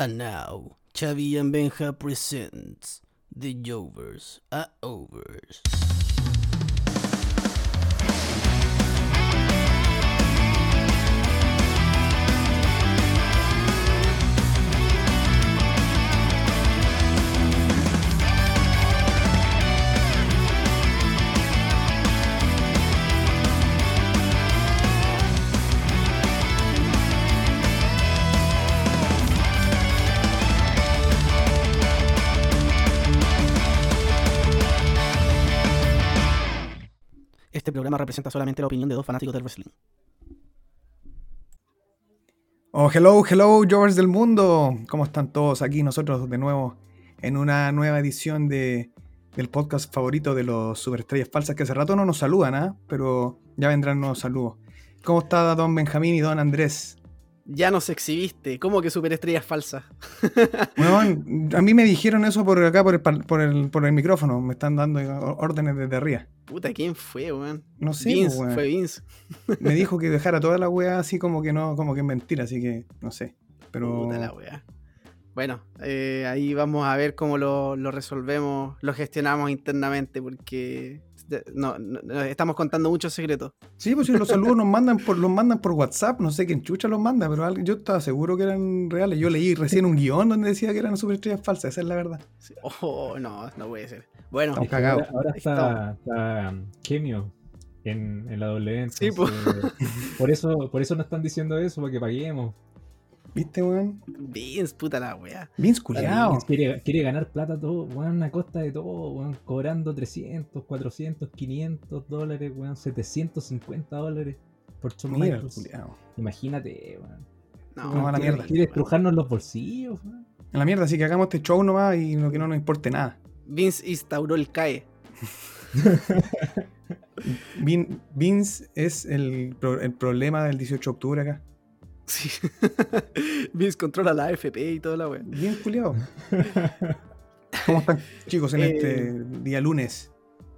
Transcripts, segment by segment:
And now, Chavi and Benja presents The Jovers are Overs. Este programa representa solamente la opinión de dos fanáticos del wrestling. Oh, hello, hello, Jovers del mundo. ¿Cómo están todos aquí? Nosotros de nuevo en una nueva edición de, del podcast favorito de los superestrellas falsas que hace rato no nos saludan, ¿ah? Pero ya vendrán nuevos saludos. ¿Cómo está don Benjamín y don Andrés? Ya nos exhibiste, ¿cómo que superestrellas falsas? Bueno, a mí me dijeron eso por acá, por el, por el, por el micrófono. Me están dando órdenes desde arriba. Puta, ¿quién fue, weón? No sé, Vince, weón. fue Vince. Me dijo que dejara toda la weá así como que no, como que es mentira, así que no sé. Pero Puta la wea. Bueno, eh, ahí vamos a ver cómo lo, lo resolvemos, lo gestionamos internamente, porque de- no, estamos contando muchos secretos. Sí, pues si los saludos nos mandan por, los mandan por WhatsApp, no sé quién chucha los manda, pero yo estaba seguro que eran reales. Yo leí recién un guion donde decía que eran superestrellas falsas, esa es la verdad. Sí. Oh, no, no puede ser. Bueno, Estamos cagados. Ahora, está, está Kemio en, en la W. Sí, po. entonces, por eso por eso nos están diciendo eso, para que paguemos. ¿Viste, weón? Vince, puta la wea. Vince culiao. Quiere, quiere ganar plata todo, weón, a costa de todo, weón, cobrando 300, 400, 500 dólares, weón, 750 dólares por culiao. Imagínate, weón. No, No, a la quiere, mierda. quiere estrujarnos los bolsillos, weón. En la mierda, así que hagamos este show nomás y lo que no nos importe nada. Vince instauró el CAE. Vin- Vince es el, pro- el problema del 18 de octubre acá. Sí. Vince controla la AFP y toda la wea. Bien culiao. ¿Cómo están, chicos, en Eh, este día lunes?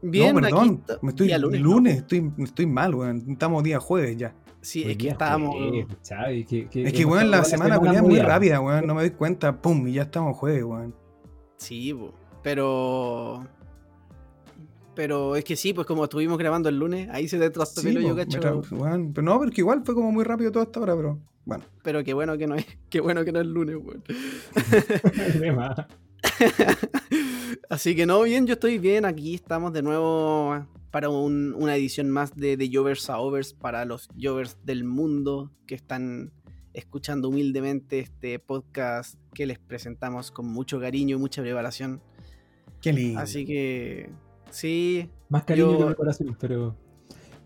Bien, no, perdón. aquí Me estoy día lunes, lunes, ¿no? estoy, estoy mal, weón. Estamos día jueves ya. Sí, es que estábamos. jueves, Chavi, que- que- Es que, weón, la semana culiao es muy rápida, weón. No me doy cuenta, pum, y ya estamos jueves, weón. Sí, po, pero. Pero es que sí, pues como estuvimos grabando el lunes, ahí se te traspapeló Sí, yo, cacho. tra- weón, Pero no, porque igual fue como muy rápido toda esta hora, pero bueno. Pero qué bueno que no es, qué bueno que no es lunes, weón. Así que no, bien, yo estoy bien. Aquí estamos de nuevo para un- una edición más de, de Jovers a Overs para los Jovers del mundo que están escuchando humildemente este podcast que les presentamos con mucho cariño y mucha preparación. Qué lindo. Así que sí, Más cariño Yo- que pero.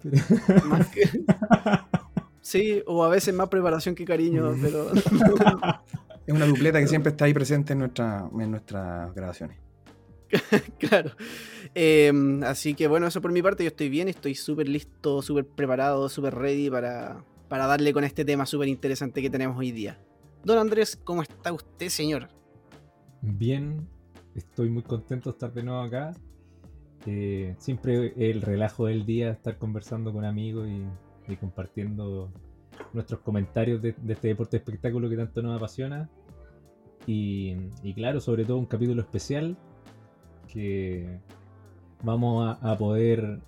pero- más que- sí, o a veces más preparación que cariño, pero Es una dupleta que siempre está ahí presente en, nuestra, en nuestras grabaciones. Claro. Em, así que bueno, eso por mi parte, yo estoy bien, estoy súper listo, súper preparado, súper ready para, para darle con este tema súper interesante que tenemos hoy día. Don Andrés, ¿cómo está usted, señor? Bien, estoy muy contento de estar de nuevo acá. Eh, siempre el relajo del día, estar conversando con amigos y, y compartiendo nuestros comentarios de, de este deporte de espectáculo que tanto nos apasiona. Y, y claro, sobre todo un capítulo especial que vamos a, a poder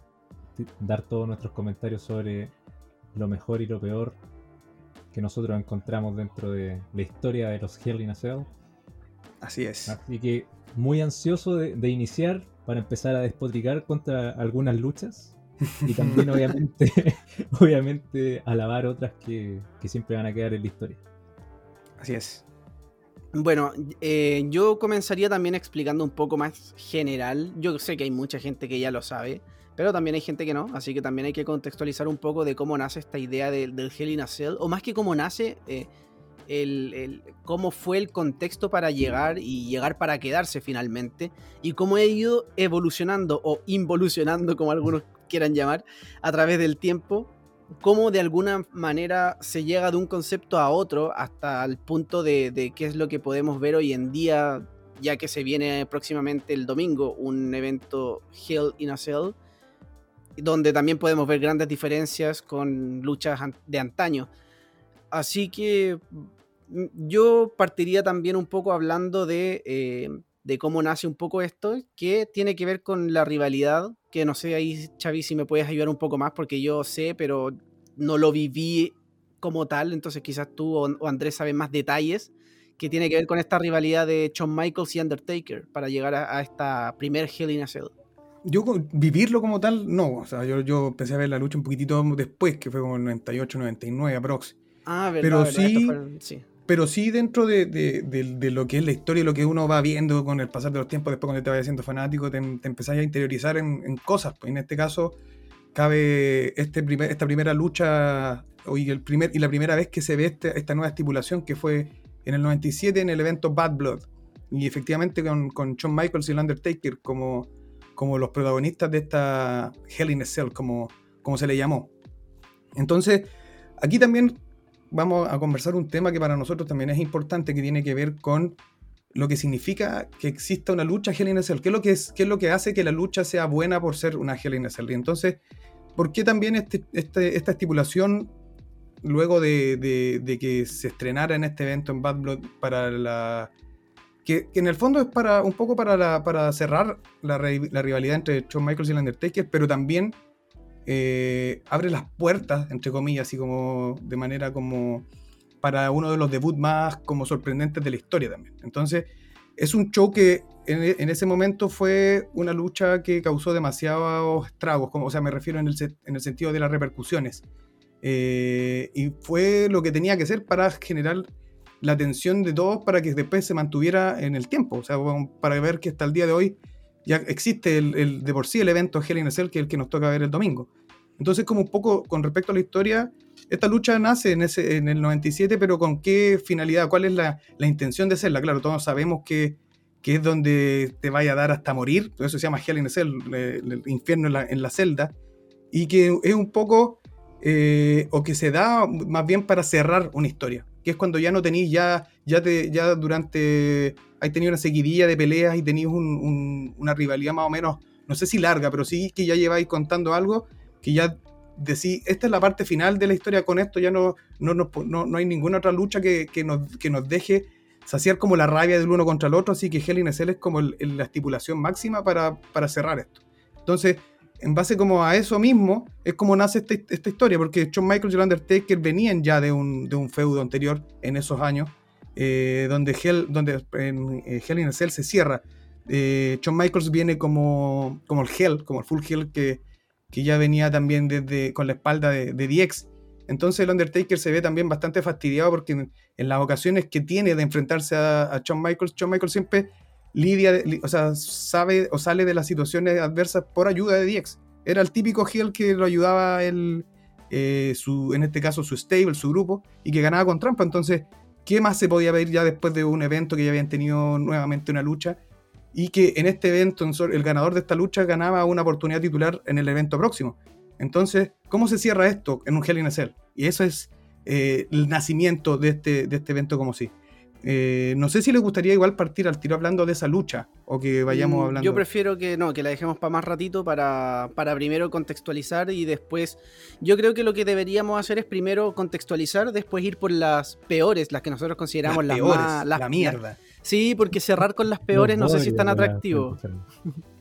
dar todos nuestros comentarios sobre lo mejor y lo peor que nosotros encontramos dentro de la historia de los Hell in a Cell. Así es. Así que muy ansioso de, de iniciar para empezar a despotricar contra algunas luchas y también obviamente, obviamente alabar otras que, que siempre van a quedar en la historia. Así es. Bueno, eh, yo comenzaría también explicando un poco más general. Yo sé que hay mucha gente que ya lo sabe, pero también hay gente que no, así que también hay que contextualizar un poco de cómo nace esta idea del, Hell in a Cell, o más que cómo nace, eh, el, el- cómo fue el contexto para llegar y llegar para quedarse finalmente, y cómo ha ido evolucionando o involucionando, como algunos quieran llamar, a través del tiempo, cómo de alguna manera se llega de un concepto a otro hasta el punto de, de qué es lo que podemos ver hoy en día, ya que se viene próximamente el domingo un evento Hell in a Cell, donde también podemos ver grandes diferencias con luchas de antaño. Así que yo partiría también un poco hablando de, eh, de cómo nace un poco esto, que tiene que ver con la rivalidad, que no sé ahí, Xavi, si me puedes ayudar un poco más, porque yo sé, pero no lo viví como tal, entonces quizás tú o, Andrés saben más detalles que tiene que ver con esta rivalidad de Shawn Michaels y Undertaker para llegar a, esta primer Hell in a Cell. Yo vivirlo como tal, no. O sea, yo, yo empecé a ver la lucha un poquitito después, que fue como el 98, 99 aprox. Ah, verdad. Pero sí, sí, Pero sí dentro de, de, lo que es la historia y lo que uno va viendo con el pasar de los tiempos, después cuando te vayas siendo fanático, te, te empezás a interiorizar en, en cosas. Pues en este caso, cabe este primer, esta primera lucha y, el primer, y la primera vez que se ve este, esta nueva estipulación que fue en el 97 en el evento Bad Blood. Y efectivamente con, con Shawn Michaels y el Undertaker como, como los protagonistas de esta Hell in a Cell, como, como se le llamó. Entonces, aquí también vamos a conversar un tema que para nosotros también es importante, que tiene que ver con lo que significa que exista una lucha Hell in. ¿Qué es lo que, es, qué es lo que hace que la lucha sea buena por ser una Hell in? Y entonces, ¿por qué también este, este, esta estipulación, luego de, de, que se estrenara en este evento en Bad Blood para la que, en el fondo es para un poco para, para cerrar la, rivalidad entre Shawn Michaels y el Undertaker, pero también eh, abre las puertas, entre comillas, así como de manera como para uno de los debuts más como sorprendentes de la historia también. Entonces, es un show que en, ese momento fue una lucha que causó demasiados estragos, como, o sea, me refiero en el, en el sentido de las repercusiones. Eh, y fue lo que tenía que ser para generar la atención de todos para que después se mantuviera en el tiempo. O sea, para ver que hasta el día de hoy ya existe el, de por sí el evento Hell in a Cell, que es el que nos toca ver el domingo. Entonces, como un poco con respecto a la historia, esta lucha nace en, ese, en el 97, pero ¿con qué finalidad? ¿Cuál es la, la intención de hacerla? Claro, todos sabemos que, que, es donde te vaya a dar hasta morir, eso se llama Hell in a Cell, el, infierno en la, en la, celda, y que es un poco, eh, o que se da más bien para cerrar una historia que es cuando ya no tenéis, ya, ya, te, ya durante, hay tenido una seguidilla de peleas y tenéis una rivalidad más o menos, no sé si larga, pero sí que ya lleváis contando algo, que ya decís, esta es la parte final de la historia, con esto ya no, no, no, hay ninguna otra lucha que, nos, que nos deje saciar como la rabia del uno contra el otro, así que Hell in es como la estipulación máxima para, para cerrar esto. Entonces, en base como a eso mismo, es como nace esta, esta historia, porque Shawn Michaels y el Undertaker venían ya de un, de un feudo anterior en esos años, eh, donde, Hell, donde en eh, Hell in a Cell se cierra. Eh, Shawn Michaels viene como, como el Hell, como el Full Hell que, que ya venía también desde, con la espalda de, de DX. Entonces el Undertaker se ve también bastante fastidiado porque en, las ocasiones que tiene de enfrentarse a, a Shawn Michaels, Shawn Michaels siempre lidia, o sea, sabe o sale de las situaciones adversas por ayuda de DX. Era el típico heel que lo ayudaba el, eh, su, en este caso su stable, su grupo, y que ganaba con trampa. Entonces, ¿qué más se podía pedir ya después de un evento que ya habían tenido nuevamente una lucha? Y que en este evento el ganador de esta lucha ganaba una oportunidad titular en el evento próximo. Entonces, ¿cómo se cierra esto en un Hell in a Cell? Y eso es eh, el nacimiento de este, de este evento como sí. Eh, no sé si les gustaría igual partir al tiro hablando de esa lucha o que vayamos mm, hablando. Yo prefiero que no, que la dejemos para más ratito para, para primero contextualizar y después. Yo creo que lo que deberíamos hacer es primero contextualizar, después ir por las peores, las que nosotros consideramos las, más. la mierda. sí, porque cerrar con las peores no, sé si es tan atractivo.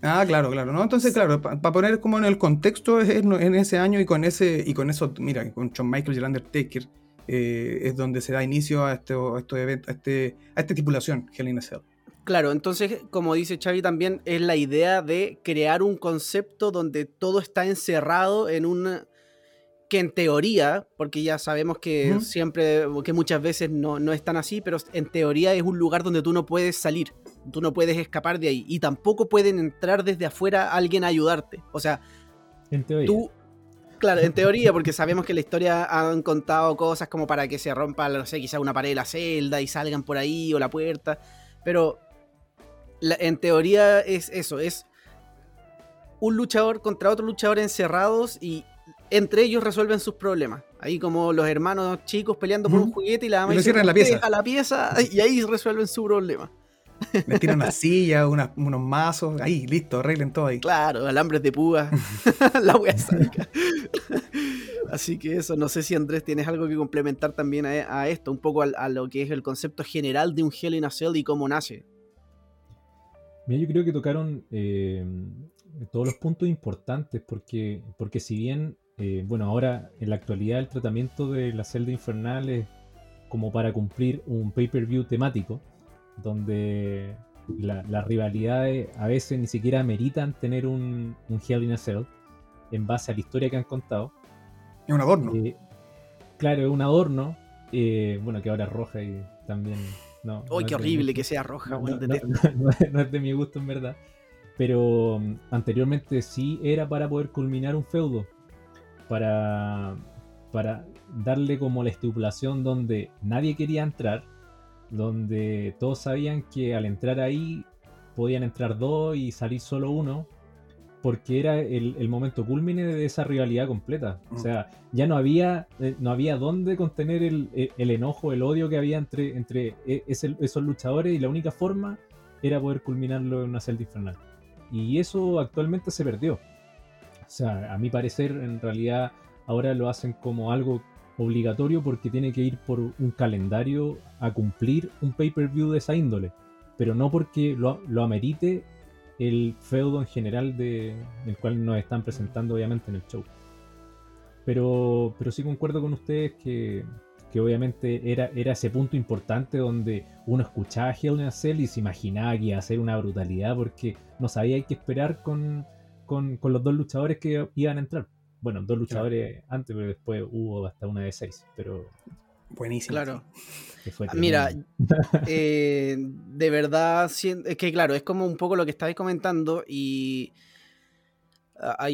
Ah, claro, claro. ¿no? Entonces, claro, para poner como en el contexto es, en ese año y con ese y con eso, mira, con John Michael y el Undertaker eh, es donde se da inicio a, este, a, a, este, a esta estipulación, Hell in a Cell. Claro, entonces, como dice Xavi también, es la idea de crear un concepto donde todo está encerrado en una que en teoría, porque ya sabemos que siempre, que muchas veces no, no es tan así, pero en teoría es un lugar donde tú no puedes salir, tú no puedes escapar de ahí, y tampoco pueden entrar desde afuera alguien a ayudarte. O sea, en teoría. tú Claro, en teoría, porque sabemos que la historia han contado cosas como para que se rompa, no sé, quizá una pared de la celda y salgan por ahí o la puerta. Pero en teoría es eso, es un luchador contra otro luchador encerrados y entre ellos resuelven sus problemas. Ahí como los hermanos chicos peleando por un juguete y la mamá y la pieza. a la pieza y ahí resuelven su problema. Les tiran una silla, unos mazos, ahí, listo, arreglen todo ahí. Claro, alambres de púa, la wea sádica. Así que eso, no sé si Andrés tienes algo que complementar también a, esto, un poco a, lo que es el concepto general de un Hell in a Cell y cómo nace. Mira, yo creo que tocaron eh, todos los puntos importantes, porque, porque si bien, eh, bueno, ahora en la actualidad el tratamiento de la celda infernal es como para cumplir un pay-per-view temático, donde las rivalidades a veces ni siquiera meritan tener un, un Hell in a Cell en base a la historia que han contado. Es un adorno. Eh, claro, es un adorno. Eh, bueno, que ahora es roja y también. No, ¡Ay, qué horrible que sea roja! No, es de mi gusto, en verdad. Pero mm, anteriormente sí era para poder culminar un feudo. Para, para darle como la estipulación donde nadie quería entrar. Donde todos sabían que al entrar ahí podían entrar dos y salir solo uno porque era el, momento culmine de esa rivalidad completa. O mm. sea, ya no había, eh, no había dónde contener el, enojo, el odio que había entre, entre e, esos luchadores y la única forma era poder culminarlo en una celda infernal. Y eso actualmente se perdió. O sea, a mi parecer, en realidad ahora lo hacen como algo obligatorio porque tiene que ir por un calendario a cumplir un pay-per-view de esa índole. Pero no porque lo, lo amerite el feudo en general de, del cual nos están presentando obviamente en el show. Pero, pero sí concuerdo con ustedes que, que obviamente era, era ese punto importante donde uno escuchaba a Hell in a Cell y se imaginaba que iba a ser una brutalidad porque no sabía qué esperar con, con, con, los dos luchadores que iban a entrar. Bueno, dos luchadores antes, pero después hubo hasta una de seis. Pero Buenísimo. Claro. Mira, eh, de verdad, es que claro, es como un poco lo que estabais comentando y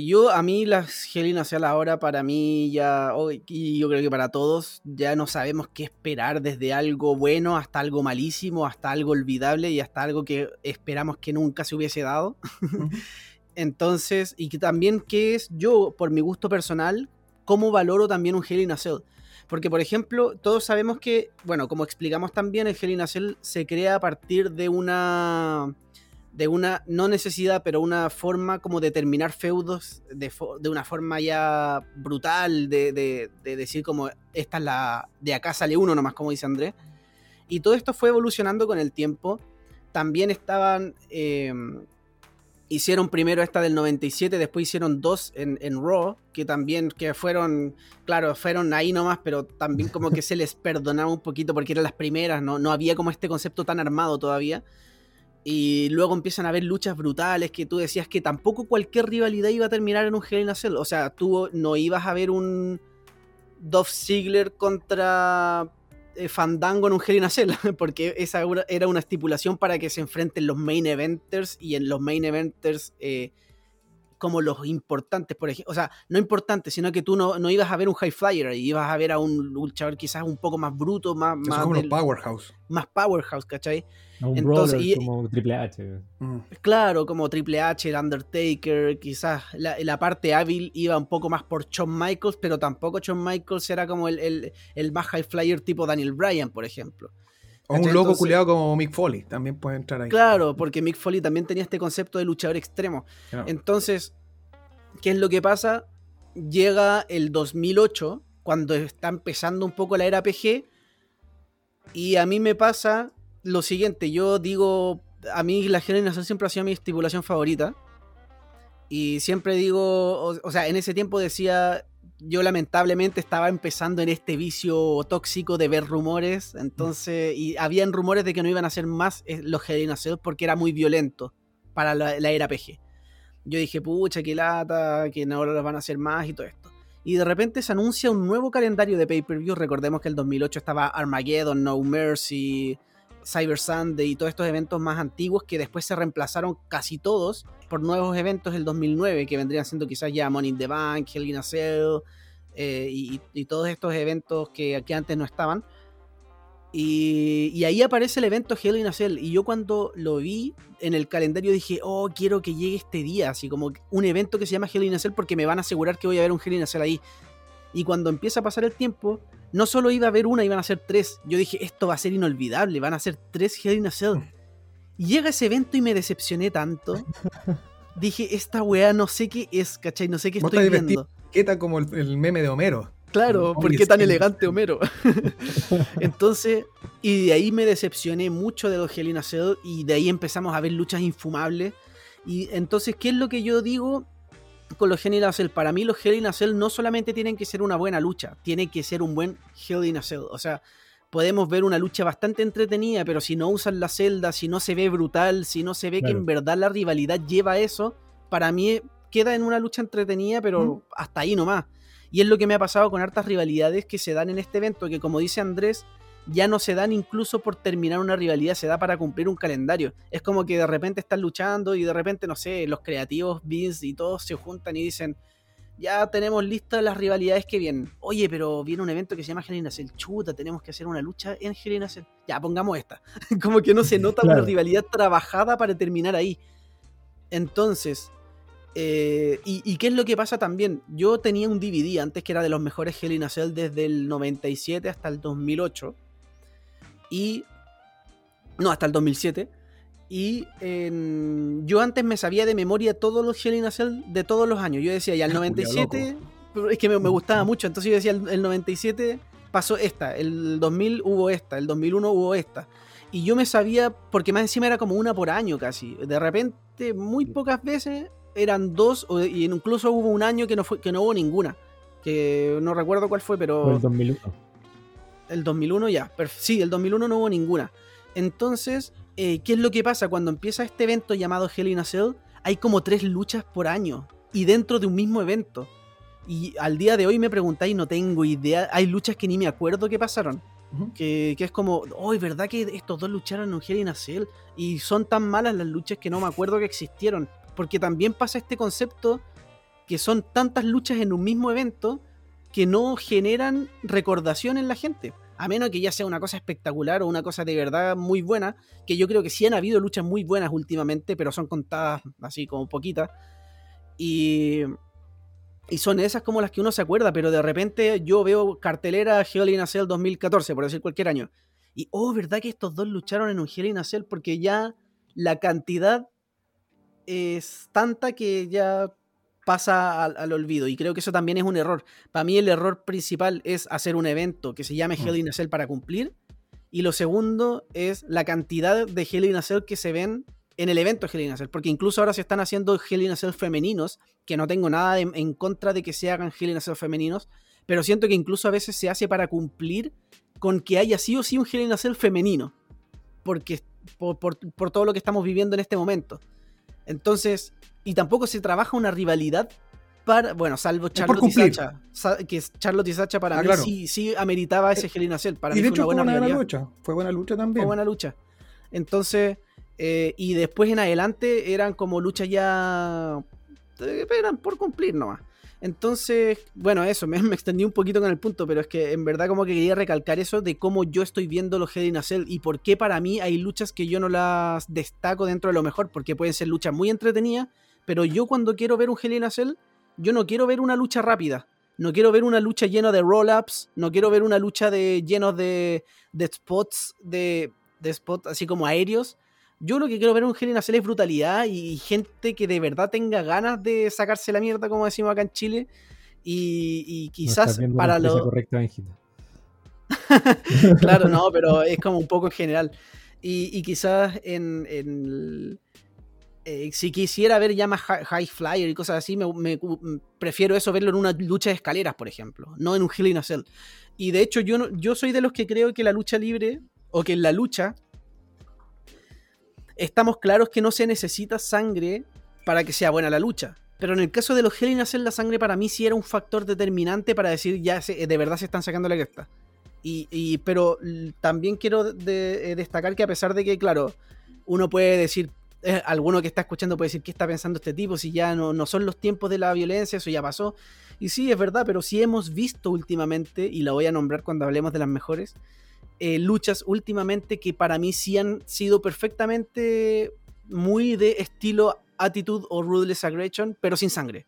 yo, a mí las Hell la hora para mí ya, y yo creo que para todos, ya no sabemos qué esperar desde algo bueno hasta algo malísimo, hasta algo olvidable y hasta algo que esperamos que nunca se hubiese dado. Entonces, y que también que es yo, por mi gusto personal, cómo valoro también un Hell in a. Porque, por ejemplo, todos sabemos que, bueno, como explicamos también, el Hell in se crea a partir de una. de una, no necesidad, pero una forma como de terminar feudos de, de una forma ya brutal, de, de, de, decir como, esta es la. de acá sale uno nomás, como dice Andrés. Y todo esto fue evolucionando con el tiempo. También estaban. Eh, hicieron primero esta del 97, después hicieron dos en, en, Raw, que también que fueron, claro, fueron ahí nomás, pero también como que se les perdonaba un poquito porque eran las primeras, no, no había como este concepto tan armado todavía. Y luego empiezan a haber luchas brutales que tú decías que tampoco cualquier rivalidad iba a terminar en un Hell in a Cell. O sea, tú no ibas a ver un Dolph Ziggler contra Fandango en un Hell in a Cell, porque esa era una estipulación para que se enfrenten los main eventers y en los main eventers eh, como los importantes, por ejemplo, o sea, no importantes, sino que tú no, no, ibas a ver un high flyer, ibas a ver a un luchador quizás un poco más bruto, más... más como powerhouse. Más powerhouse, ¿cachai? un Entonces, como Triple H. Mm. Claro, como Triple H, el Undertaker, quizás la, parte hábil iba un poco más por Shawn Michaels, pero tampoco Shawn Michaels era como el, el, el más high flyer tipo Daniel Bryan, por ejemplo. O un loco culiado como Mick Foley, también puede entrar ahí. Claro, porque Mick Foley también tenía este concepto de luchador extremo. Entonces, ¿qué es lo que pasa? Llega el 2008, cuando está empezando un poco la era PG, y a mí me pasa lo siguiente, yo digo, a mí la generación siempre ha sido mi estipulación favorita. Y siempre digo, o sea, en ese tiempo decía, yo lamentablemente estaba empezando en este vicio tóxico de ver rumores, entonces, y habían rumores de que no iban a ser más eh, los Hell porque era muy violento para la, era PG. Yo dije, pucha, qué lata, que no lo van a hacer más y todo esto. Y de repente se anuncia un nuevo calendario de pay-per-view. Recordemos que el 2008 estaba Armageddon, No Mercy, Cyber Sunday y todos estos eventos más antiguos que después se reemplazaron casi todos por nuevos eventos del 2009 que vendrían siendo quizás ya Money in the Bank, Hell in a Cell eh, y, todos estos eventos que, que antes no estaban. Y, ahí aparece el evento Hell in a Cell. Y yo cuando lo vi en el calendario dije, oh, quiero que llegue este día. Así como un evento que se llama Hell in a Cell porque me van a asegurar que voy a ver un Hell in a Cell ahí. Y cuando empieza a pasar el tiempo, no solo iba a haber una, iban a ser tres. Yo dije, esto va a ser inolvidable, van a ser tres Hell in a Cell. Llega ese evento y me decepcioné tanto. Dije, esta weá no sé qué es, ¿cachai? No sé qué estoy viendo. Queda como el, el, meme de Homero. Claro, ¿por qué tan elegante Homero? Entonces, y de ahí me decepcioné mucho de los Hell in a Cell y de ahí empezamos a ver luchas infumables. Y entonces, ¿qué es lo que yo digo con los Hell in a Cell? Para mí los Hell in a Cell no solamente tienen que ser una buena lucha, tienen que ser un buen Hell in a Cell. O sea, podemos ver una lucha bastante entretenida, pero si no usan la celda, si no se ve brutal, si no se ve que en verdad la rivalidad lleva a eso, para mí queda en una lucha entretenida, pero hasta ahí nomás. Y es lo que me ha pasado con hartas rivalidades que se dan en este evento, que como dice Andrés, ya no se dan incluso por terminar una rivalidad, se da para cumplir un calendario. Es como que de repente están luchando y de repente, no sé, los creativos, Vince y todos se juntan y dicen, ya tenemos listas las rivalidades que vienen. Oye, pero viene un evento que se llama Hell in Chuta, tenemos que hacer una lucha en Hell in Ya, pongamos esta. Como que no se nota una rivalidad trabajada para terminar ahí. Entonces, eh, y, qué es lo que pasa también? Yo tenía un DVD antes que era de los mejores Hell in desde el 97 hasta el 2008. Y... No, hasta el 2007. Y yo antes me sabía de memoria todos los Hell in de todos los años. Yo decía, ya el 97, es que me, gustaba mucho. Entonces yo decía, el, 97 pasó esta, el 2000 hubo esta, el 2001 hubo esta. Y yo me sabía, porque más encima era como una por año casi. De repente, muy pocas veces eran dos, y incluso hubo un año que no, fue, que no hubo ninguna. Que no recuerdo cuál fue, pero... El 2001. El 2001 ya. sí, el 2001 no hubo ninguna. Entonces, eh, ¿qué es lo que pasa? Cuando empieza este evento llamado Hell in a Cell, hay como tres luchas por año y dentro de un mismo evento. Y al día de hoy me preguntáis, no tengo idea. Hay luchas que ni me acuerdo que pasaron. que, es como, oh, ¿verdad que estos dos lucharon en Hell in a Cell? Y son tan malas las luchas que no me acuerdo que existieron. Porque también pasa este concepto que son tantas luchas en un mismo evento que no generan recordación en la gente a menos que ya sea una cosa espectacular o una cosa de verdad muy buena, que yo creo que sí han habido luchas muy buenas últimamente, pero son contadas así como poquitas. Y, y son esas como las que uno se acuerda, pero de repente yo veo cartelera Hell in a Cell 2014, por decir cualquier año. Y, oh, ¿verdad que estos dos lucharon en un Hell in a? Porque ya la cantidad es tanta que ya pasa al, olvido. Y creo que eso también es un error. Para mí el error principal es hacer un evento que se llame Hell in a Cell para cumplir. Y lo segundo es la cantidad de Hell in a Cell que se ven en el evento Hell in a Cell. Porque incluso ahora se están haciendo Hell in a Cell femeninos, que no tengo nada en contra de que se hagan Hell in a Cell femeninos, pero siento que incluso a veces se hace para cumplir con que haya sí o sí un Hell in a Cell femenino. Porque por, por todo lo que estamos viviendo en este momento. Entonces, y tampoco se trabaja una rivalidad para, bueno, salvo Charlotte y Sacha, que Charlotte y Sacha para ah, mí sí, sí, ameritaba ese Hell in Para y de hecho fue una, buena, lucha, fue buena lucha también. Fue buena lucha. Entonces, eh, y después en adelante eran como luchas ya, eh, eran por cumplir nomás. Entonces, bueno, eso, me, extendí un poquito con el punto, pero es que en verdad como que quería recalcar eso de cómo yo estoy viendo los Hell in a Cell y por qué para mí hay luchas que yo no las destaco dentro de lo mejor, porque pueden ser luchas muy entretenidas, pero yo cuando quiero ver un Hell in a Cell, yo no quiero ver una lucha rápida, no quiero ver una lucha llena de roll-ups, no quiero ver una lucha de, llenos de, de spots, de, de spots así como aéreos, yo lo que quiero ver en un Hell in a Cell es brutalidad y gente que de verdad tenga ganas de sacarse la mierda, como decimos acá en Chile. Y, quizás para lo. claro, no, pero es como un poco en general. Y, quizás en. Eh, si quisiera ver ya más high flyer y cosas así, me, prefiero eso verlo en una lucha de escaleras, por ejemplo, no en un Hell in a Cell. Y de hecho, yo, yo soy de los que creo que la lucha libre, o que en la lucha, estamos claros que no se necesita sangre para que sea buena la lucha. Pero en el caso de los Hell in la sangre para mí sí era un factor determinante para decir ya de verdad se están sacando la cresta. Y, pero también quiero eh, destacar que a pesar de que, claro, uno puede decir, eh, alguno que está escuchando puede decir, ¿qué está pensando este tipo? Si ya no, no son los tiempos de la violencia, eso ya pasó. Y sí, es verdad, pero sí hemos visto últimamente, y la voy a nombrar cuando hablemos de las mejores, eh, luchas últimamente que para mí sí han sido perfectamente muy de estilo Attitude o Ruthless Aggression, pero sin sangre.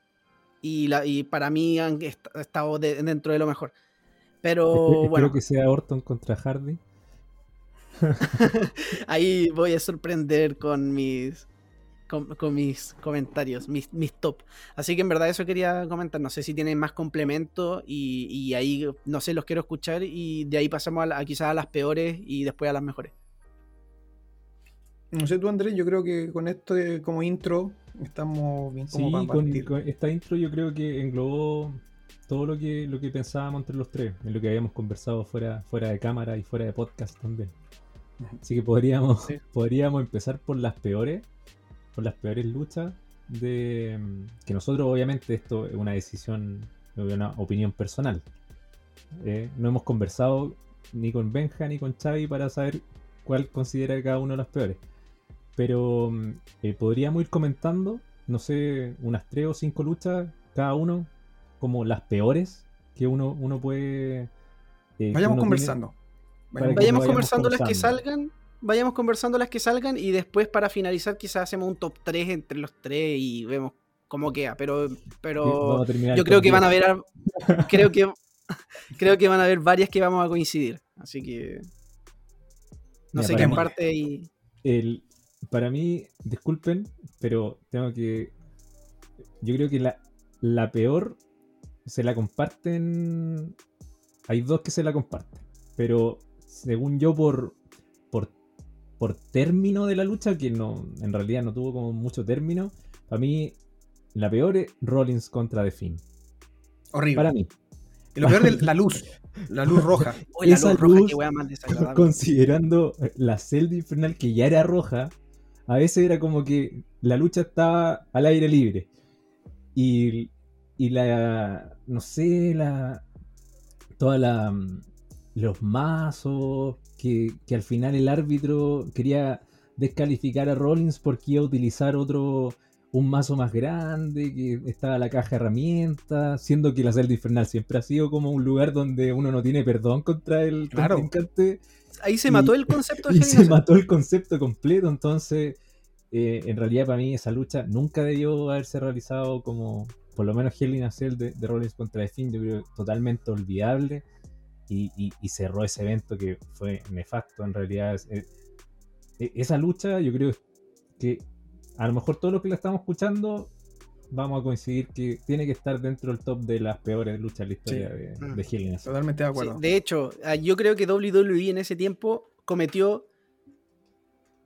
Y, la, y para mí han estado dentro de lo mejor. Pero bueno. Creo que sea Orton contra Hardy. Ahí voy a sorprender con mis con, mis comentarios, mis, mis, top. Así que en verdad eso quería comentar. No sé si tienen más complemento y, ahí, no sé, los quiero escuchar y de ahí pasamos a, quizás a las peores y después a las mejores. No sé tú, Andrés, yo creo que con esto como intro estamos bien como sí, con, esta intro yo creo que englobó todo lo que, lo que pensábamos entre los tres, en lo que habíamos conversado fuera, fuera de cámara y fuera de podcast también. Así que podríamos, podríamos empezar por las peores por las peores luchas de que nosotros obviamente esto es una decisión, una opinión personal. Eh, no hemos conversado ni con Benja ni con Xavi para saber cuál considera cada uno de las peores. Pero eh, podríamos ir comentando, no sé, unas tres o cinco luchas cada uno como las peores que uno, uno puede... Eh, vayamos conversando. Vayamos, conversando las que salgan vayamos conversando las que salgan y después para finalizar quizás hacemos un top 3 entre los tres y vemos cómo queda. Pero, pero yo creo que van a haber creo que creo que van a haber varias que vamos a coincidir. Así que no sé qué parte y. El, para mí, disculpen, pero tengo que. Yo creo que la, la peor se la comparten. Hay dos que se la comparten. Pero según yo, por, por término de la lucha, que no, en realidad no tuvo como mucho término. Para mí, la peor es Rollins contra The Finn. Horrible. Para mí. Y lo peor es la luz. La luz roja. Esa luz, considerando la celda infernal que ya era roja, a veces era como que la lucha estaba al aire libre. Y, y la. No sé, la. Toda la. Los mazos que, al final el árbitro quería descalificar a Rollins porque iba a utilizar otro, un mazo más grande, que estaba la caja de herramientas, siendo que la celda infernal siempre ha sido como un lugar donde uno no tiene perdón contra el claro. Ahí se mató el concepto. y se mató el concepto completo, entonces eh, en realidad para mí esa lucha nunca debió haberse realizado como, por lo menos Hell in a Cell de, de Rollins contra The Finn, yo creo totalmente olvidable y, cerró ese evento que fue nefasto en realidad. Eh, e, esa lucha yo creo que a lo mejor todos los que la estamos escuchando vamos a coincidir que tiene que estar dentro del top de las peores luchas de la historia de, mm. de Totalmente de acuerdo. de hecho, ah, yo creo que WWE en ese tiempo cometió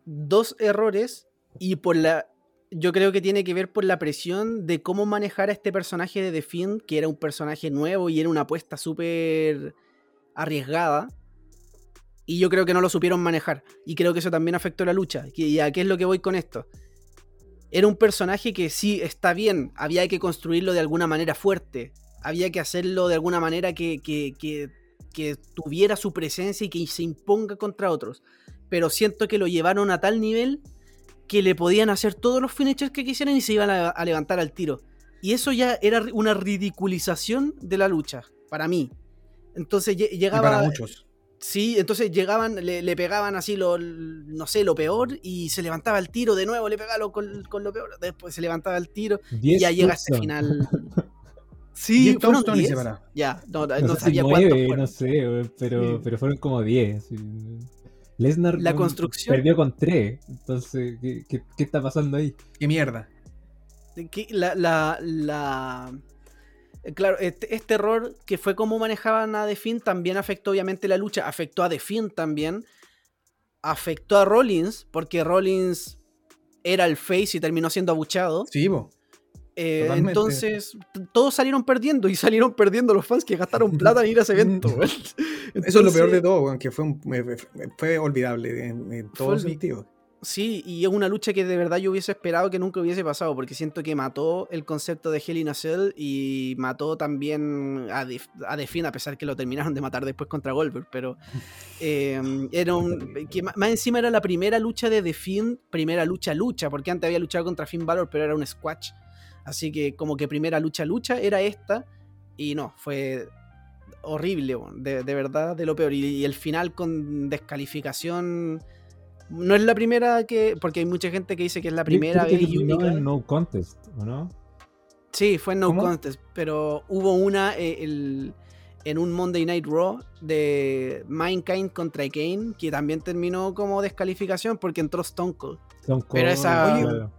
dos errores y por la yo creo que tiene que ver por la presión de cómo manejar a este personaje de The Fiend, que era un personaje nuevo y era una apuesta súper arriesgada. Y yo creo que no lo supieron manejar. Y creo que eso también afectó la lucha. ¿Y a qué es lo que voy con esto? Era un personaje que sí está bien. Había que construirlo de alguna manera fuerte. Había que hacerlo de alguna manera que, que, que, tuviera su presencia y que se imponga contra otros. Pero siento que lo llevaron a tal nivel que le podían hacer todos los finishers que quisieran y se iban a levantar al tiro. Y eso ya era una ridiculización de la lucha, para mí. Entonces llegaba. para muchos. Sí, entonces llegaban, le, pegaban así lo, no sé, lo peor y se levantaba el tiro de nuevo, le pegaba con, lo peor, después se levantaba el tiro y ya llega este final. Sí, fueron 10. Ya, no, no, sabía cuántos No sé, pero, pero fueron como 10. Lesnar la construcción... perdió con 3. Entonces, ¿qué, qué, qué está pasando ahí? ¿Qué mierda? La, la, la, claro, este, este, error que fue como manejaban a Defin también afectó obviamente la lucha, afectó a Defin también, afectó a Rollins, porque Rollins era el face y terminó siendo abuchado. Sí, eh, entonces, todos salieron perdiendo y salieron perdiendo los fans que gastaron plata en ir a ese evento. Eso es lo peor de todo, aunque fue, fue olvidable en, en todo sentido. Sí, y es una lucha que de verdad yo hubiese esperado que nunca hubiese pasado, porque siento que mató el concepto de Hell in a Cell y mató también a, a a pesar que lo terminaron de matar después contra Goldberg, pero em, era un... Que más encima era la primera lucha de The primera lucha lucha, porque antes había luchado contra Finn Balor, pero era un squash, así que como que primera lucha lucha era esta, y no, fue horrible, de, verdad, de lo peor, y el final con descalificación no es la primera que. Porque hay mucha gente que dice que es la primera vez y única. en No Contest, ¿o no? Sí, fue en No Contest, pero hubo una. Eh, el, en un Monday Night Raw de Mankind contra Kane, que también terminó como descalificación porque entró Stone Cold. Stone Cold, Pero esa- Oye, claro.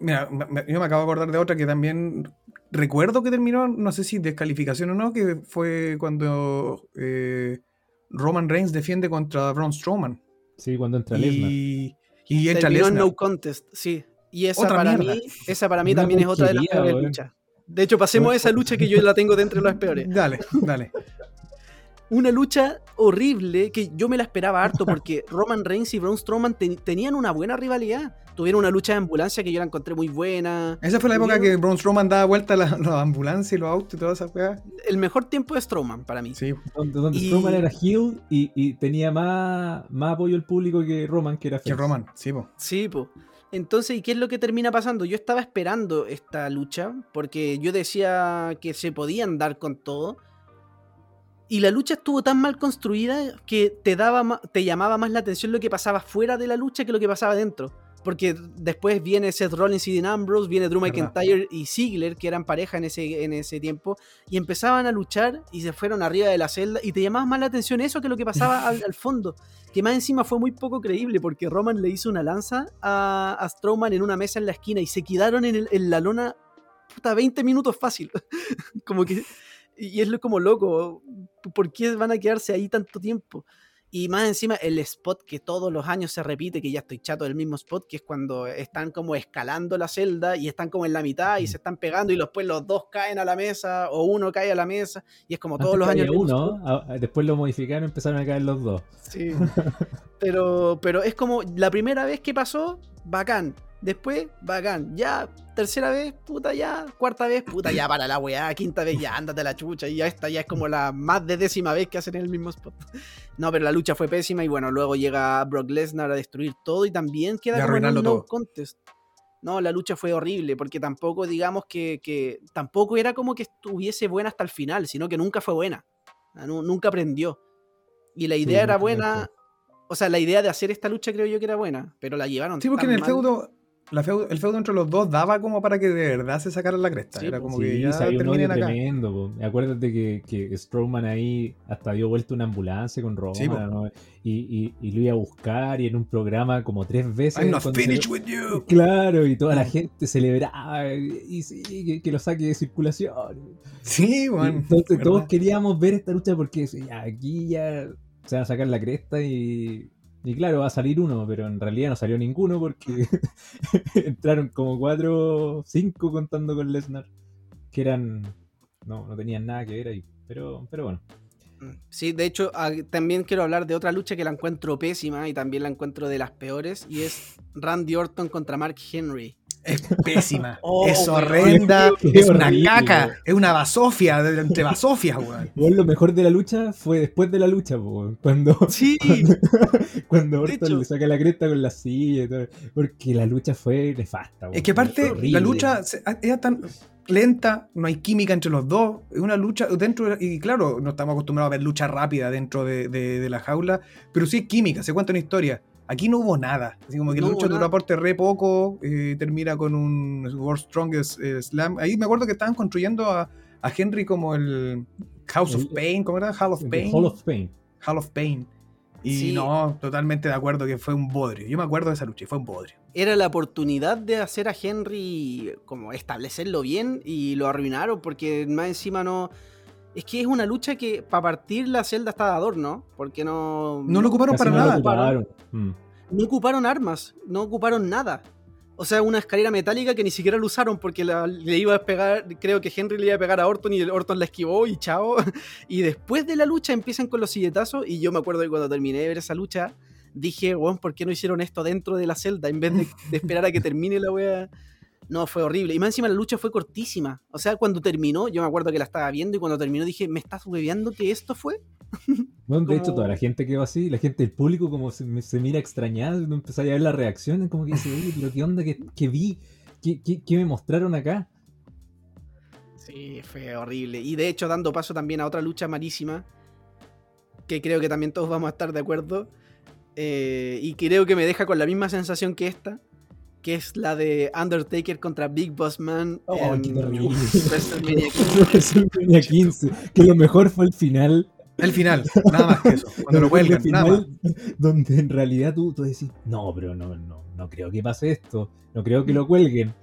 Mira, yo me acabo de acordar de otra que también recuerdo que terminó, no sé si descalificación o no, que fue cuando eh, Roman Reigns defiende contra Braun Strowman. Sí, cuando entra Lesnar. Y, y entra terminó en Lesnar. no contest, sí. Y esa Otra para mierda. mí, esa para mí Una también es otra de las peores luchas. De hecho, pasemos a esa lucha que yo la tengo dentro de las peores. Dale, dale. Una lucha horrible que yo me la esperaba harto porque Roman Reigns y Braun Strowman ten- tenían una buena rivalidad. Tuvieron una lucha de ambulancia que yo la encontré muy buena. Esa fue la época Tuvieron que Braun Strowman daba vuelta la, la ambulancia y los autos y todas esas weas. El mejor tiempo de Strowman para mí. Sí. Donde, donde Y- Strowman era heel y, y tenía más, más apoyo del público que Roman, que era Que. Roman, sí, po. Sí, po. Entonces, ¿y qué es lo que termina pasando? Yo estaba esperando esta lucha porque yo decía que se podían dar con todo. Y la lucha estuvo tan mal construida que te, daba, te llamaba más la atención lo que pasaba fuera de la lucha que lo que pasaba dentro. Porque después viene Seth Rollins y Dean Ambrose, viene Drew. McIntyre y Ziggler, que eran pareja en ese, en ese tiempo, y empezaban a luchar y se fueron arriba de la celda. Y te llamaba más la atención eso que lo que pasaba al, al fondo. Que más encima fue muy poco creíble porque Roman le hizo una lanza a, a Strowman en una mesa en la esquina y se quedaron en, el- en la lona puta 20 minutos fácil. como que. Y es lo como loco. ¿Por qué van a quedarse ahí tanto tiempo? Y más encima el spot que todos los años se repite, que ya estoy chato del mismo spot, que es cuando están como escalando la celda y están como en la mitad y se están pegando y después los dos caen a la mesa o uno cae a la mesa y es como todos Antes los años. uno, a- después lo modificaron y empezaron a caer los dos. Sí. Pero, pero es como la primera vez que pasó, bacán. Después, bacán. Ya, tercera vez, puta ya. Cuarta vez, puta ya para la weá. Quinta vez, ya, ándate a la chucha. Y ya esta ya es como la más de décima vez que hacen el mismo spot. No, pero la lucha fue pésima y bueno, luego llega Brock Lesnar a destruir todo y también queda como en un no contest. No, la lucha fue horrible porque tampoco, digamos que, que tampoco era como que estuviese buena hasta el final, sino que nunca fue buena. Nu- nunca aprendió. Y la idea era nunca buena, aprendió. O sea, la idea de hacer esta lucha creo yo que era buena, pero la llevaron. Sí, porque en tan el mal. feudo, la feudo- el feudo entre los dos daba como para que de verdad se sacaran la cresta. Sí, Era como Sí, que ya terminen acá. tremendo. po. Acuérdate que, que Strowman ahí hasta dio vuelta una ambulancia con Roman Sí. ¿no? y, y- y lo iba a buscar y en un programa como tres veces. I'm not finished with you. Claro, y toda la Mm. gente celebraba y sí, que, que lo saque de circulación. Sí, Y weón. Entonces ¿verdad? todos queríamos ver esta lucha porque ya, aquí ya se van a sacar la cresta y, y claro, va a salir uno, pero en realidad no salió ninguno porque entraron como cuatro, cinco contando con Lesnar, que eran, no, no tenían nada que ver ahí, pero, pero bueno. Sí, de hecho, ah, también quiero hablar de otra lucha que la encuentro pésima y también la encuentro de las peores, y es Randy Orton contra Mark Henry. Es pésima. Oh, es weón. horrenda. Qué es una horrible, caca. weón. Es una basofia. de- Entre basofias, weón. Lo mejor de la lucha fue después de la lucha, cuando, Sí, cuando Orton hecho- le saca la cresta con la silla y todo, porque la lucha fue nefasta. Es que weón, aparte, la lucha era tan lenta, no hay química entre los dos. Es una lucha dentro. Y claro, no estamos acostumbrados a ver lucha rápida dentro de, de- de la jaula, pero sí hay química, se cuenta una historia. Aquí no hubo nada. Así como que No la lucha duró aporte re poco, eh, termina con un World Strongest eh, Slam. Ahí me acuerdo que estaban construyendo a, a Henry como el House of Pain, ¿cómo era? Hall of Pain. Hall of Pain. Hall of Pain. Y Sí. no, totalmente de acuerdo que fue un bodrio. Yo me acuerdo de esa lucha y fue un bodrio. era la oportunidad de hacer a Henry como establecerlo bien y lo arruinaron porque más encima no... Es que es una lucha que para partir la celda está de adorno, porque no... No lo ocuparon para no lo nada. ocuparon. Mm. no ocuparon armas, no ocuparon nada. O sea, una escalera metálica que ni siquiera lo usaron porque la- le iba a pegar, creo que Henry le iba a pegar a Orton y el Orton la esquivó y chao. Y después de la lucha empiezan con los silletazos y yo me acuerdo que cuando terminé de ver esa lucha dije, weón, ¿por qué no hicieron esto dentro de la celda en vez de, de esperar a que termine la wea? No, fue horrible. Y más encima la lucha fue cortísima. O sea, cuando terminó, yo me acuerdo que la estaba viendo y cuando terminó dije, ¿me estás hueveando que esto fue? Bueno, de hecho, toda la gente quedó así, la gente del público como se, mira extrañada, no empezáis a ver las reacciones, como que dice, oye, pero ¿qué onda que, que vi? ¿Qué, qué, qué me mostraron acá? Sí, fue horrible. Y de hecho, dando paso también a otra lucha malísima, que creo que también todos vamos a estar de acuerdo, eh, y creo que me deja con la misma sensación que esta, que es la de Undertaker contra Big Boss Man Oh, en qué terrible. WrestleMania 15. WrestleMania 15, que lo mejor fue el final. El final, nada más que eso. Cuando lo El cuelgan, nada más. final, donde en realidad tú, tú decís, no, pero no, no, no creo que pase esto, no creo que lo cuelguen.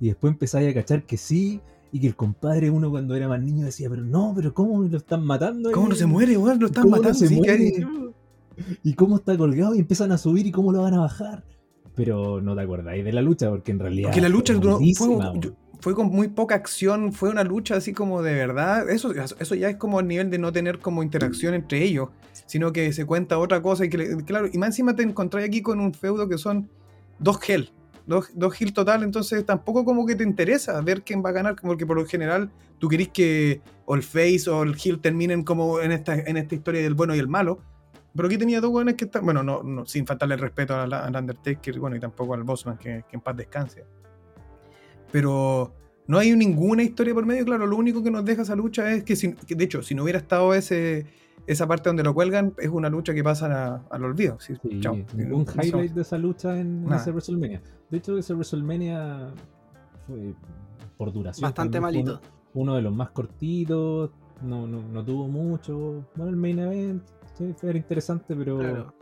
Y después empezáis a cachar que sí, y que el compadre uno cuando era más niño decía, pero no, pero ¿cómo lo están matando? ¿Cómo no se muere, weón? Lo están ¿Cómo no matando. se sí, muere? ¿Y cómo está colgado? Y empiezan a subir y cómo lo van a bajar. Pero no te acordáis de la lucha, porque en realidad. Porque la lucha fue fue, fue con muy poca acción, fue una lucha así como de verdad. Eso, eso ya es como el nivel de no tener como interacción entre ellos, sino que se cuenta otra cosa y que, claro, y más encima te encontrás aquí con un feudo que son dos gel, dos, dos gel total, entonces tampoco como que te interesa ver quién va a ganar, porque por lo general tú querís que o el face o el heel terminen como en esta, en esta historia del bueno y el malo. Pero aquí tenía dos buenos que están, bueno, no, no, sin faltarle el respeto al, al Undertaker, bueno, y tampoco al Bossman, que, que en paz descanse pero no hay ninguna historia por medio, claro, lo único que nos deja esa lucha es que, si- que, de hecho, si no hubiera estado ese, esa parte donde lo cuelgan, es una lucha que pasa a- al olvido. Sí, Sí, chao. ningún No highlight de esa lucha en Nada. ese WrestleMania. De hecho, ese WrestleMania fue por duración. Bastante malito. Uno, uno de los más cortitos, no, no, no tuvo mucho. Bueno, el main event sí, fue era interesante, pero, Claro.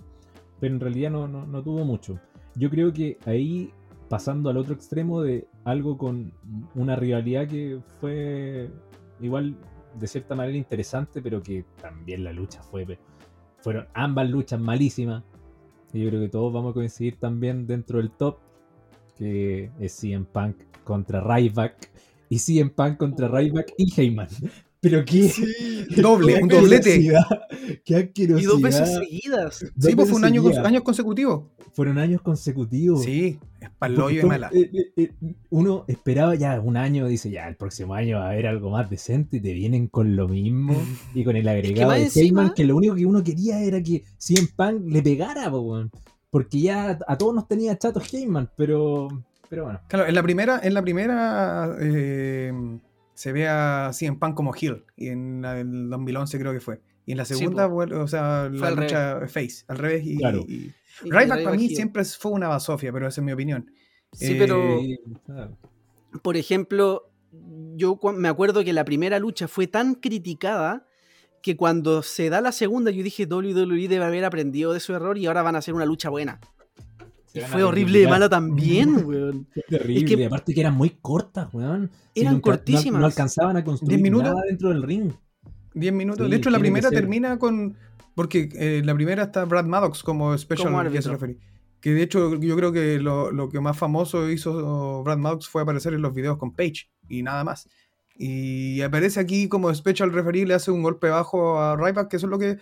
pero en realidad no, no, no tuvo mucho. Yo creo que ahí, pasando al otro extremo de algo con una rivalidad que fue igual de cierta manera interesante, pero que también la lucha fue. Fueron ambas luchas malísimas. Y yo creo que todos vamos a coincidir también dentro del top, que es CM Punk contra Ryback. Y CM Punk contra Ryback y Heyman. Pero qué, Doble, qué un doblete. Qué asquerosidad. Y dos veces seguidas. Dos Sí, pues fue un año, años consecutivos. Fueron años consecutivos. Sí, es Porque paloyo y mala. eh, eh, eh, uno esperaba ya un año, dice ya el próximo año va a haber algo más decente y te vienen con lo mismo y con el agregado más de encima- Heyman que lo único que uno quería era que CM Punk le pegara, porque ya a todos nos tenía chatos Heyman, pero pero bueno. Claro, en la primera, en la primera eh, se ve a CM Punk como heel, y en la del 2011 creo que fue. Y en la Sí, segunda, vuelve- o sea, la lucha face, al revés. Y, Claro. y- Y- y Ryback para mí siempre fue una basofia, pero esa es mi opinión. Sí, Eh, pero Sí, claro. por ejemplo, yo me acuerdo que la primera lucha fue tan criticada que cuando se da la segunda yo dije WWE debe haber aprendido de su error y ahora van a hacer una lucha buena. Y fue horrible de mala también, weón. Fue terrible, Es que- aparte que eran muy cortas, weón. Eran nunca- no- cortísimas. No, alcanzaban a construir ¿Diez minutos? nada dentro del ring. 10 minutos. Sí, de hecho, la que primera termina con. Porque eh, la primera está Brad Maddox como special referee. Que de hecho, yo creo que lo, lo que más famoso hizo Brad Maddox fue aparecer en los videos con Page y nada más. Y aparece aquí como special referee, le hace un golpe bajo a Ryback, que eso es lo que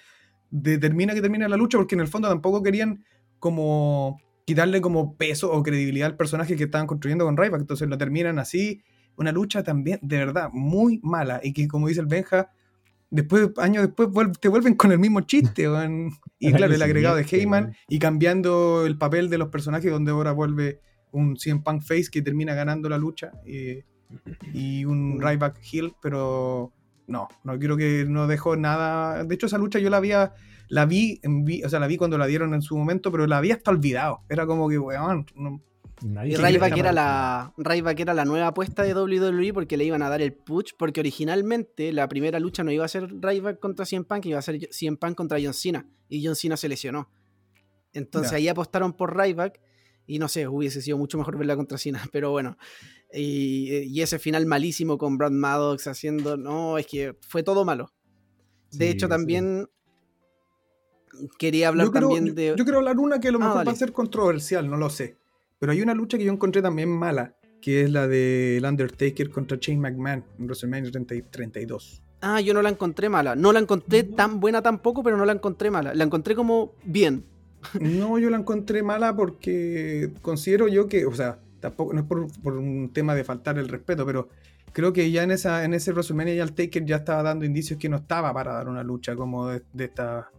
determina que termina la lucha, porque en el fondo tampoco querían como quitarle como peso o credibilidad al personaje que estaban construyendo con Ryback. Entonces lo terminan así. Una lucha también, de verdad, muy mala. Y que, como dice el Benja, después, años después, te vuelven con el mismo chiste. Y claro, el agregado de Heyman y cambiando el papel de los personajes, donde ahora vuelve un CM Punk Face que termina ganando la lucha eh, y un. Ryback Hill, pero no, no creo que no dejó nada. De hecho, esa lucha yo la había, la vi, en vi- o sea, la vi cuando la dieron en su momento, pero la había hasta olvidado. Era como que, weón, no- Nadie Y se Ryback cree era, esta la, la nueva apuesta de WWE porque le iban a dar el push, porque originalmente la primera lucha no iba a ser Ryback contra CM Punk, iba a ser CM Punk contra John Cena, y John Cena se lesionó. Entonces Ya. ahí apostaron por Ryback, y no sé, hubiese sido mucho mejor verla contra Cena, pero bueno. Y, y ese final malísimo con Brad Maddox haciendo, no, es que fue todo malo. De Sí, hecho, sí. Quería hablar yo, también yo- de... yo quiero hablar una que a lo Ah, mejor va a ser controversial, no lo sé. Pero hay una lucha que yo encontré también mala, que es la del Undertaker contra Shane McMahon en WrestleMania 30 y 32. Ah, yo no la encontré mala. No la encontré tan buena tampoco, pero no la encontré mala. La encontré como bien. No, yo la encontré mala porque considero yo que, o sea, tampoco no es por, por un tema de faltar el respeto, pero creo que ya en esa en ese WrestleMania ya el Taker ya estaba dando indicios que no estaba para dar una lucha como de, de esta-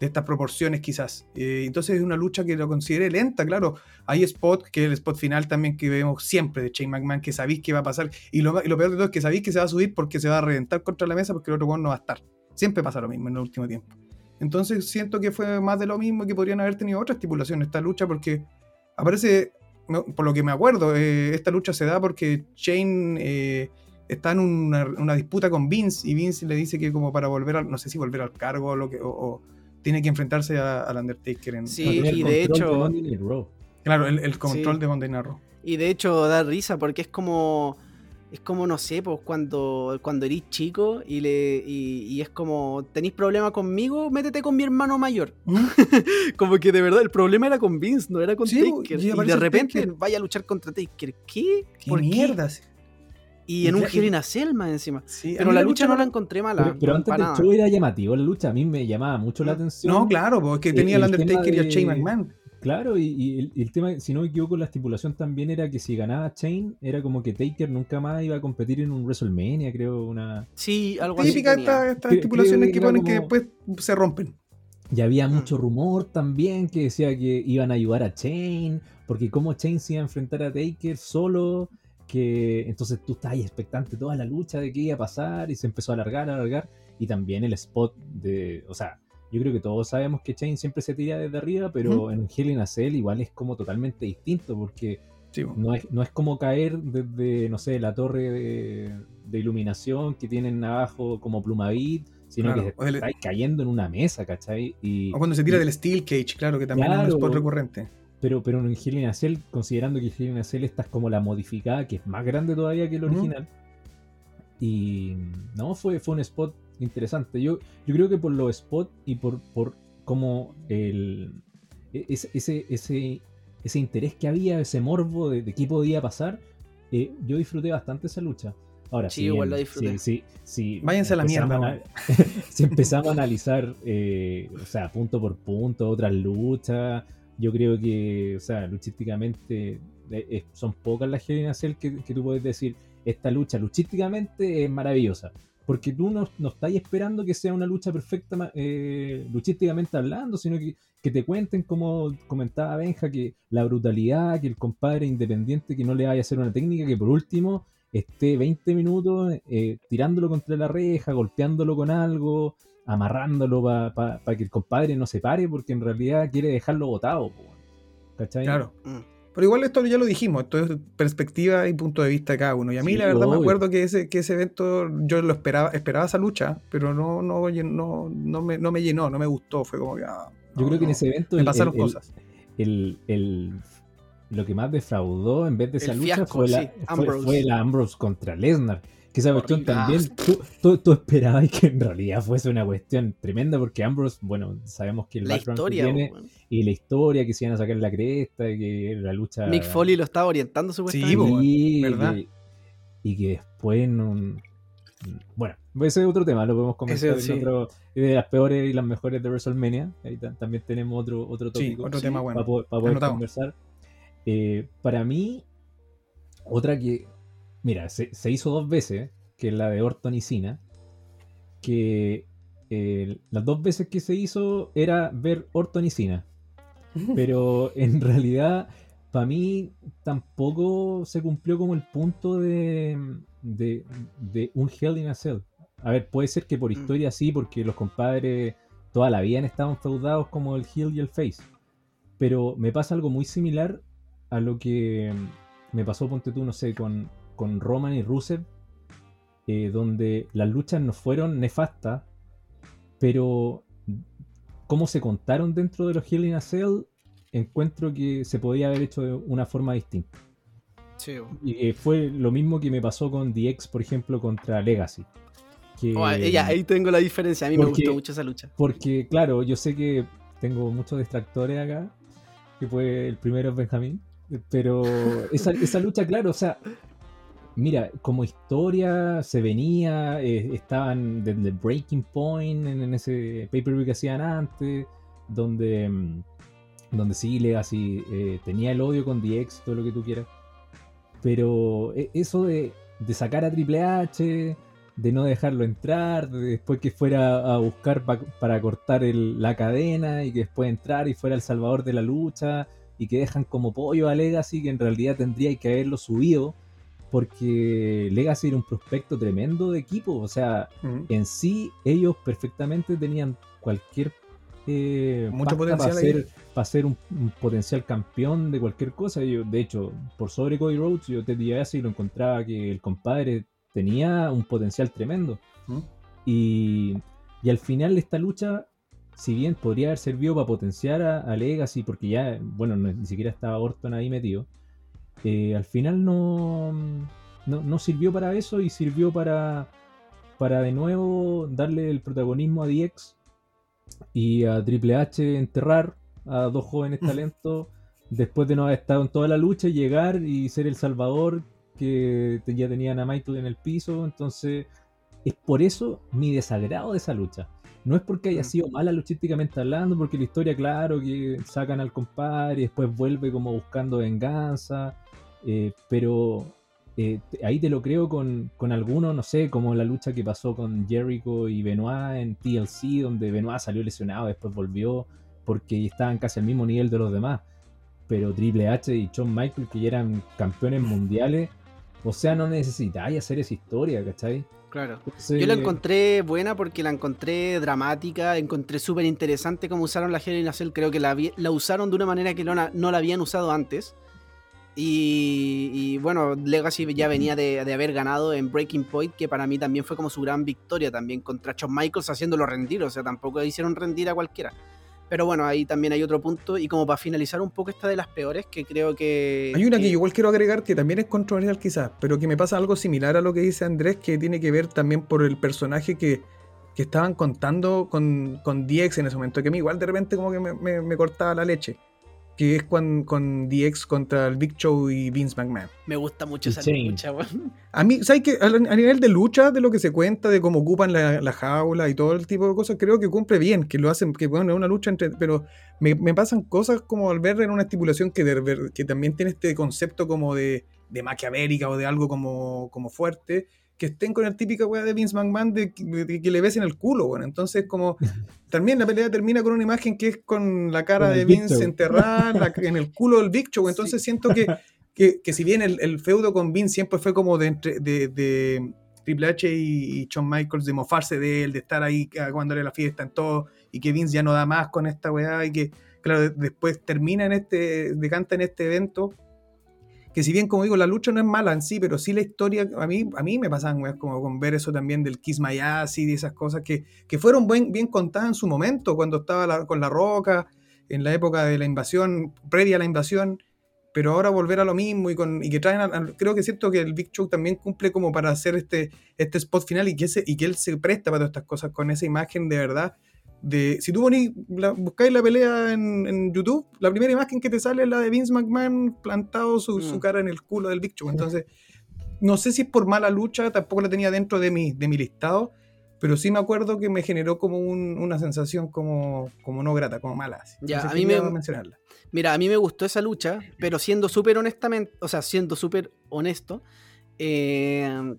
de estas proporciones quizás. Eh, entonces es una lucha que lo consideré lenta, claro. Hay spot, que es el spot final también que vemos siempre de Shane McMahon, que sabéis que va a pasar. Y lo, y lo peor de todo es que sabéis que se va a subir porque se va a reventar contra la mesa porque el otro weón no va a estar. Siempre pasa lo mismo en el último tiempo. Entonces siento que fue más de lo mismo y que podrían haber tenido otra estipulación esta lucha porque aparece por lo que me acuerdo, eh, esta lucha se da porque Shane eh, está en una, disputa con Vince y Vince le dice que como para volver al, no sé si volver al cargo lo que, o, o tiene que enfrentarse a- al Undertaker en Sí, y de hecho- claro, el, el control Sí. de Monday Night Raw. Y de hecho da risa porque es como. Es como, no sé, pues cuando, cuando eres chico y, le, y, y es como, ¿tenéis problema conmigo? Métete con mi hermano mayor. como que de verdad el problema era con Vince, no era con Sí, Taker. y de repente Taker. vaya a luchar contra Taker. ¿Qué? ¿Qué ¿Por qué? mierda? Sí, Y en un Y- Hell in a Cell más encima. Sí, Pero la lucha no la encontré mala. Pero, antes del show era llamativo la lucha, a mí me llamaba mucho la atención. No, claro, porque El- tenía el al Undertaker y a de- Shane McMahon. Claro, y, y el, el tema, si no me equivoco, la estipulación también era que si ganaba Chain, era como que Taker nunca más iba a competir en un WrestleMania, creo, una... Sí, algo así. Típica tenía. estas estipulaciones que ponen que después se rompen. Y había Mm. mucho rumor también que decía que iban a ayudar a Chain, porque como Chain se iba a enfrentar a Taker solo, que entonces tú estabas ahí expectante toda la lucha de qué iba a pasar y se empezó a alargar, a alargar. Y también el spot de, o sea, yo creo que todos sabemos que Chain siempre se tira desde arriba, pero en Hell in a Cell igual es como totalmente distinto, porque Sí, no es, no es como caer desde, no sé, la torre de, de iluminación que tienen abajo como Plumavit, sino Claro, que estáis cayendo en una mesa, ¿cachai? Y, O cuando se tira y- del Steel Cage, claro, que también es un spot recurrente. Pero, pero en a Cell, considerando que a Cell esta es como la modificada, que es más grande todavía que el original. Y no, fue, fue un spot interesante. Yo, yo creo que por los spots y por, por como el e- ese, ese, ese, ese interés que había, ese morbo de, de qué podía pasar, eh, yo disfruté bastante esa lucha. Ahora, Sí, si igual bien- la disfruté. si- si- Váyanse a la mierda, si empezamos a analizar, eh, o sea, punto por punto, otras luchas, yo creo que, o sea, luchísticamente eh, eh, son pocas las Hell que, que tú puedes decir, esta lucha luchísticamente es maravillosa. Porque tú no, no estás esperando que sea una lucha perfecta eh, luchísticamente hablando, sino que, que te cuenten, como comentaba Benja, que la brutalidad, que el compadre independiente que no le vaya a hacer una técnica, que por último esté 20 minutos eh, tirándolo contra la reja, golpeándolo con algo, amarrándolo para que el compadre no se pare, porque en realidad quiere dejarlo botado. po, ¿Cachai? Claro. Mm. Pero igual esto ya lo dijimos, esto es perspectiva y punto de vista de cada uno. Y a mí Sí, la verdad me acuerdo que ese, que ese evento yo lo esperaba, esperaba esa lucha, pero no, no, no, no, me, no me llenó, no me gustó. Fue como que. ah, Yo no, creo que en ese evento me el- pasaron el- cosas. el, el- lo que más defraudó en vez de esa El lucha fiasco, fue, la, sí, fue la Ambrose contra Lesnar. Que esa cuestión Horrible. también, tú, tú, tú esperabas que en realidad fuese una cuestión tremenda, porque Ambrose, bueno, sabemos que el La background que historia. tiene weón. y la historia que se iban a sacar la cresta, y que la lucha. Mick Foley lo estaba orientando supuestamente. Sí, ¿verdad? que- y que después no. Bueno, ese es otro tema, lo podemos comentar Ese, en sí. otro. es De las peores y las mejores de WrestleMania. Ahí ta- también tenemos otro, otro Sí, tópico otro tema bueno. para, po- para poder conversar. Eh, para mí, otra que. Mira, se, se hizo dos veces, que es la de Orton y Cena. Que eh, las dos veces que se hizo era ver Orton y Cena. Pero en realidad, para mí tampoco se cumplió como el punto de, de, de un Hell in a Cell. A ver, puede ser que por Mm. historia sí, porque los compadres toda la vida han estado enfeudados como el Heel y el Face. Pero me pasa algo muy similar a lo que me pasó, ponte tú, no sé, con, con Roman y Rusev, eh, donde las luchas no fueron nefastas, pero cómo se contaron dentro de los Hell in a Cell, encuentro que se podía haber hecho de una forma distinta. Sí. Y eh, fue lo mismo que me pasó con DX, por ejemplo, contra Legacy. Que, Oh, ella, ahí tengo la diferencia. A mí me gustó mucho esa lucha. Porque, claro, yo sé que tengo muchos distractores acá, que fue el primero es Benjamín, pero esa, esa lucha, claro, o sea, mira, como historia se venía, eh, estaban desde Breaking Point en, ese pay-per-view que hacían antes, donde, mm, donde sí, Legacy eh, tenía el odio con DX, todo lo que tú quieras, pero eh, eso de, de sacar a Triple H, de no dejarlo entrar, de después que fuera a buscar pa- para cortar el- la cadena y que después entrar y fuera el salvador de la lucha y que dejan como pollo a Legacy que en realidad tendría que haberlo subido porque Legacy era un prospecto tremendo de equipo, o sea, Ujú. en sí ellos perfectamente tenían cualquier eh, Mucho potencial para ser, para ser un, un potencial campeón de cualquier cosa. Yo, de hecho, por sobre Cody Rhodes, yo te diría y lo encontraba que el compadre tenía un potencial tremendo. ¿Mm? Y, y al final esta lucha, si bien podría haber servido para potenciar a, a Legacy, porque ya, bueno, no- ni siquiera estaba Orton ahí metido, eh, al final no, no, no sirvió para eso y sirvió para, para de nuevo darle el protagonismo a DX y a Triple H enterrar a dos jóvenes talentos después de no haber estado en toda la lucha, llegar y ser el salvador que ya tenían a Michael en el piso. Entonces, es por eso mi desagrado de esa lucha. No es porque haya Mm. sido mala luchísticamente hablando, porque la historia, claro, que sacan al compadre y después vuelve como buscando venganza. Eh, pero eh, ahí te lo creo con, con algunos, no sé, como la lucha que pasó con Jericho y Benoit en TLC, donde Benoit salió lesionado, después volvió, porque estaban casi al mismo nivel de los demás. Pero Triple H y Shawn Michael, que ya eran campeones mundiales, o sea, no necesitáis hacer esa historia, ¿cachai? Claro. Yo la encontré buena porque la encontré dramática, encontré súper interesante cómo usaron la Hell in a. Creo que la, usaron de una manera que no la, no la habían usado antes. Y, y, bueno, Legacy ya venía de, de haber ganado en Breaking Point, que para mí también fue como su gran victoria también contra Shawn Michaels haciéndolo rendir, o sea, tampoco hicieron rendir a cualquiera. Pero bueno, ahí también hay otro punto. Y como para finalizar un poco esta de las peores, que creo que... Hay una que igual quiero agregar que también es controversial quizás, pero que me pasa algo similar a lo que dice Andrés, que tiene que ver también por el personaje que, que estaban contando con, con DX en ese momento, que a mí igual de repente como que me, me- me cortaba la leche, que es con, con DX contra el Big Show y Vince McMahon. Me gusta mucho esa lucha, weón. A mí, ¿sabes qué? A, nivel de lucha, de lo que se cuenta, de cómo ocupan la, la jaula y todo el tipo de cosas, creo que cumple bien, que lo hacen, que bueno, es una lucha entre. Pero me, me pasan cosas como al ver en una estipulación que, de que también tiene este concepto como de, de maquiavélica o de algo como, como fuerte, que estén con el típica weá de Vince McMahon de, que- de que le besen el culo, bueno. Entonces, como. También la pelea termina con una imagen que es con la cara de Vince Show. enterrada en, la- en el culo del Big Show. Entonces siento que que, que si bien el, el feudo con Vince siempre fue como de, entre- de, de Triple H y, y Shawn Michaels, de mofarse de él, de estar ahí aguándole la fiesta en todo, y que Vince ya no da más con esta weá, y que, claro, de- después termina en este, decanta en este evento, que si bien, como digo, la lucha no es mala en sí, pero sí la historia, a mí, a mí me pasan weas como con ver eso también del Kiss My y de esas cosas que, que fueron buen- bien contadas en su momento, cuando estaba con La Roca, en la época de la invasión, previa a la invasión, pero ahora volver a lo mismo y, con, y que traen, a- creo que es cierto que el Big Show también cumple como para hacer este, este spot final y que, ese, y que él se presta para todas estas cosas con esa imagen de verdad. De, si tú ponís la- buscáis la pelea en, en YouTube, la primera imagen que te sale es la de Vince McMahon plantado su, su Mm. cara en el culo del Big Show. Entonces, no sé si es por mala lucha, tampoco la tenía dentro de mi, de mi listado, pero sí me acuerdo que me generó como un- una sensación como, como no grata, como mala. así. Ya, Entonces a mí me- mencionarla. Mira, a mí me gustó esa lucha, pero siendo súper honestamente, o sea, siendo súper honesto, eh,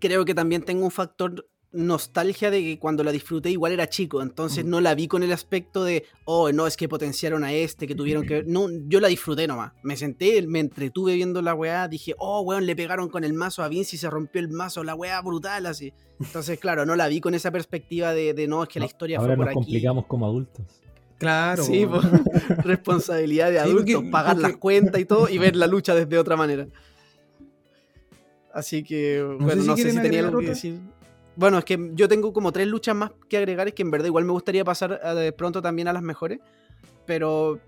creo que también tengo un factor nostalgia de que cuando la disfruté igual era chico, entonces no la vi con el aspecto de, oh, no, es que potenciaron a este, que tuvieron que ver. No, yo la disfruté nomás. Me senté, me entretuve viendo la weá, dije, oh, weón, le pegaron con el mazo a Vince y se rompió el mazo, la weá brutal así. Entonces, claro, no la vi con esa perspectiva de, de no, es que la No, historia Ahora fue por nos aquí. complicamos como adultos. Claro. Sí, po. po. responsabilidad de Sí, adultos, porque- pagar porque- las cuentas y todo y ver la lucha desde otra manera. Así que, bueno, sé si no sé si tenía algo que otra. decir. Bueno, es que yo tengo como tres luchas más que agregar, es que en verdad igual me gustaría pasar a- de pronto también a las mejores, pero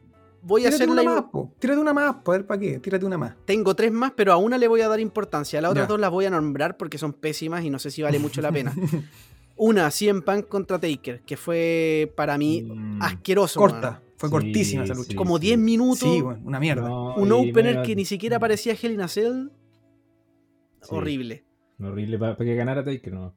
voy a Tírate hacerla... una y- más, po. Tírate una más, po, a ver para qué. Tírate una más. Tengo tres más, pero a una le voy a dar importancia, a las otras Ya. dos las voy a nombrar porque son pésimas y no sé si vale mucho la pena. Una, 100 Punk contra Taker, que fue para mí Mm, asqueroso. Corta. Fue Sí, cortísima esa lucha. sí. Como 10 minutos. Sí, bueno, una mierda. no, un opener que ni siquiera parecía Hell in a Cell. Sí, Horrible. Horrible, para que ganara Taker, no.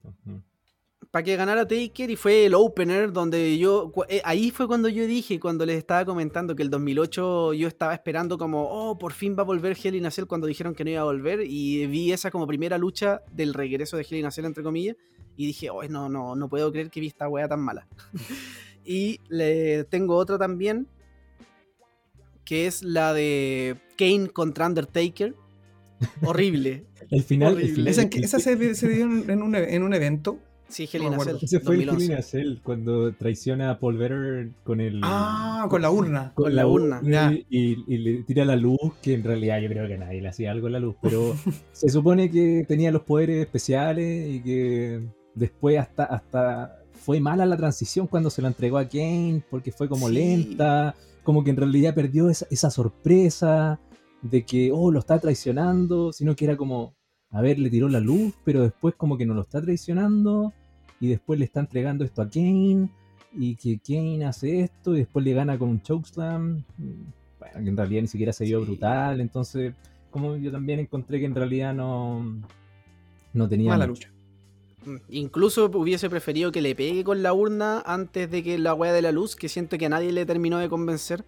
Para que ganara Taker y fue el opener donde yo... eh, ahí fue cuando yo dije, cuando les estaba comentando que el 2008 yo estaba esperando como, oh, por fin va a volver Hell in a Cell cuando dijeron que no iba a volver y vi esa como primera lucha del regreso de Hell in a Cell, entre comillas, y dije, oh, no, no, no puedo creer que vi esta wea tan mala. y le tengo otra también, que es la de Kane contra Undertaker. Horrible. El final, el Horrible. final- ¿Esa, esa se, se dio en un, en un evento? Sí, Hell in a Cell. Ese fue el 2011. Hell in a Cell, cuando traiciona a Paul Bearer con el... Ah, con la urna. con la urna. Y, y- y le tira la luz, que en realidad yo creo que nadie le hacía algo a la luz, pero se supone que tenía los poderes especiales y que después hasta, hasta fue mala la transición cuando se la entregó a Kane, porque fue como Sí. lenta, como que en realidad perdió esa, esa sorpresa de que, oh, lo está traicionando, sino que era como, a ver, le tiró la luz, pero después como que no lo está traicionando y después le está entregando esto a Kane y que Kane hace esto y después le gana con un chokeslam. Bueno, que en realidad ni siquiera se vio Sí. brutal, entonces como yo también encontré que en realidad no, no tenía... Mala lucha. Mm, Incluso hubiese preferido que le pegue con la urna antes de que la wea de la luz, que siento que a nadie le terminó de convencer.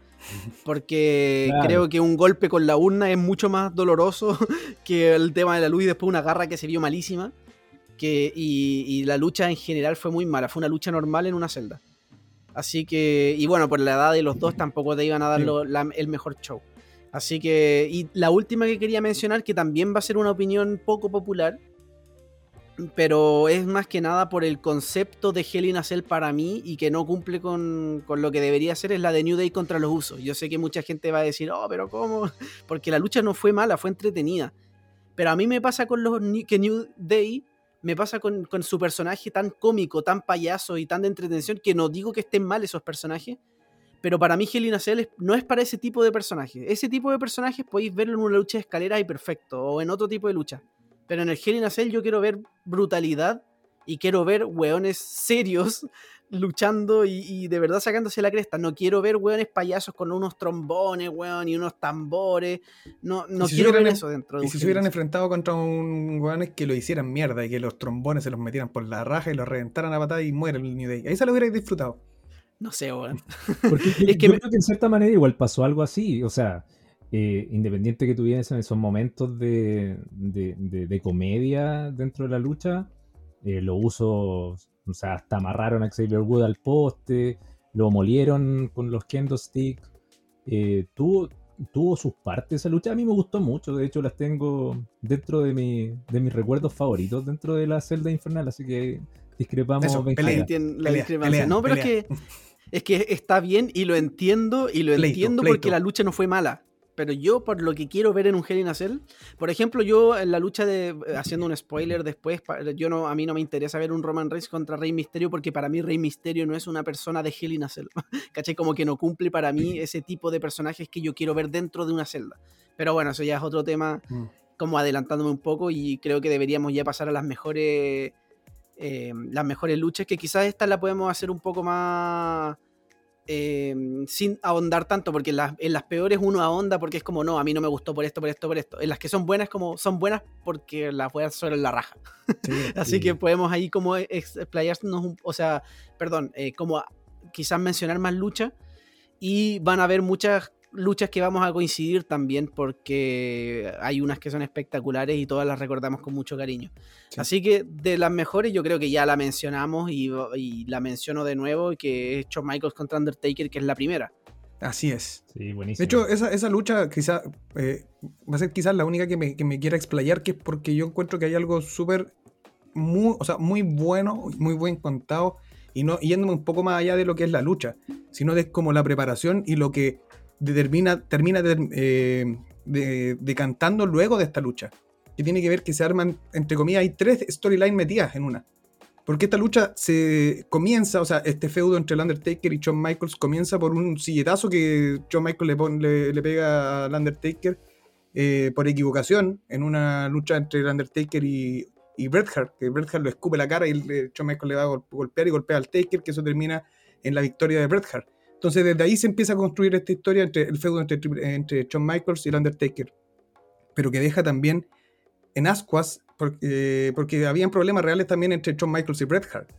Porque Claro. creo que un golpe con la urna es mucho más doloroso que el tema de la luz y después una garra que se vio malísima. Que, y, y la lucha en general fue muy mala. Fue una lucha normal en una celda. Así que, y bueno, por la edad de los dos tampoco te iban a dar Sí. lo- la- el mejor show. Así que, y la última que quería mencionar, que también va a ser una opinión poco popular, pero es más que nada por el concepto de Hell in para mí y que no cumple con, con lo que debería ser, es la de New Day contra los usos. Yo sé que mucha gente va a decir, oh, pero ¿cómo? Porque la lucha no fue mala, fue entretenida. Pero a mí me pasa con los que New Day, me pasa con, con su personaje tan cómico, tan payaso y tan de entretención, que no digo que estén mal esos personajes, pero para mí Hell in no es para ese tipo de personajes. Ese tipo de personajes podéis verlo en una lucha de escalera y perfecto, o en otro tipo de lucha. Pero en el Hell in a Cell yo quiero ver brutalidad y quiero ver weones serios luchando y, y de verdad sacándose la cresta. No quiero ver weones payasos con unos trombones, weón, y unos tambores. No, no si quiero hubieran ver en- eso dentro de Y si se hubieran enfrentado contra un weones que lo hicieran mierda y que los trombones se los metieran por la raja y los reventaran a patada y muere el New Day. Ahí se lo hubierais disfrutado. No sé, weón. Porque Es que yo me- creo que en cierta manera igual pasó algo así. O sea, eh, independiente que tuviesen esos momentos de, de- de- de comedia dentro de la lucha, eh, lo uso, o sea, hasta amarraron a Xavier Wood al poste, lo molieron con los kendo stick. eh, tuvo, tuvo sus partes esa lucha. A mí me gustó mucho. De hecho, las tengo dentro de, mi, de mis recuerdos favoritos dentro de la celda infernal. Así que discrepamos. Eso, 20 pelea. Entiendo la pelea, discrepancia. pelea, no, pero es que es que está bien y lo entiendo y lo Pleito, entiendo pleito. porque la lucha no fue mala. Pero yo, por lo que quiero ver en un Hell in a Cell, por ejemplo, yo en la lucha de. Haciendo un spoiler después, yo no, a mí no me interesa ver un Roman Reigns contra Rey Misterio porque para mí Rey Misterio no es una persona de Hell in a Cell. ¿Cachai? Como que no cumple para mí ese tipo de personajes que yo quiero ver dentro de una celda. Pero bueno, eso ya es otro tema Mm. como adelantándome un poco y creo que deberíamos ya pasar a las mejores eh, las mejores luchas que quizás esta la podemos hacer un poco más eh, sin ahondar tanto porque en las, en las peores uno ahonda porque es como no, a mí no me gustó por esto, por esto, por esto. En las que son buenas como son buenas porque las voy a hacer en la raja. Sí. Así Sí. que podemos ahí como ex- explayarnos, un- o sea, perdón, eh, como quizás mencionar más luchas y van a haber muchas luchas que vamos a coincidir también porque hay unas que son espectaculares y todas las recordamos con mucho cariño. Sí. Así que de las mejores yo creo que ya la mencionamos y, y la menciono de nuevo que es Shawn Michaels contra Undertaker que es la primera. Así es. Sí, buenísimo. De hecho, esa, esa lucha quizá, eh, va a ser quizás la única que me, que me quiera explayar, que es porque yo encuentro que hay algo súper, muy, o sea, muy bueno, muy buen contado, y no yéndome un poco más allá de lo que es la lucha, sino de como la preparación y lo que termina eh, de- decantando luego de esta lucha. Que tiene que ver que se arman, entre comillas, hay tres storylines metidas en una. Porque esta lucha se comienza, o sea, este feudo entre el Undertaker y Shawn Michaels comienza por un silletazo que Shawn Michaels le, pon- le, pega al Undertaker eh, por equivocación en una lucha entre el Undertaker y, Bret Hart, que Bret Hart lo escupe la cara y el- Shawn Michaels le va a gol- golpear y golpea al Taker, que eso termina en la victoria de Bret Hart. Entonces desde ahí se empieza a construir esta historia entre el feudo entre, entre Shawn Michaels y el Undertaker, pero que deja también en ascuas porque, porque habían problemas reales también entre Shawn Michaels y Bret Hart.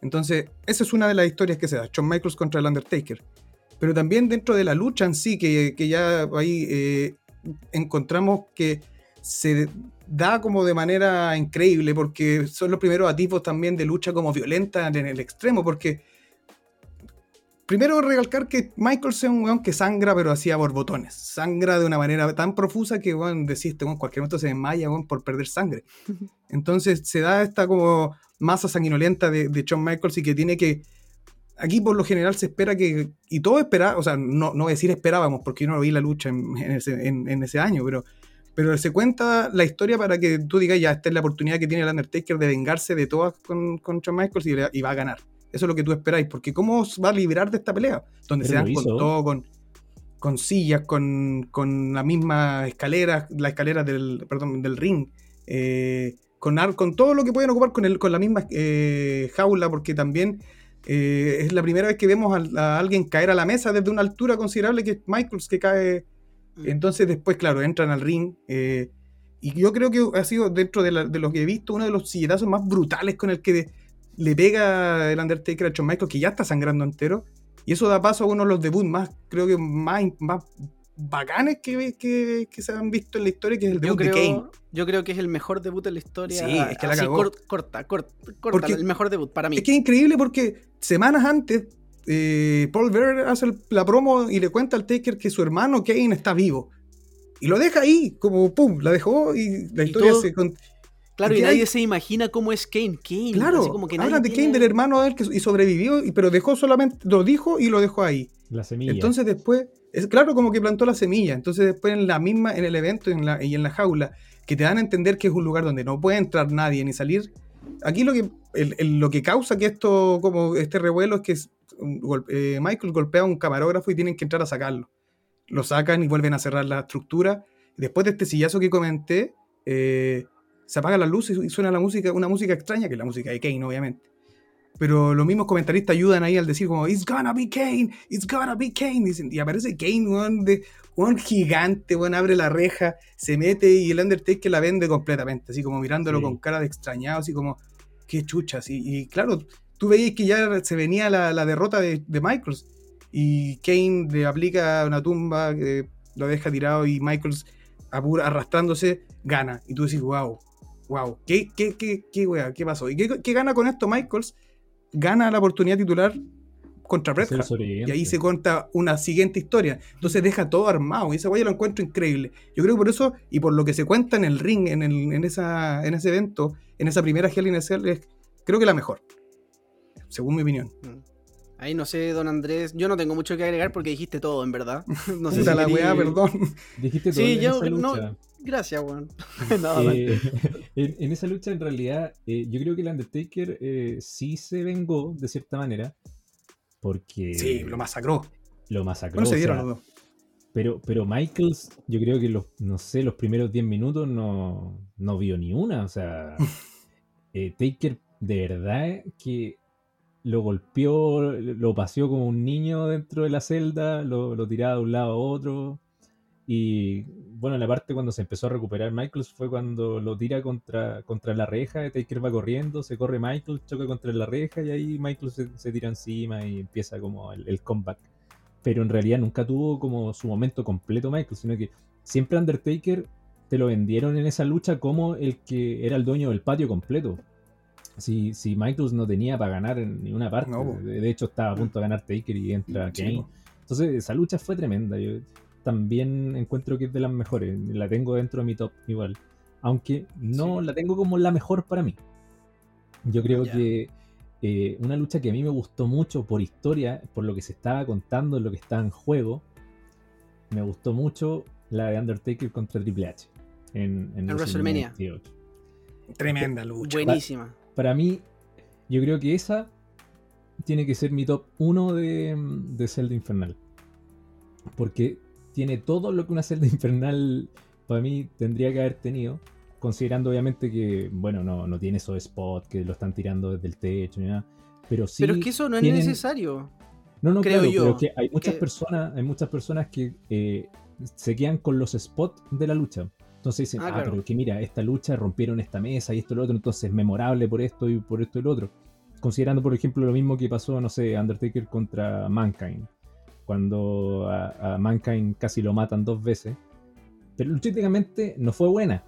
Entonces, esa es una de las historias que se da, Shawn Michaels contra el Undertaker. Pero también dentro de la lucha en sí, que, que ya ahí eh, encontramos que se da como de manera increíble, porque son los primeros atisbos también de lucha como violenta en el extremo, porque primero recalcar que Michael es un weón que sangra, pero hacía borbotones. Sangra de una manera tan profusa que, weón, decís, este weón, cualquier momento se desmaya, weón, por perder sangre. Entonces se da esta como masa sanguinolenta de, de Shawn Michaels y que tiene que aquí por lo general se espera que, y todo espera, o sea, no, no voy a decir esperábamos, porque yo no vi la lucha en, ese, en, ese, año, pero, pero se cuenta la historia para que tú digas, ya, esta es la oportunidad que tiene el Undertaker de vengarse de todas con, con Shawn Michaels y, va a ganar. Eso es lo que tú esperáis, porque ¿cómo va a liberar de esta pelea? Donde se dan con todo, con, con sillas, con, con la misma escalera, la escalera del, perdón, del ring, eh, con, con todo lo que pueden ocupar con, el, con la misma eh, jaula, porque también eh, es la primera vez que vemos a, alguien caer a la mesa desde una altura considerable que es Michaels que cae. Mm. Entonces después, claro, entran al ring. Eh, y yo creo que ha sido dentro de, lo que he visto uno de los silletazos más brutales con el que le pega el Undertaker a Shawn Michaels, que ya está sangrando entero. Y eso da paso a uno de los debuts más, creo que más, más bacanes que, que, que, se han visto en la historia, que es el debut de Kane. Yo creo que es el mejor debut en la historia. Sí, es que la cagó. corta, corta, corta, el mejor debut para mí. Es que es increíble porque semanas antes, eh, Paul Bear hace la promo y le cuenta al Taker que su hermano Kane está vivo. Y lo deja ahí, como pum, la dejó y la historia se. Claro, y, nadie se imagina cómo es Kane. Kane claro, como que hablan de Kane, del hermano de él que, y sobrevivió, pero dejó solamente, lo dijo y lo dejó ahí. La semilla. Entonces después, es claro como que plantó la semilla. Entonces después en la misma, en el evento en la, y en la jaula, que te dan a entender que es un lugar donde no puede entrar nadie ni salir. Aquí lo que, lo que causa que esto, como este revuelo, es que eh, Michael golpea a un camarógrafo y tienen que entrar a sacarlo. Lo sacan y vuelven a cerrar la estructura. Después de este sillazo que comenté, eh, se apaga la luz y suena la música, una música extraña, que es la música de Kane, obviamente. Pero los mismos comentaristas ayudan ahí al decir como, It's gonna be Kane, it's gonna be Kane. y aparece Kane, un de, gigante, one, abre la reja, se mete y el Undertaker la vende completamente, así como mirándolo con cara de extrañado, así como, qué chuchas. Y, claro, tú veías que ya se venía la, derrota de, de, Michaels. Y Kane le aplica una tumba, que lo deja tirado y Michaels arrastrándose, gana. Y tú decís, wow, wow, ¿qué, qué, qué, qué, wea, qué pasó? ¿Y qué, qué, gana con esto Michaels? Gana la oportunidad titular contra Bret Y ahí se cuenta una siguiente historia. Entonces deja todo armado. Y esa wea lo encuentro increíble. Yo creo que por eso, y por lo que se cuenta en el ring, en, el, en, esa, en ese evento, en esa primera Hell in es creo que la mejor. Según mi opinión. Mm. Ahí no sé, don Andrés, yo no tengo mucho que agregar porque dijiste todo, en verdad. No sé si la weá, perdón. Dijiste todo. Sí, yo no. Gracias, Juan. Eh, en, esa lucha, en realidad, eh, yo creo que el Undertaker eh, sí se vengó, de cierta manera, porque... Sí, lo masacró. Lo masacró. No se dieron los dos. Pero, pero Michaels, yo creo que los, no sé, los primeros 10 minutos no, no vio ni una. O sea, Taker, de verdad que lo golpeó, lo paseó como un niño dentro de la celda, lo, lo tiraba de un lado a otro. Y bueno, la parte cuando se empezó a recuperar Michaels fue cuando lo tira contra, contra la reja, Taker va corriendo, se corre Michael, choca contra la reja y ahí Michael se, tira encima y empieza como el, comeback. Pero en realidad nunca tuvo como su momento completo Michael, sino que siempre Undertaker te lo vendieron en esa lucha como el que era el dueño del patio completo. Si, si Michaels no tenía para ganar en ninguna parte, de, hecho estaba a punto de ganar Taker y entra Kane. Entonces esa lucha fue tremenda. Yo también encuentro que es de las mejores. La tengo dentro de mi top igual. Aunque no la tengo como la mejor para mí. Yo creo que eh, una lucha que a mí me gustó mucho por historia, por lo que se estaba contando, lo que estaba en juego, me gustó mucho la de Undertaker contra Triple H en, en, WrestleMania. Tremenda lucha. Buenísima para mí, yo creo que esa tiene que ser mi top 1 de, de Zelda Infernal. Porque tiene todo lo que una Zelda Infernal para mí tendría que haber tenido. Considerando obviamente que, bueno, no, no tiene esos spots que lo están tirando desde el techo ni nada. Pero sí. Pero es que eso no es necesario. No, no, creo yo. Pero que hay muchas personas, hay muchas personas que eh, se quedan con los spots de la lucha. Entonces dicen, ah, ah pero que mira, esta lucha rompieron esta mesa y esto y lo otro, entonces es memorable por esto y por esto y lo otro. Considerando, por ejemplo, lo mismo que pasó, no sé, Undertaker contra Mankind, cuando a, Mankind casi lo matan dos veces. Pero técnicamente no fue buena.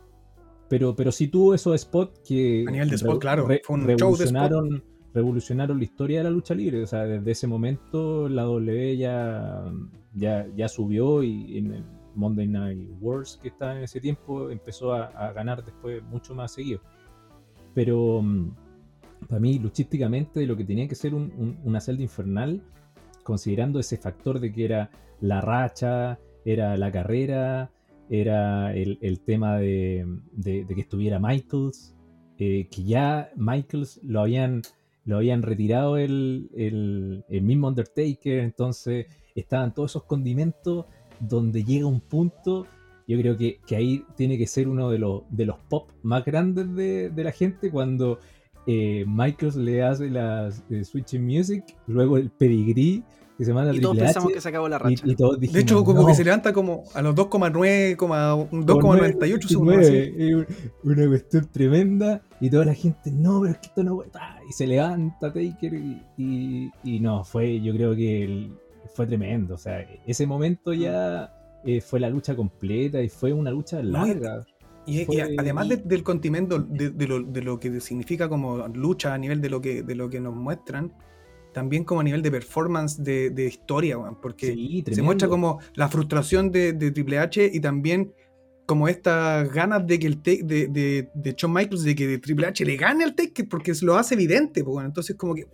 Pero, pero sí tuvo esos spots que a nivel de spot, claro, fue un revolucionaron, revolucionaron la historia de la lucha libre. O sea, desde ese momento la W ya, ya, ya subió y en el Monday Night Wars que estaba en ese tiempo empezó a, ganar después mucho más seguido. Pero mm, para mí, luchísticamente, lo que tenía que ser una celda infernal, considerando ese factor de que era la racha, era la carrera, era el, tema de, que estuviera Michaels, eh, que ya Michaels lo habían, lo habían retirado el, el, mismo Undertaker, entonces estaban todos esos condimentos donde llega un punto, yo creo que, ahí tiene que ser uno de los, de los pop más grandes de, de la gente cuando eh, Michaels le hace la eh, Switching Music, luego el Pedigree que se manda y todos pensamos que se acabó la racha. de hecho, como que se levanta como a los 2,9, 2,98 segundos. Una cuestión tremenda. Y toda la gente, no, pero es que esto no Y se levanta Taker. Y, y, no, fue, yo creo que fue tremendo. O sea, ese momento ya eh, fue la lucha completa y fue una lucha larga. Y, además del condimento de, de, lo, que significa como lucha a nivel de lo que, de lo que nos muestran, también como a nivel de performance de, historia, porque se muestra como la frustración de, Triple H y también como estas ganas de que el take de, de, Shawn Michaels de que Triple H le gane al take porque lo hace evidente, pues, entonces como que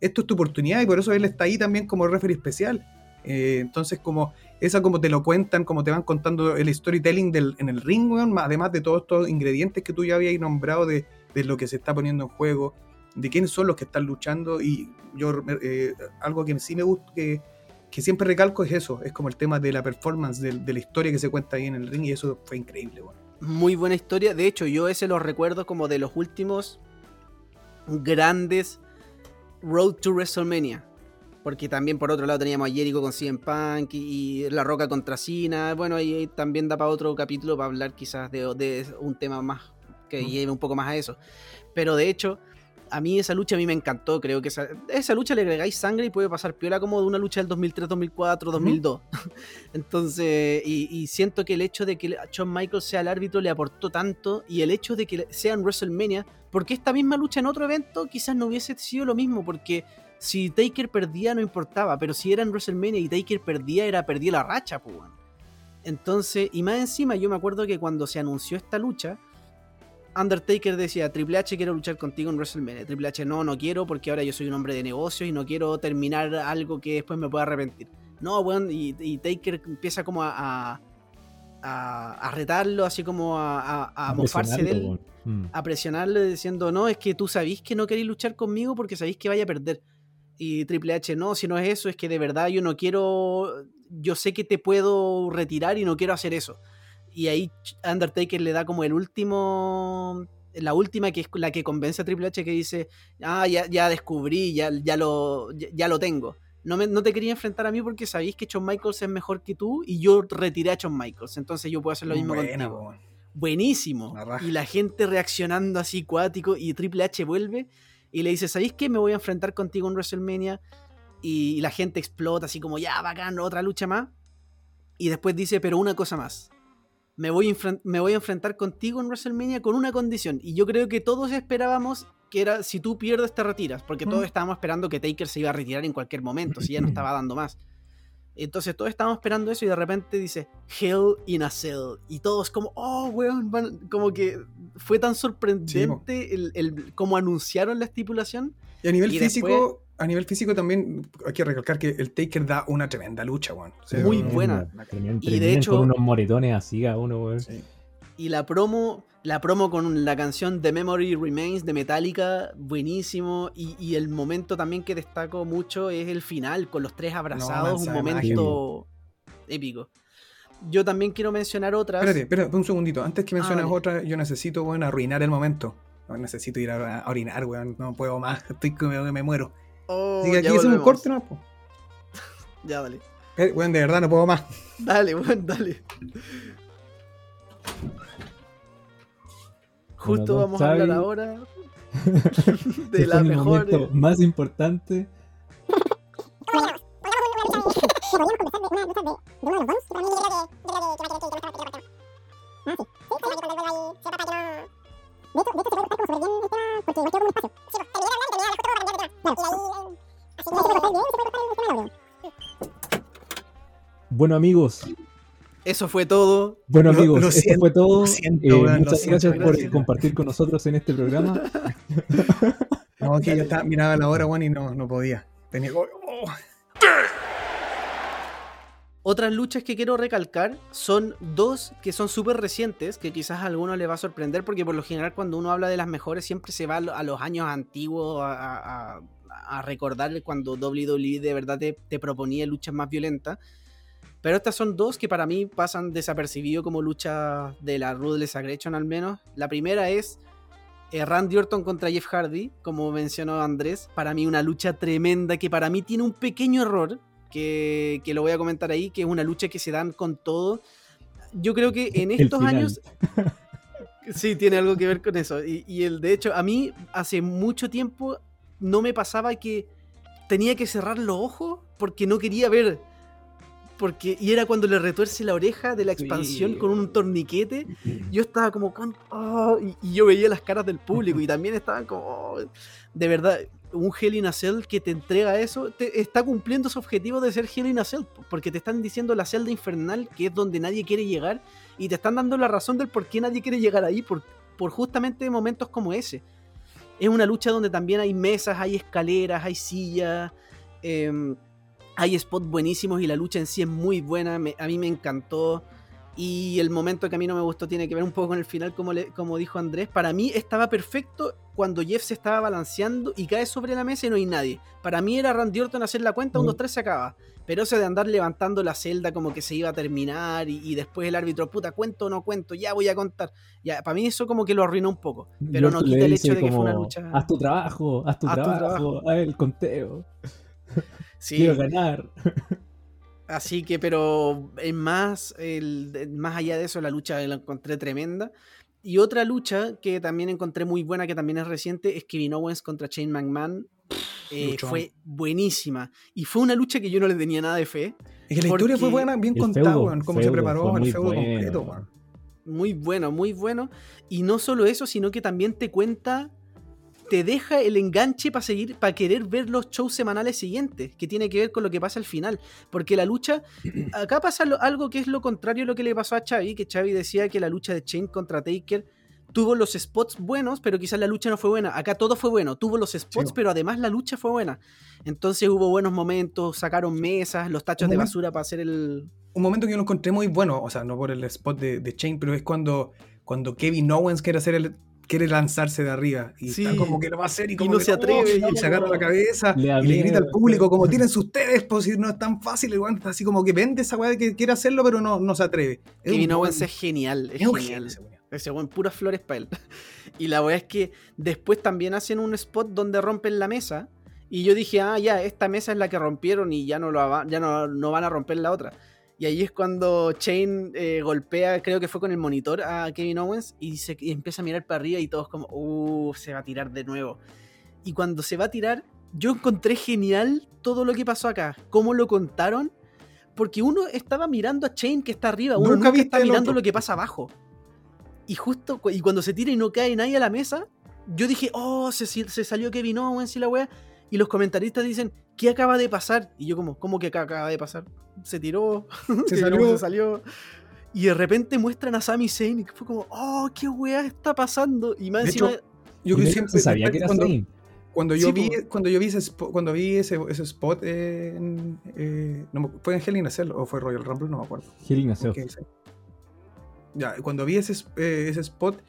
esto es tu oportunidad y por eso él está ahí también como referee especial. Eh, entonces como esa como te lo cuentan, como te van contando el storytelling del, en el ring, además de todos estos ingredientes que tú ya habías nombrado de, lo que se está poniendo en juego, de quiénes son los que están luchando y yo eh, algo que sí me gusta, que, siempre recalco es eso, es como el tema de la performance, de, la historia que se cuenta ahí en el ring y eso fue increíble. Muy buena historia, de hecho yo ese lo recuerdo como de los últimos grandes Road to WrestleMania. Porque también por otro lado teníamos a Jericho con CM Punk y, La Roca contra Cena. Bueno, ahí también da para otro capítulo para hablar quizás de, un tema más que lleve un poco más a eso. Pero de hecho, a mí esa lucha a mí me encantó. Creo que esa, esa lucha le agregáis sangre y puede pasar piola como de una lucha del 2003, 2004, 2002. Entonces, y, siento que el hecho de que Shawn Michaels sea el árbitro le aportó tanto y el hecho de que sea en WrestleMania, porque esta misma lucha en otro evento quizás no hubiese sido lo mismo, porque si Taker perdía no importaba, pero si era en WrestleMania y Taker perdía, era perdía la racha, pues. Entonces, y más encima, yo me acuerdo que cuando se anunció esta lucha, Undertaker decía, Triple H quiero luchar contigo en WrestleMania. Triple H no, no quiero porque ahora yo soy un hombre de negocios y no quiero terminar algo que después me pueda arrepentir. No, bueno, y, Taker empieza como a, a, retarlo, así como a, a mofarse de él, mm. a presionarle diciendo, no, es que tú sabís que no queréis luchar conmigo porque sabéis que vaya a perder. Y Triple H, no, si no es eso, es que de verdad yo no quiero, yo sé que te puedo retirar y no quiero hacer eso. Y ahí Undertaker le da como el último, la última que es la que convence a Triple H que dice, ah, ya, ya descubrí, ya, ya, lo, ya, lo tengo. No, me, no, te quería enfrentar a mí porque sabéis que Shawn Michaels es mejor que tú y yo retiré a Shawn Michaels, entonces yo puedo hacer lo mismo contigo. Buenísimo. Y la gente reaccionando así cuático y Triple H vuelve y le dice, ¿sabéis qué? Me voy a enfrentar contigo en WrestleMania. Y la gente explota así como, ya, bacán, otra lucha más. Y después dice, pero una cosa más. Me voy, me voy a enfrentar contigo en WrestleMania con una condición. Y yo creo que todos esperábamos que era, si tú pierdes, te retiras. Porque todos estábamos esperando que Taker se iba a retirar en cualquier momento, si ya no estaba dando más. Entonces todos estábamos esperando eso y de repente dice Hell in a Cell. Y todos como, oh, weón, como que fue tan sorprendente el, el, cómo anunciaron la estipulación. Y a nivel físico, a nivel físico también hay que recalcar que el Taker da una tremenda lucha, weón. muy buena. y de hecho, con unos moretones así a uno, weón. Y la promo, la promo con la canción The Memory Remains de Metallica, buenísimo. Y, el momento también que destaco mucho es el final, con los tres abrazados, un momento épico. Yo también quiero mencionar otra. Espérate, espérate, un segundito. Antes que menciones ah, otra, yo necesito, bueno, arruinar el momento. No, necesito ir a, orinar, weón. No puedo más. Estoy que me, muero. Oh, Así que aquí es un corte, ¿no? ya, dale. Eh, weón, de verdad no puedo más. Dale, weón, dale. Justo bueno, vamos a hablar ahora de este la mejor. Eh. Más importante. Bueno amigos, eso fue todo. Bueno, Lo- amigos, lo eso siento, fue todo. siento, Eh, lo muchas siento, gracias por gracias. compartir con nosotros en este programa. No, que yo estaba, miraba la hora, weón, y no, no podía. Tenía. oh, oh. Otras luchas que quiero recalcar son dos que son súper recientes, que quizás a algunos les va a sorprender, porque por lo general cuando uno habla de las mejores siempre se va a los años antiguos a, a- a recordar cuando WWE de verdad te, te proponía luchas más violentas. Pero estas son dos que para mí pasan desapercibido como luchas de la Ruthless Aggression al menos. La primera es eh, Randy Orton contra Jeff Hardy, como mencionó Andrés. Para mí una lucha tremenda que para mí tiene un pequeño error, que, que lo voy a comentar ahí, que es una lucha que se dan con todo. Yo creo que en estos años... Sí, tiene algo que ver con eso. Y, y el de hecho, a mí hace mucho tiempo no me pasaba que tenía que cerrar los ojos porque no quería ver. Porque, y era cuando le retuerce la oreja de la expansión Sí. con un torniquete. Yo estaba como, con- oh, y, y yo veía las caras del público y también estaban como, oh, de verdad, un Hell in a Cell que te entrega eso, te, está cumpliendo su objetivo de ser Hell in a Cell, porque te están diciendo la celda infernal, que es donde nadie quiere llegar, y te están dando la razón del por qué nadie quiere llegar ahí, por, por justamente momentos como ese. Es una lucha donde también hay mesas, hay escaleras, hay sillas, em, hay spots buenísimos y la lucha en sí es muy buena, me- a mí me encantó. Y el momento que a mí no me gustó tiene que ver un poco con el final, como, le- como dijo Andrés. Para mí estaba perfecto cuando Jeff se estaba balanceando y cae sobre la mesa y no hay nadie. Para mí era Randy Orton hacer la cuenta, 1, 2, 3 se acaba. Pero eso de andar levantando la celda como que se iba a terminar y, y después el árbitro, puta, cuento o no cuento, ya voy a contar. Ya, para mí eso como que lo arruinó un poco. Pero no quita el hecho de que fue una lucha. Haz tu trabajo, haz tu Haz tu trabajo". haz el conteo. Sí, Quiero ganar. Así que, pero en más, el, más allá de eso, la lucha la encontré tremenda. Y otra lucha que también encontré muy buena, que también es reciente, es Kevin Owens contra Shane McMahon. Eh, fue buenísima. Y fue una lucha que yo no le tenía nada de fe. Es que la historia fue buena, bien contada, feudo, weón. Cómo se preparó el feudo bueno, completo, weón. Muy bueno, muy bueno. Y no solo eso, sino que también te cuenta, te deja el enganche para seguir, para querer ver los shows semanales siguientes, que tiene que ver con lo que pasa al final. Porque la lucha, acá pasa lo- algo que es lo contrario a lo que le pasó a Xavi, que Xavi decía que la lucha de Chain contra Taker tuvo los spots buenos, pero quizás la lucha no fue buena. Acá todo fue bueno, tuvo los spots, Sí. pero además la lucha fue buena. Entonces hubo buenos momentos, sacaron mesas, los tachos de momento- basura para hacer el... Un momento que yo lo encontré muy bueno, o sea, no por el spot de, de Chain, pero es cuando, cuando Kevin Owens quiere hacer el quiere lanzarse de arriba y Sí. está como que lo va a hacer y, Y como no que se atreve, y y se agarra la cabeza Le y le grita al público como tírense ustedes pues si no es tan fácil igual está así como que vende esa weá de que quiere hacerlo pero no, no se atreve Es Kevin Owens es genial, es genial. ese weón. Ese weón, puras flores para él. Y la weá es que después también hacen un spot donde rompen la mesa. Y yo dije, ah, ya, esta mesa es la que rompieron y ya no, lo, ya no, no van a romper la otra. Y ahí es cuando Chain eh, golpea, creo que fue con el monitor a Kevin Owens y, se, y empieza a mirar para arriba y todos como, uh, se va a tirar de nuevo. Y cuando se va a tirar, yo encontré genial todo lo que pasó acá. Cómo lo contaron. Porque uno estaba mirando a Chain que está arriba, uno Nunca está mirando lo que pasa abajo. Y justo, y cuando se tira y no cae nadie a la mesa, yo dije, oh, se, se salió Kevin Owens y la wea. Y los comentaristas dicen, ¿qué acaba de pasar? Y yo como, ¿cómo que acaba de pasar? Se tiró, Se salió. Se salió. Y de repente muestran a Sami Zayn y fue como, oh, qué wea está pasando. Y más De encima, hecho, yo que siempre se sabía que era cuando, Zayn. cuando yo Sí, vi po. cuando yo vi ese spot, cuando vi ese, ese spot eh, en, eh, no me- fue en Hell in a Cell o fue Royal Rumble no me acuerdo Hell in a Cell. Ok, sí. Ya, cuando vi ese, eh, ese spot,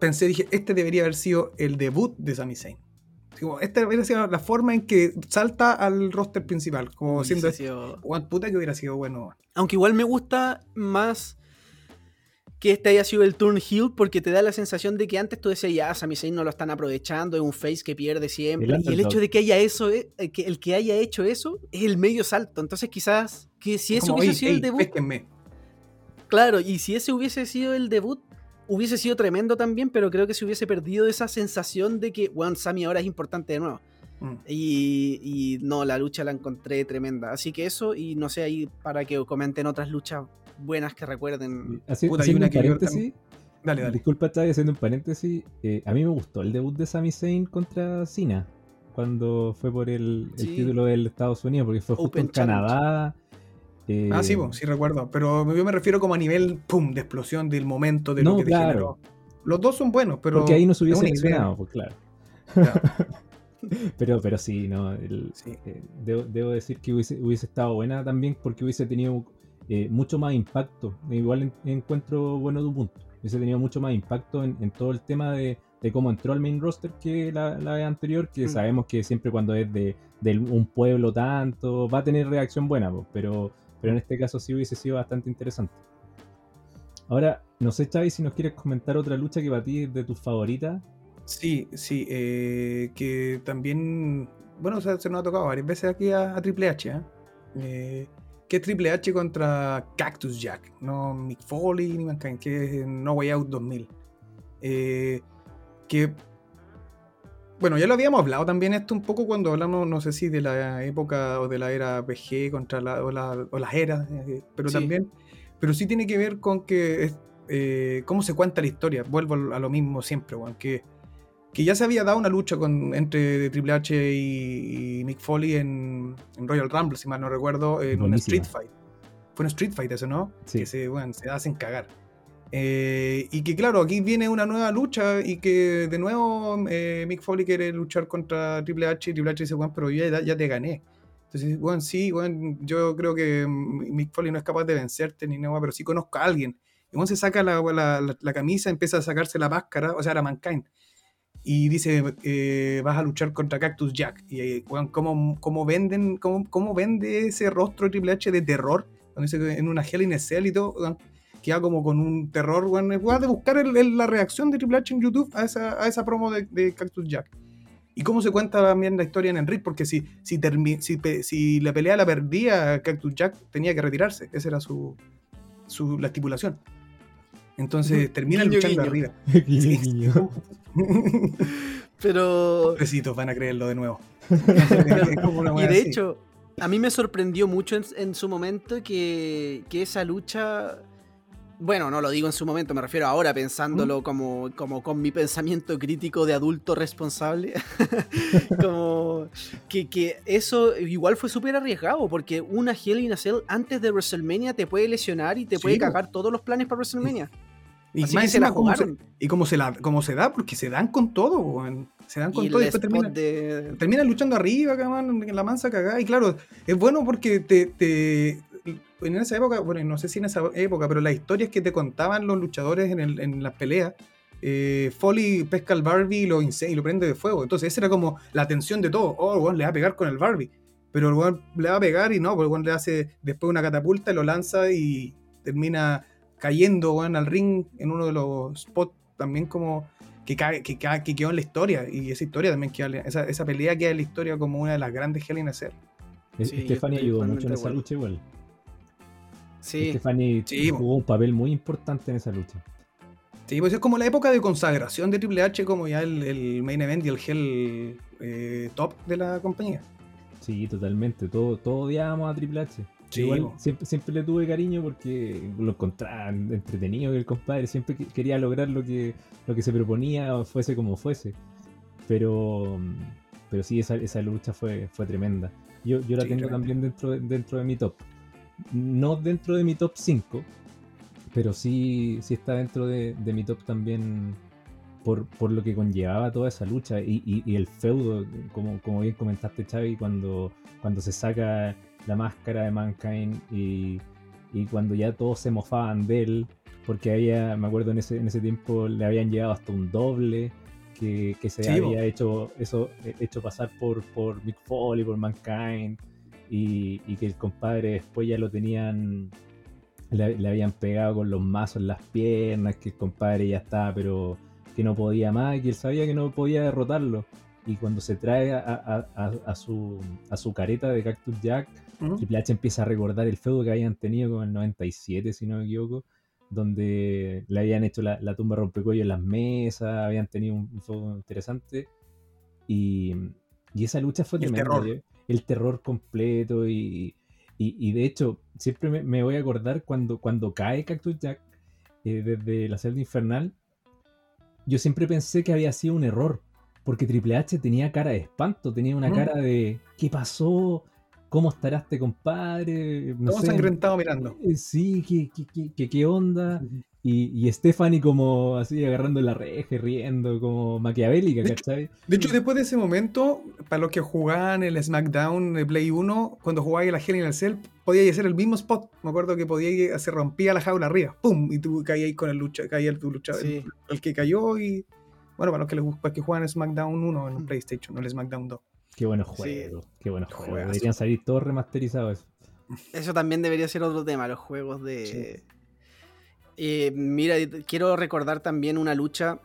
pensé, dije, este debería haber sido el debut de Sami Zayn. Como, Esta debería ser la forma en que salta al roster principal, como hubiese siendo, sido- "Guau, puta que hubiera sido bueno. Aunque igual me gusta más que este haya sido el turn heel porque te da la sensación de que antes tú decías, ya, Sami Zayn no lo están aprovechando, es un face que pierde siempre. El y el hecho de que haya eso, eh, eh, que el que haya hecho eso, es el medio salto. Entonces quizás que si eso Como, hubiese "Ey, sido el debut, pésquenme". claro, y si ese hubiese sido el debut, hubiese sido tremendo también, pero creo que se hubiese perdido esa sensación de que, bueno, Sami ahora es importante de nuevo. Mm. Y, y no, la lucha la encontré tremenda. Así que eso, y no sé, ahí para que comenten otras luchas buenas que recuerden. Así, Puta, hay haciendo una un que paréntesis, Dale, dale. disculpa, Xavi, haciendo un paréntesis, eh, a mí me gustó el debut de Sami Zayn contra Cena cuando fue por el, el Sí. título del Estados Unidos, porque fue justo Open en Canadá. Ah, sí, sí recuerdo. Pero yo me refiero como a nivel, pum, de explosión del momento, de lo que claro. Los dos son buenos, pero. Porque ahí no se hubiese mencionado, pues claro. pero, pero sí, no. Eh, debo, decir que hubiese, hubiese, estado buena también porque hubiese tenido eh, mucho más impacto. Igual encuentro bueno tu punto. Hubiese tenido mucho más impacto en, todo el tema de, cómo entró al main roster que la, vez anterior, que mm. sabemos que siempre cuando es de, un pueblo tanto, va a tener reacción buena, pero, pero en este caso sí hubiese sido bastante interesante. Ahora, no sé, Chavi, si nos quieres comentar otra lucha que para ti es de tus favoritas. Sí, sí, eh, que también, bueno, se, nos ha tocado varias veces aquí a, Triple H, ¿eh? eh que Triple H contra Cactus Jack, no Mick Foley ni Mankind, que es No Way Out 2000. Eh, que, bueno, ya lo habíamos hablado también esto un poco cuando hablamos, no sé si de la época o de la era PG contra la, o, las eras, pero también, pero sí tiene que ver con que, cómo se cuenta la historia. Vuelvo a lo mismo siempre, aunque que ya se había dado una lucha con, entre Triple H y, Mick Foley en, Royal Rumble, si mal no recuerdo, en un Street Fight. Fue un Street Fight eso, ¿no? Sí. Que se, bueno, se hacen cagar. Eh, y que claro, aquí viene una nueva lucha y que de nuevo eh, Mick Foley quiere luchar contra Triple H y Triple H dice, bueno, pero yo ya, te gané. Entonces, bueno, sí, bueno, yo creo que Mick Foley no es capaz de vencerte ni nada, pero sí conozco a alguien. Y bueno, se saca la, la, la, camisa, empieza a sacarse la máscara, o sea, era Mankind y dice, eh, vas a luchar contra Cactus Jack. Y eh, ¿cómo, venden, cómo, vende ese rostro de Triple H de terror? en una Hell in a Cell y todo, queda como con un terror, bueno, de buscar la reacción de Triple H en YouTube a esa, a esa promo de, Cactus Jack. Y cómo se cuenta también la historia en el ring, porque si, si, si, la pelea la perdía Cactus Jack, tenía que retirarse. Esa era su, su la estipulación. Entonces termina luchando arriba. Pero. Pobrecitos, van a creerlo de nuevo. y de hecho, a mí me sorprendió mucho en, su momento que, esa lucha. Bueno, no lo digo en su momento, me refiero ahora pensándolo como, como con mi pensamiento crítico de adulto responsable. como que, eso igual fue súper arriesgado, porque una Hell in a Cell antes de WrestleMania te puede lesionar y te puede cagar todos los planes para WrestleMania. Y más se la y como se, la, como se da, porque se dan con todo, se dan con todo y después terminan, luchando arriba, en la mansa cagada. Y claro, es bueno porque te, en esa época, bueno, no sé si en esa época, pero las historias que te contaban los luchadores en, el, en las peleas, eh, Foley pesca al Barbie y lo, y lo prende de fuego. Entonces, esa era como la tensión de todo. Oh, el le va a pegar con el Barbie. Pero el weón le va a pegar y no, porque el le hace después una catapulta y lo lanza y termina cayendo al ring en uno de los spots también como que, que, que, quedó en la historia. Y esa historia también queda, esa, esa pelea queda en la historia como una de las grandes Hell in a Cell. ayudó mucho en esa lucha igual. Sí. Stephanie jugó un papel muy importante en esa lucha. Sí, pues es como la época de consagración de Triple H como ya el, main event y el Hell eh, top de la compañía. Sí, totalmente. Todo, todo odiábamos a Triple H. Igual siempre, siempre le tuve cariño porque lo encontraba entretenido el compadre. Siempre quería lograr lo que, lo que se proponía, fuese como fuese. Pero, pero sí, esa, esa lucha fue, fue tremenda. Yo, yo la tengo también dentro de, dentro de mi top. No dentro de mi top 5, pero sí, sí está dentro de, mi top también por, por, lo que conllevaba toda esa lucha y, y, el feudo, como, como bien comentaste Xavi, cuando, cuando se saca la máscara de Mankind y, cuando ya todos se mofaban de él, porque había, me acuerdo en ese, en ese tiempo le habían llevado hasta un doble que, se había hecho eso hecho pasar por, por Mick Foley, por Mankind y, que el compadre después ya lo tenían le, habían pegado con los mazos en las piernas, que el compadre ya estaba pero que no podía más y que él sabía que no podía derrotarlo y cuando se trae a, su, a su careta de Cactus Jack, Triple H empieza a recordar el feudo que habían tenido con el 97, si no me equivoco, donde le habían hecho la, tumba rompecuello en las mesas, habían tenido un, feudo interesante. Y, esa lucha fue tremenda. El terror, el terror completo y, de hecho, siempre me, voy a acordar cuando, cuando cae Cactus Jack eh, desde la celda infernal. Yo siempre pensé que había sido un error, porque Triple H tenía cara de espanto, tenía una cara de ¿qué pasó? ¿cómo estará este compadre? No Todo sangrentado mirando. eh, Sí, ¿qué, qué, qué- qué- onda? Y, y Stephanie como así agarrando la reja, y riendo, como maquiavélica, ¿cachai? De hecho, después de ese momento, para los que jugaban el SmackDown de Play 1, cuando jugabas la Hell in a Cell, podía hacer el mismo spot. Me acuerdo que podía se rompía la jaula arriba, ¡pum! Y tú caías ahí con el lucha, caía tu luchador, Sí. el, el que cayó y. Bueno, para los que, les, para los que juegan SmackDown 1 Mm. en PlayStation, no el SmackDown 2. Qué buenos Sí. juegos, qué buenos juegos. Deberían salir todos remasterizados. Eso también debería ser otro tema, los juegos de... Sí. Eh, mira, quiero recordar también una lucha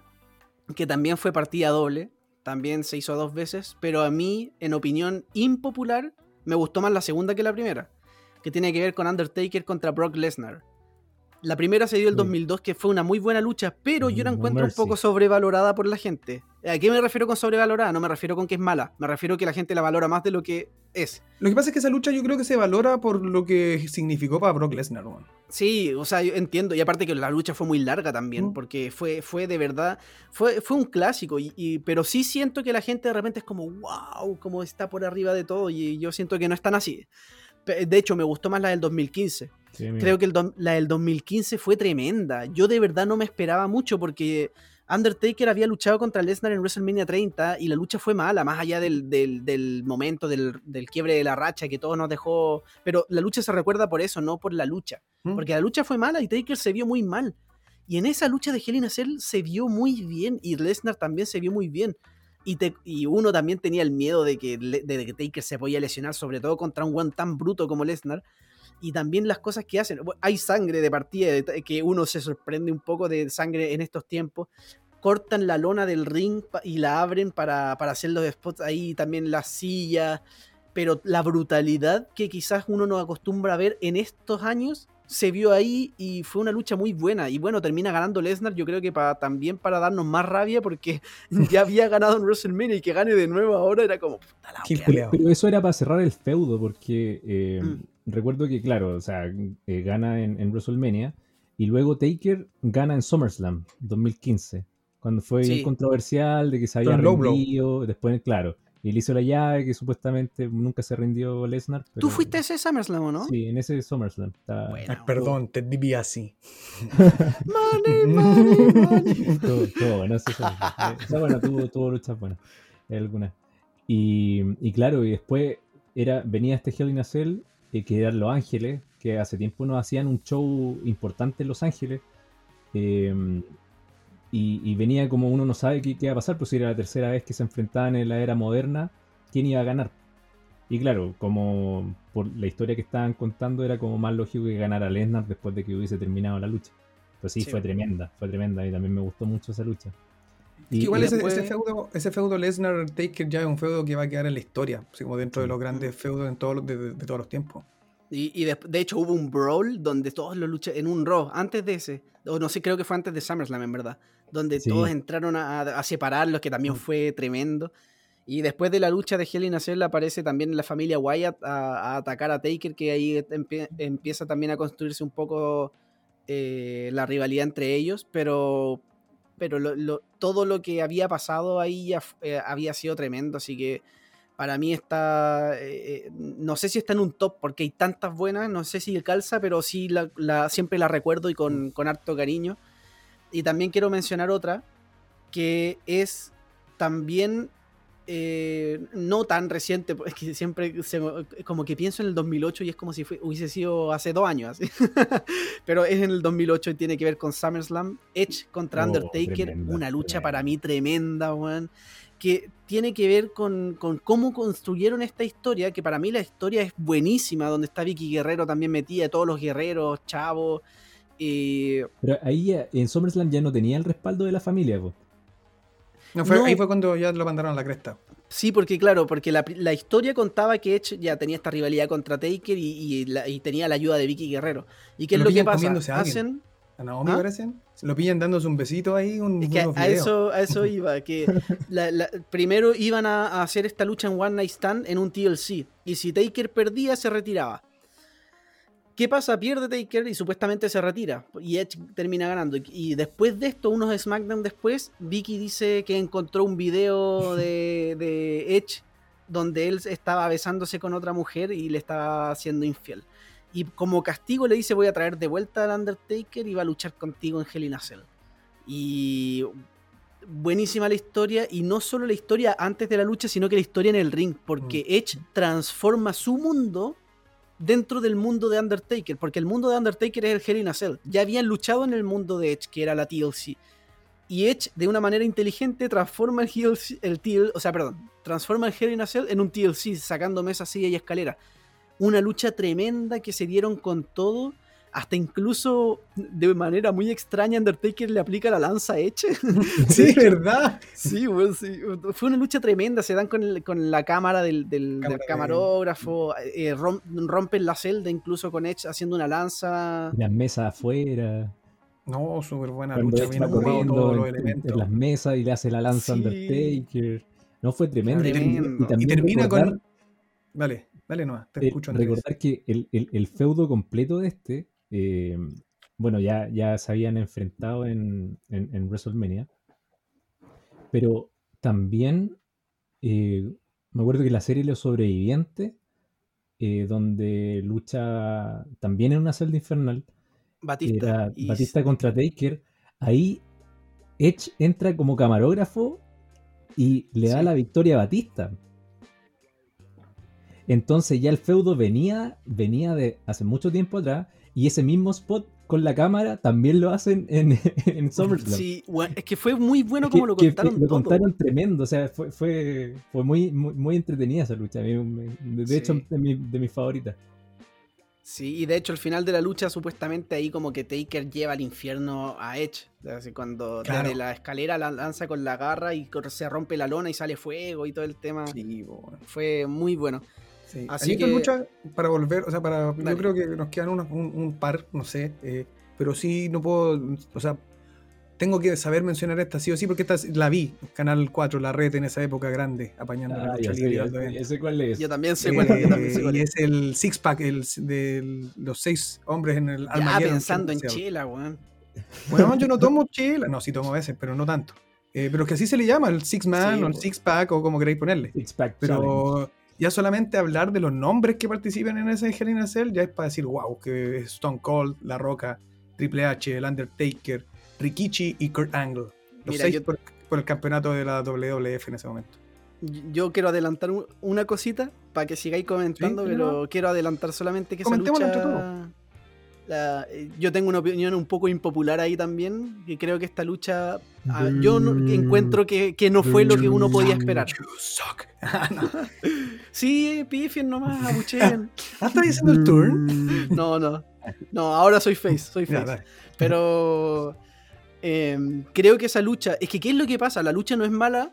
que también fue partida doble, también se hizo dos veces, pero a mí, en opinión impopular, me gustó más la segunda que la primera, que tiene que ver con Undertaker contra Brock Lesnar. La primera se dio el Sí. 2002, que fue una muy buena lucha, pero yo la No encuentro un poco sobrevalorada por la gente. ¿A qué me refiero con sobrevalorada? No me refiero con que es mala, me refiero que la gente la valora más de lo que es. Lo que pasa es que esa lucha yo creo que se valora por lo que significó para Brock Lesnar. Sí, o sea, yo entiendo. Y aparte que la lucha fue muy larga también, Mm. porque fue, fue de verdad, fue, fue un clásico. Y, y- pero sí siento que la gente de repente es como, wow, como está por arriba de todo. Y yo siento que no es tan así. De hecho, me gustó más la del 2015. Sí, mira. Creo que el do- la del 2015 fue tremenda. Yo de verdad no me esperaba mucho porque Undertaker había luchado contra Lesnar en WrestleMania 30 y la lucha fue mala, más allá del, del- del momento del, del quiebre de la racha que todo nos dejó. Pero la lucha se recuerda por eso, no por la lucha. ¿Mm? Porque la lucha fue mala y Taker se vio muy mal. Y en esa lucha de Hell in a Cell se vio muy bien y Lesnar también se vio muy bien. Y, te- uno también tenía el miedo de que, de que Taker se podía lesionar, sobre todo contra un one tan bruto como Lesnar. Y también las cosas que hacen. Hay sangre de partida que uno se sorprende un poco de sangre en estos tiempos. Cortan la lona del ring y la abren para, para hacer los spots ahí, también las sillas. Pero la brutalidad que quizás uno no acostumbra a ver en estos años se vio ahí y fue una lucha muy buena. Y bueno, termina ganando Lesnar, yo creo que para, también para darnos más rabia, porque ya había ganado en WrestleMania y que gane de nuevo ahora era como. puta la. Pero eso era para cerrar el feudo, porque eh, Mm. recuerdo que, claro, o sea, eh, gana en, en WrestleMania y luego Taker gana en SummerSlam 2015, cuando fue Sí. controversial de que se había rendido, después, claro, y le hizo la llave que supuestamente nunca se rindió Lesnar. ¿Tú pero- fuiste a ese SummerSlam o no? Sí, en ese SummerSlam. Está, Bueno. Ay, perdón, te di así. Money, money, money. Todo, todo bueno, sí, sí. Eh, O sea, bueno, tuvo, tuvo luchas buenas. Algunas. Y, y claro, y después era, venía este Hell in a Cell, eh, que eran Los Ángeles, que hace tiempo no hacían un show importante en Los Ángeles. eh, y, y venía como uno no sabe qué, qué iba a pasar, pues si era la tercera vez que se enfrentaban en la era moderna, ¿quién iba a ganar? Y claro, como por la historia que estaban contando, era como más lógico que ganara Lesnar después de que hubiese terminado la lucha. Pues sí, Sí. fue tremenda, fue tremenda y también me gustó mucho esa lucha. Y, igual y ese, después- ese feudo, ese feudo Lesnar Taker ya es un feudo que va a quedar en la historia, así como dentro de los grandes feudos en de, de- de todos los tiempos. Y, y de, de hecho hubo un brawl donde todos los luchadores, en un Raw, antes de ese, o no sé, creo que fue antes de SummerSlam en verdad, donde Sí. todos entraron a, a separarlos, que también Mm. fue tremendo. Y después de la lucha de a Cell aparece también la familia Wyatt a, a atacar a Taker, que ahí empie- empieza también a construirse un poco eh, la rivalidad entre ellos, pero, pero lo- lo- todo lo que había pasado ahí ya eh, había sido tremendo, así que para mí está, eh, eh, no sé si está en un top porque hay tantas buenas, no sé si calza, pero sí la, la- siempre la recuerdo y con, con harto cariño. Y también quiero mencionar otra, que es también eh, no tan reciente, es que siempre se como que pienso en el 2008 y es como si fue- hubiese sido hace dos años, así. pero es en el 2008 y tiene que ver con SummerSlam, Edge contra Oh, Undertaker, tremenda, una lucha tremenda. para mí tremenda, weón que tiene que ver con, con cómo construyeron esta historia, que para mí la historia es buenísima, donde está Vicky Guerrero también metida, todos los guerreros, chavos. eh, Pero ahí ya- en SummerSlam ya no tenía el respaldo de la familia, po. No, fue- No. Ahí fue cuando ya lo mandaron a la cresta. sí, porque claro, porque la, la historia contaba que Edge ya tenía esta rivalidad contra Taker y, y la- y tenía la ayuda de Vicky Guerrero. ¿Y qué es Lo lo que pasa? Hacen... A Naomi ¿Ah? Se lo pillan dándose un besito ahí, un, Es que a, eso, a eso iba, que la- la- primero iban a, a hacer esta lucha en One Night Stand en un TLC, y si Taker perdía, se retiraba. ¿Qué pasa? Pierde Taker y supuestamente se retira, y Edge termina ganando. Y después de esto, unos SmackDown después, Vicky dice que encontró un video de, de Edge donde él estaba besándose con otra mujer y le estaba siendo infiel. Y como castigo le dice voy a traer de vuelta al Undertaker y va a luchar contigo en Hell in a Cell. Y buenísima la historia y no solo la historia antes de la lucha, sino que la historia en el ring, porque mm. Edge transforma su mundo dentro del mundo de Undertaker, porque el mundo de Undertaker es el Hell in a Cell. Ya habían luchado en el mundo de Edge, que era la TLC. Y Edge, de una manera inteligente, transforma el, TLC, el o sea, perdón, transforma el Hell in a Cell en un TLC, sacando mesas, silla y escalera. Una lucha tremenda que se dieron con todo hasta incluso de manera muy extraña Undertaker le aplica la lanza Edge. sí, ¿verdad? Sí, bueno, sí, fue una lucha tremenda, se dan con, con la cámara del, del, camarógrafo, eh, rompen la celda incluso con Edge haciendo una lanza. Las mesas afuera. No, súper buena lucha, bien corriendo todos los elementos. En las mesas y le hace la lanza a Undertaker. No, fue tremendo. Y, termina con... Vale, dale no, te eh, escucho. recordar que el, el, el feudo completo de este eh, bueno, ya, ya se habían enfrentado en, en, WrestleMania. Pero también eh, me acuerdo que la serie Los Sobrevivientes, eh, donde lucha también en una celda infernal, Batista, Batista contra Taker, ahí Edge entra como camarógrafo y le da la victoria a Batista. Entonces ya el feudo venía, venía de hace mucho tiempo atrás y ese mismo spot con la cámara también lo hacen en, en SummerSlam. Sí, es que fue muy bueno como lo contaron. lo contaron tremendo, o sea, fue, fue, fue muy, muy, entretenida esa lucha. De hecho, de, mi, de mis favoritas. Sí, y de hecho al final de la lucha supuestamente ahí como que Taker lleva al infierno a Edge. cuando desde la escalera la lanza con la garra y se rompe la lona y sale fuego y todo el tema. Sí, Fue muy bueno. Así que lucha para volver, o sea, para yo creo que nos quedan un, par, no sé, eh, pero sí no puedo, o sea, tengo que saber mencionar esta sí o sí porque esta la vi, Canal 4, la red en esa época grande, apañando la ah, lucha libre. cuál es. Yo también sé cuál, es. Y es el six pack el, de los seis hombres en el Ya pensando en chela, weón. Bueno, yo no tomo chela, no, sí tomo a veces, pero no tanto. Eh, pero que así se le llama, el six man o el six pack o como queréis ponerle. Six pack. Pero ya solamente hablar de los nombres que participan en ese Hell in a Cell ya es para decir, wow, que es Stone Cold, La Roca, Triple H, El Undertaker, Rikichi y Kurt Angle. Los seis por, el campeonato de la WWF en ese momento. Yo quiero adelantar una cosita para que sigáis comentando, pero quiero adelantar solamente que esa lucha... Eh, yo tengo una opinión un poco impopular ahí también, que creo que esta lucha, ah, yo encuentro que, no fue lo que uno podía esperar. sí, pifien nomás, abucheen. ¿Ah, estás diciendo el turn? No, no. No, ahora soy face, soy face. Pero em, creo que esa lucha, es que ¿qué es lo que pasa? La lucha no es mala,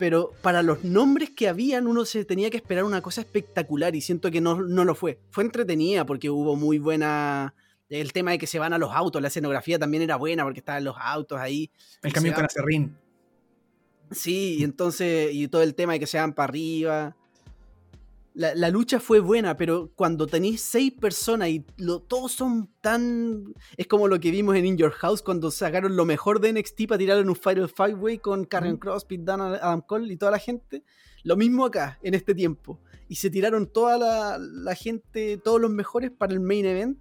pero para los nombres que habían uno se tenía que esperar una cosa espectacular y siento que no, lo fue. Fue entretenida porque hubo muy buena... El tema de que se van a los autos, la escenografía también era buena porque estaban los autos ahí. El camión con acerrín. Sí, y entonces, y todo el tema de que se van para arriba la, lucha fue buena, pero cuando tenéis seis personas y todos son tan. Es como lo que vimos en In Your House cuando sacaron lo mejor de NXT para tirar en un Final Five Way con Karen Cross, Pete Dunne, Adam Cole y toda la gente. Lo mismo acá, en este tiempo. Y se tiraron toda la, la gente, todos los mejores para el main event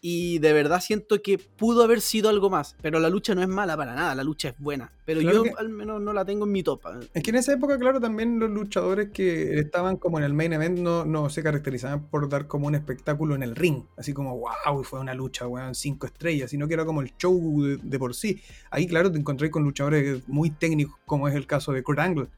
y de verdad siento que pudo haber sido algo más, pero la lucha no es mala para nada, la lucha es buena, pero yo al menos no la tengo en mi topa. Es que en esa época, claro, también los luchadores que estaban como en el main event no, no se caracterizaban por dar como un espectáculo en el ring, así como, wow, fue una lucha, weón, cinco estrellas, sino que era como el show de, por sí. Ahí, claro, te encontré con luchadores muy técnicos, como es el caso de Kurt Angle,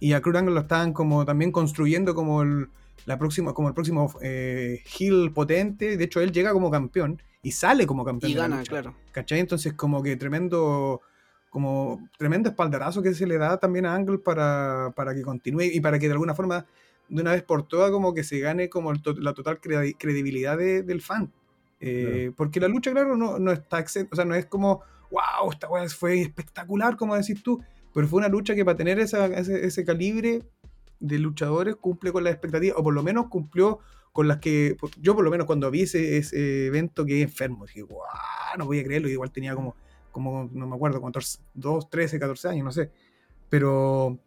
y a Kurt Angle lo estaban como también construyendo como el la próxima, como el próximo eh, heel potente. De hecho, él llega como campeón y sale como campeón. Y gana, claro. ¿Cachai? Entonces, como que tremendo, como tremendo espaldarazo que se le da también a Angle para, para que continúe y para que de alguna forma, de una vez por todas, como que se gane como la total credibilidad del fan. Eh, porque la lucha, claro, no, no está o sea, no es como, wow, esta weá fue espectacular, como decís tú, pero fue una lucha que para tener ese, ese calibre de luchadores cumple con las expectativas, o por lo menos cumplió con las que yo por lo menos cuando vi ese, evento quedé enfermo, dije, guau, no voy a creerlo, igual tenía como, como no me acuerdo, 2, 13, 14 años, no sé, pero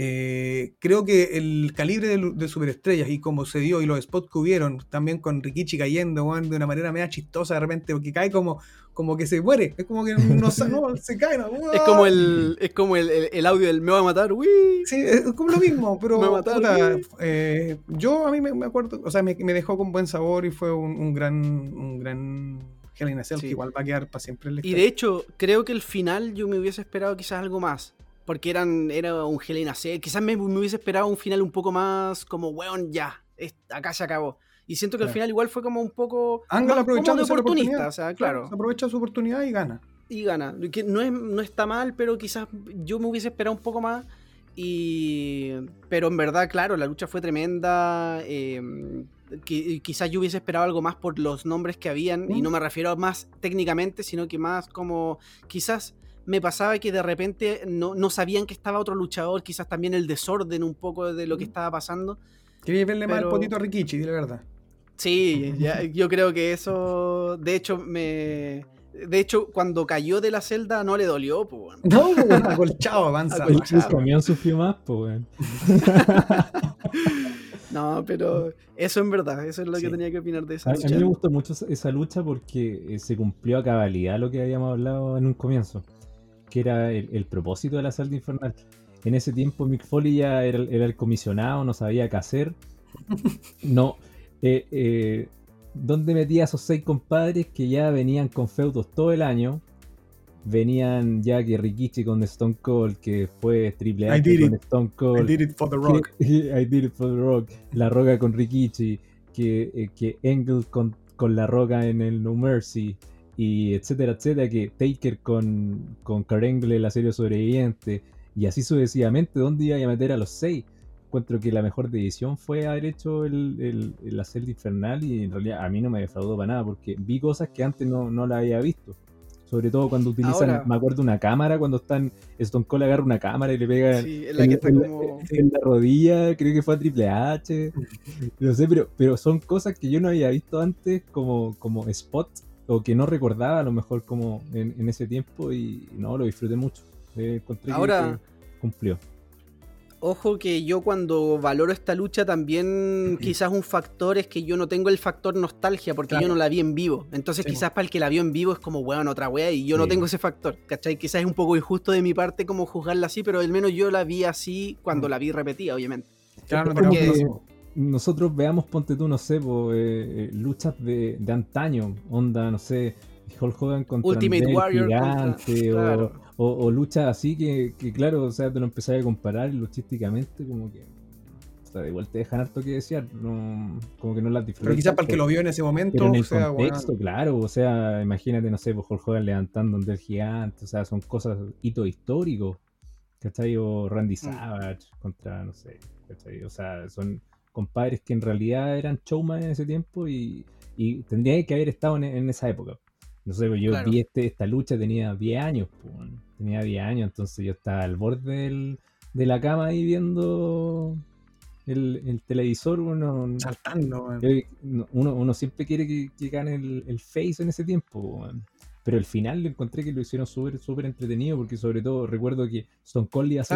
eh, creo que el calibre de, superestrellas y como se dio y los spots que hubieron, también con Rikichi cayendo de una manera media chistosa de repente, porque cae como, como que se muere, es como que no, no se cae. No, es como el, es como el, el, audio del me va a matar, uy. Sí, es como lo mismo, pero eh, yo a mí me, acuerdo, o sea, me, dejó con buen sabor y fue un, gran, un gran Hell in que igual va a quedar para siempre Y de hecho, creo que el final yo me hubiese esperado quizás algo más porque eran, era un Helena C. Quizás me, hubiese esperado un final un poco más como, weón, ya, acá se acabó. Y siento que al final igual fue como un poco Ángel aprovechando de oportunista, o sea, claro. Se aprovecha su oportunidad y gana. Y gana. Que no, es, no está mal, pero quizás yo me hubiese esperado un poco más. Y... Pero en verdad, claro, la lucha fue tremenda. Eh, quizás yo hubiese esperado algo más por los nombres que habían. Y mm. no me refiero más técnicamente, sino que más como quizás me pasaba que de repente no, sabían que estaba otro luchador, quizás también el desorden un poco de lo que estaba pasando. Quería verle más el potito a Rikichi, de verdad. Sí, yo creo que eso, de hecho, me... De hecho, cuando cayó de la celda no le dolió, pues. No, acolchado, avanza. El camión sufrió más, pues. No, pero eso en verdad, eso es lo que tenía que opinar de esa lucha. A mí me gustó mucho esa lucha porque eh, se cumplió a cabalidad lo que habíamos hablado en un comienzo que era el, propósito de la salda infernal. En ese tiempo Mick Foley ya era, el comisionado, no sabía qué hacer. No. Eh, eh, ¿Dónde metía a esos seis compadres que ya venían con feudos todo el año? Venían ya que Rikichi con Stone Cold, que fue Triple H con Stone Cold. I did it for the Rock. I did it for the Rock. La Roca con Rikichi. Que, eh, que Engel con, con La Roca en el No Mercy y etcétera, etcétera, que Taker con, con Karengle, la serie sobreviviente, y así sucesivamente, ¿dónde iba a meter a los seis? Encuentro que la mejor decisión fue haber hecho el, el, la celda infernal y en realidad a mí no me defraudó para nada porque vi cosas que antes no, no la había visto. Sobre todo cuando utilizan, me acuerdo, una cámara, cuando están, Stone Cold agarra una cámara y le pega en, la, rodilla, creo que fue a Triple H, no sé, pero, pero son cosas que yo no había visto antes como, como spot o que no recordaba a lo mejor como en, ese tiempo y no, lo disfruté mucho. Eh, Ahora, cumplió. Ojo que yo cuando valoro esta lucha también quizás un factor es que yo no tengo el factor nostalgia porque yo no la vi en vivo. Entonces quizás para el que la vio en vivo es como, weón, otra wea y yo no tengo ese factor. ¿Cachai? Quizás es un poco injusto de mi parte como juzgarla así, pero al menos yo la vi así cuando mm. la vi repetida, obviamente. Claro, pero nosotros veamos, ponte tú, no sé, eh, eh, luchas de, de, antaño, onda, no sé, Hulk Hogan contra Ultimate Warrior o, luchas así que, claro, o sea, te lo empezás a comparar luchísticamente, como que. O sea, igual te dejan harto que decir, no, como que no las disfrutas. Pero quizás para el que lo vio en ese momento. Pero en el contexto, claro, o sea, imagínate, no sé, pues Hulk Hogan levantando del gigante, o sea, son cosas, hitos históricos, ¿cachai? O Randy mm. Savage contra, no sé, ¿cachai? O sea, son compadres que en realidad eran showman en ese tiempo y, y tendría que haber estado en, esa época. No sé, yo vi este, esta lucha, tenía 10 años, tenía 10 años, entonces yo estaba al borde de la cama ahí viendo el, televisor, uno, saltando. Uno, uno, siempre quiere que, que gane el, el, face en ese tiempo. Pero al final lo encontré que lo hicieron súper súper entretenido porque sobre todo recuerdo que Stone Cold le hace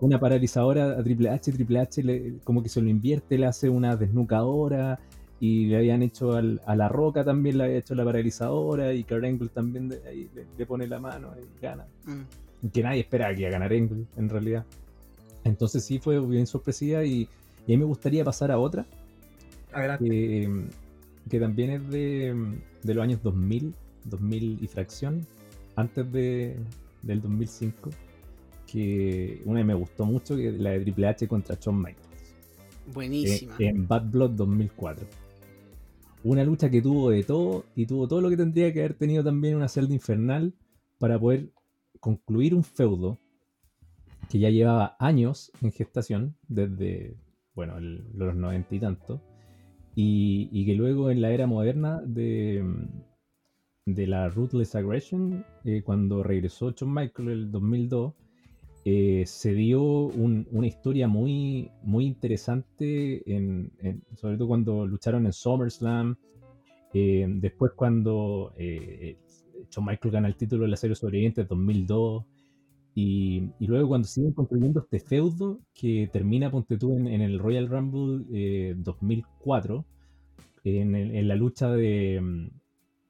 una, paralizadora a Triple H, Triple H como que se lo invierte, le hace una desnucadora y le habían hecho a La Roca también le había hecho la paralizadora y Kurt Angle también le, pone la mano y gana. Mm. Que nadie esperaba que iba a ganar Angle en realidad. Entonces sí fue bien sorpresiva y, y a mí me gustaría pasar a otra. Que, que también es de, de los años 2000 2000 y fracción, antes de, del 2005, que una me gustó mucho, que la de Triple H contra Shawn Michaels. Buenísima. Eh, en Bad Blood 2004. Una lucha que tuvo de todo y tuvo todo lo que tendría que haber tenido también una celda infernal para poder concluir un feudo que ya llevaba años en gestación, desde, bueno, los noventa y tanto, y, y, que luego en la era moderna de, de la Ruthless Aggression, eh, cuando regresó John Michael en el 2002, eh, se dio una historia muy, muy interesante, en, sobre todo cuando lucharon en SummerSlam. Eh, después cuando John Michael gana el título de la serie sobreviviente en 2002. Y, luego cuando siguen construyendo este feudo, que termina, ponte tú, en, el Royal Rumble 2004, eh, en, la lucha de,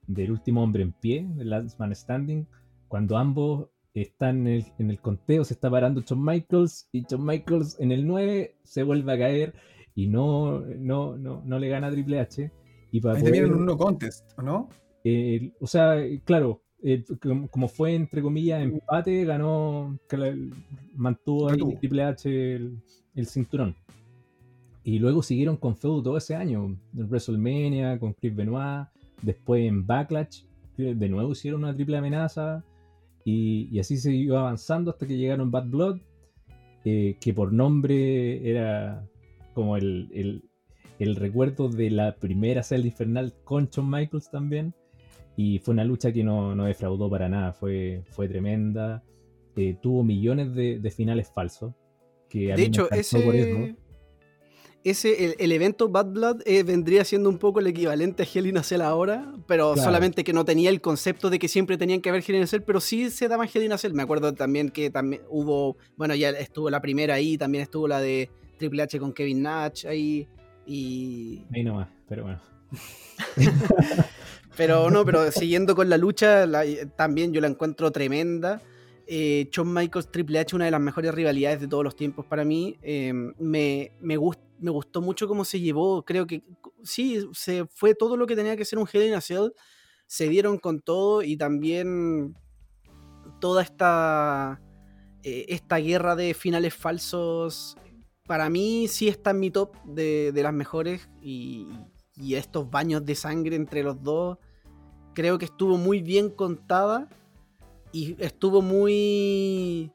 del último hombre en pie, el Last Man Standing, cuando ambos están en el, conteo, se está parando John Michaels y John Michaels en el 9 se vuelve a caer y no, no, no, le gana a Triple H. Y para Ahí un no contest, ¿no? o sea, claro, como fue entre comillas empate, ganó, mantuvo ahí Triple H el, cinturón. Y luego siguieron con feudo todo ese año, en WrestleMania, con Chris Benoit, después en Backlash, de nuevo hicieron una triple amenaza, y, así se iba avanzando hasta que llegaron Bad Blood, eh, que por nombre era como el, el, recuerdo de la primera celda infernal con Shawn Michaels también. Y fue una lucha que no, no defraudó para nada, fue, fue tremenda. Eh, tuvo millones de, finales falsos. Que de hecho, ese, ese, el, evento Bad Blood eh, vendría siendo un poco el equivalente a Hell in a Cell ahora, pero solamente que no tenía el concepto de que siempre tenían que haber Hell in a Cell, pero sí se daba Hell in a Cell. Me acuerdo también que también hubo, bueno, ya estuvo la primera ahí, también estuvo la de Triple H con Kevin Nash ahí y... Ahí nomás, pero bueno. pero no, pero siguiendo con la lucha, también yo la encuentro tremenda. Eh, Shawn Michaels Triple H, una de las mejores rivalidades de todos los tiempos para mí. Eh, me, me, me gustó mucho cómo se llevó. Creo que sí, se fue todo lo que tenía que ser un Hell in a. Se dieron con todo y también toda esta, eh, esta guerra de finales falsos. Para mí sí está en mi top de, de las mejores y, y estos baños de sangre entre los dos. Creo que estuvo muy bien contada y estuvo muy...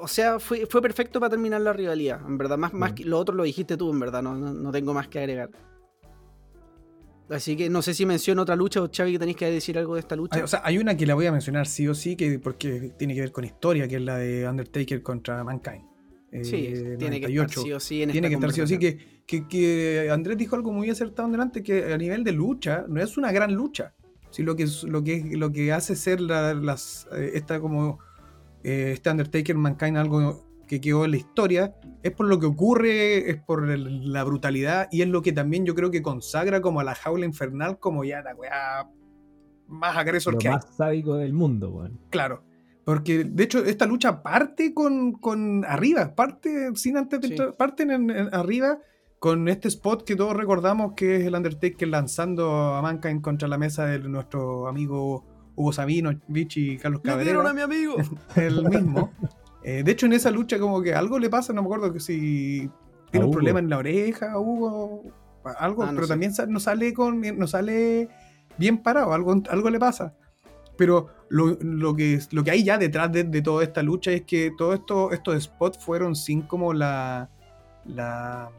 O sea, fue, fue perfecto para terminar la rivalidad. En verdad, más, más mm. que lo otro lo dijiste tú, en verdad, no, no, tengo más que agregar. Así que no sé si menciono otra lucha o Xavi que tenéis que decir algo de esta lucha. o sea, hay una que la voy a mencionar sí o sí, que, porque tiene que ver con historia, que es la de Undertaker contra Mankind. sí, tiene que estar sí o sí en Tiene que estar sí o sí. Que, que, que, Andrés dijo algo muy acertado delante, que a nivel de lucha no es una gran lucha. Sí, lo que, lo que, lo que hace ser las, eh, esta como eh, este Undertaker Mankind algo que quedó en la historia, es por lo que ocurre, es por la brutalidad y es lo que también yo creo que consagra como a la jaula infernal como ya la weá más agresor lo que más sádico del mundo, weón. Claro. Porque de hecho esta lucha parte con, con arriba, parte sin antes de, parten en, arriba con este spot que todos recordamos que es el Undertaker lanzando a Mankind contra la mesa de nuestro amigo Hugo Sabino, Vichy y Carlos Cabrera. a mi amigo! el mismo. Eh, de hecho, en esa lucha como que algo le pasa, no me acuerdo que si tiene un problema en la oreja a Hugo, algo, ah, pero también no sale con no sale bien parado, algo, algo le pasa. Pero lo, lo, que, lo que hay ya detrás de, de toda esta lucha es que todos esto, estos spots fueron sin como la, la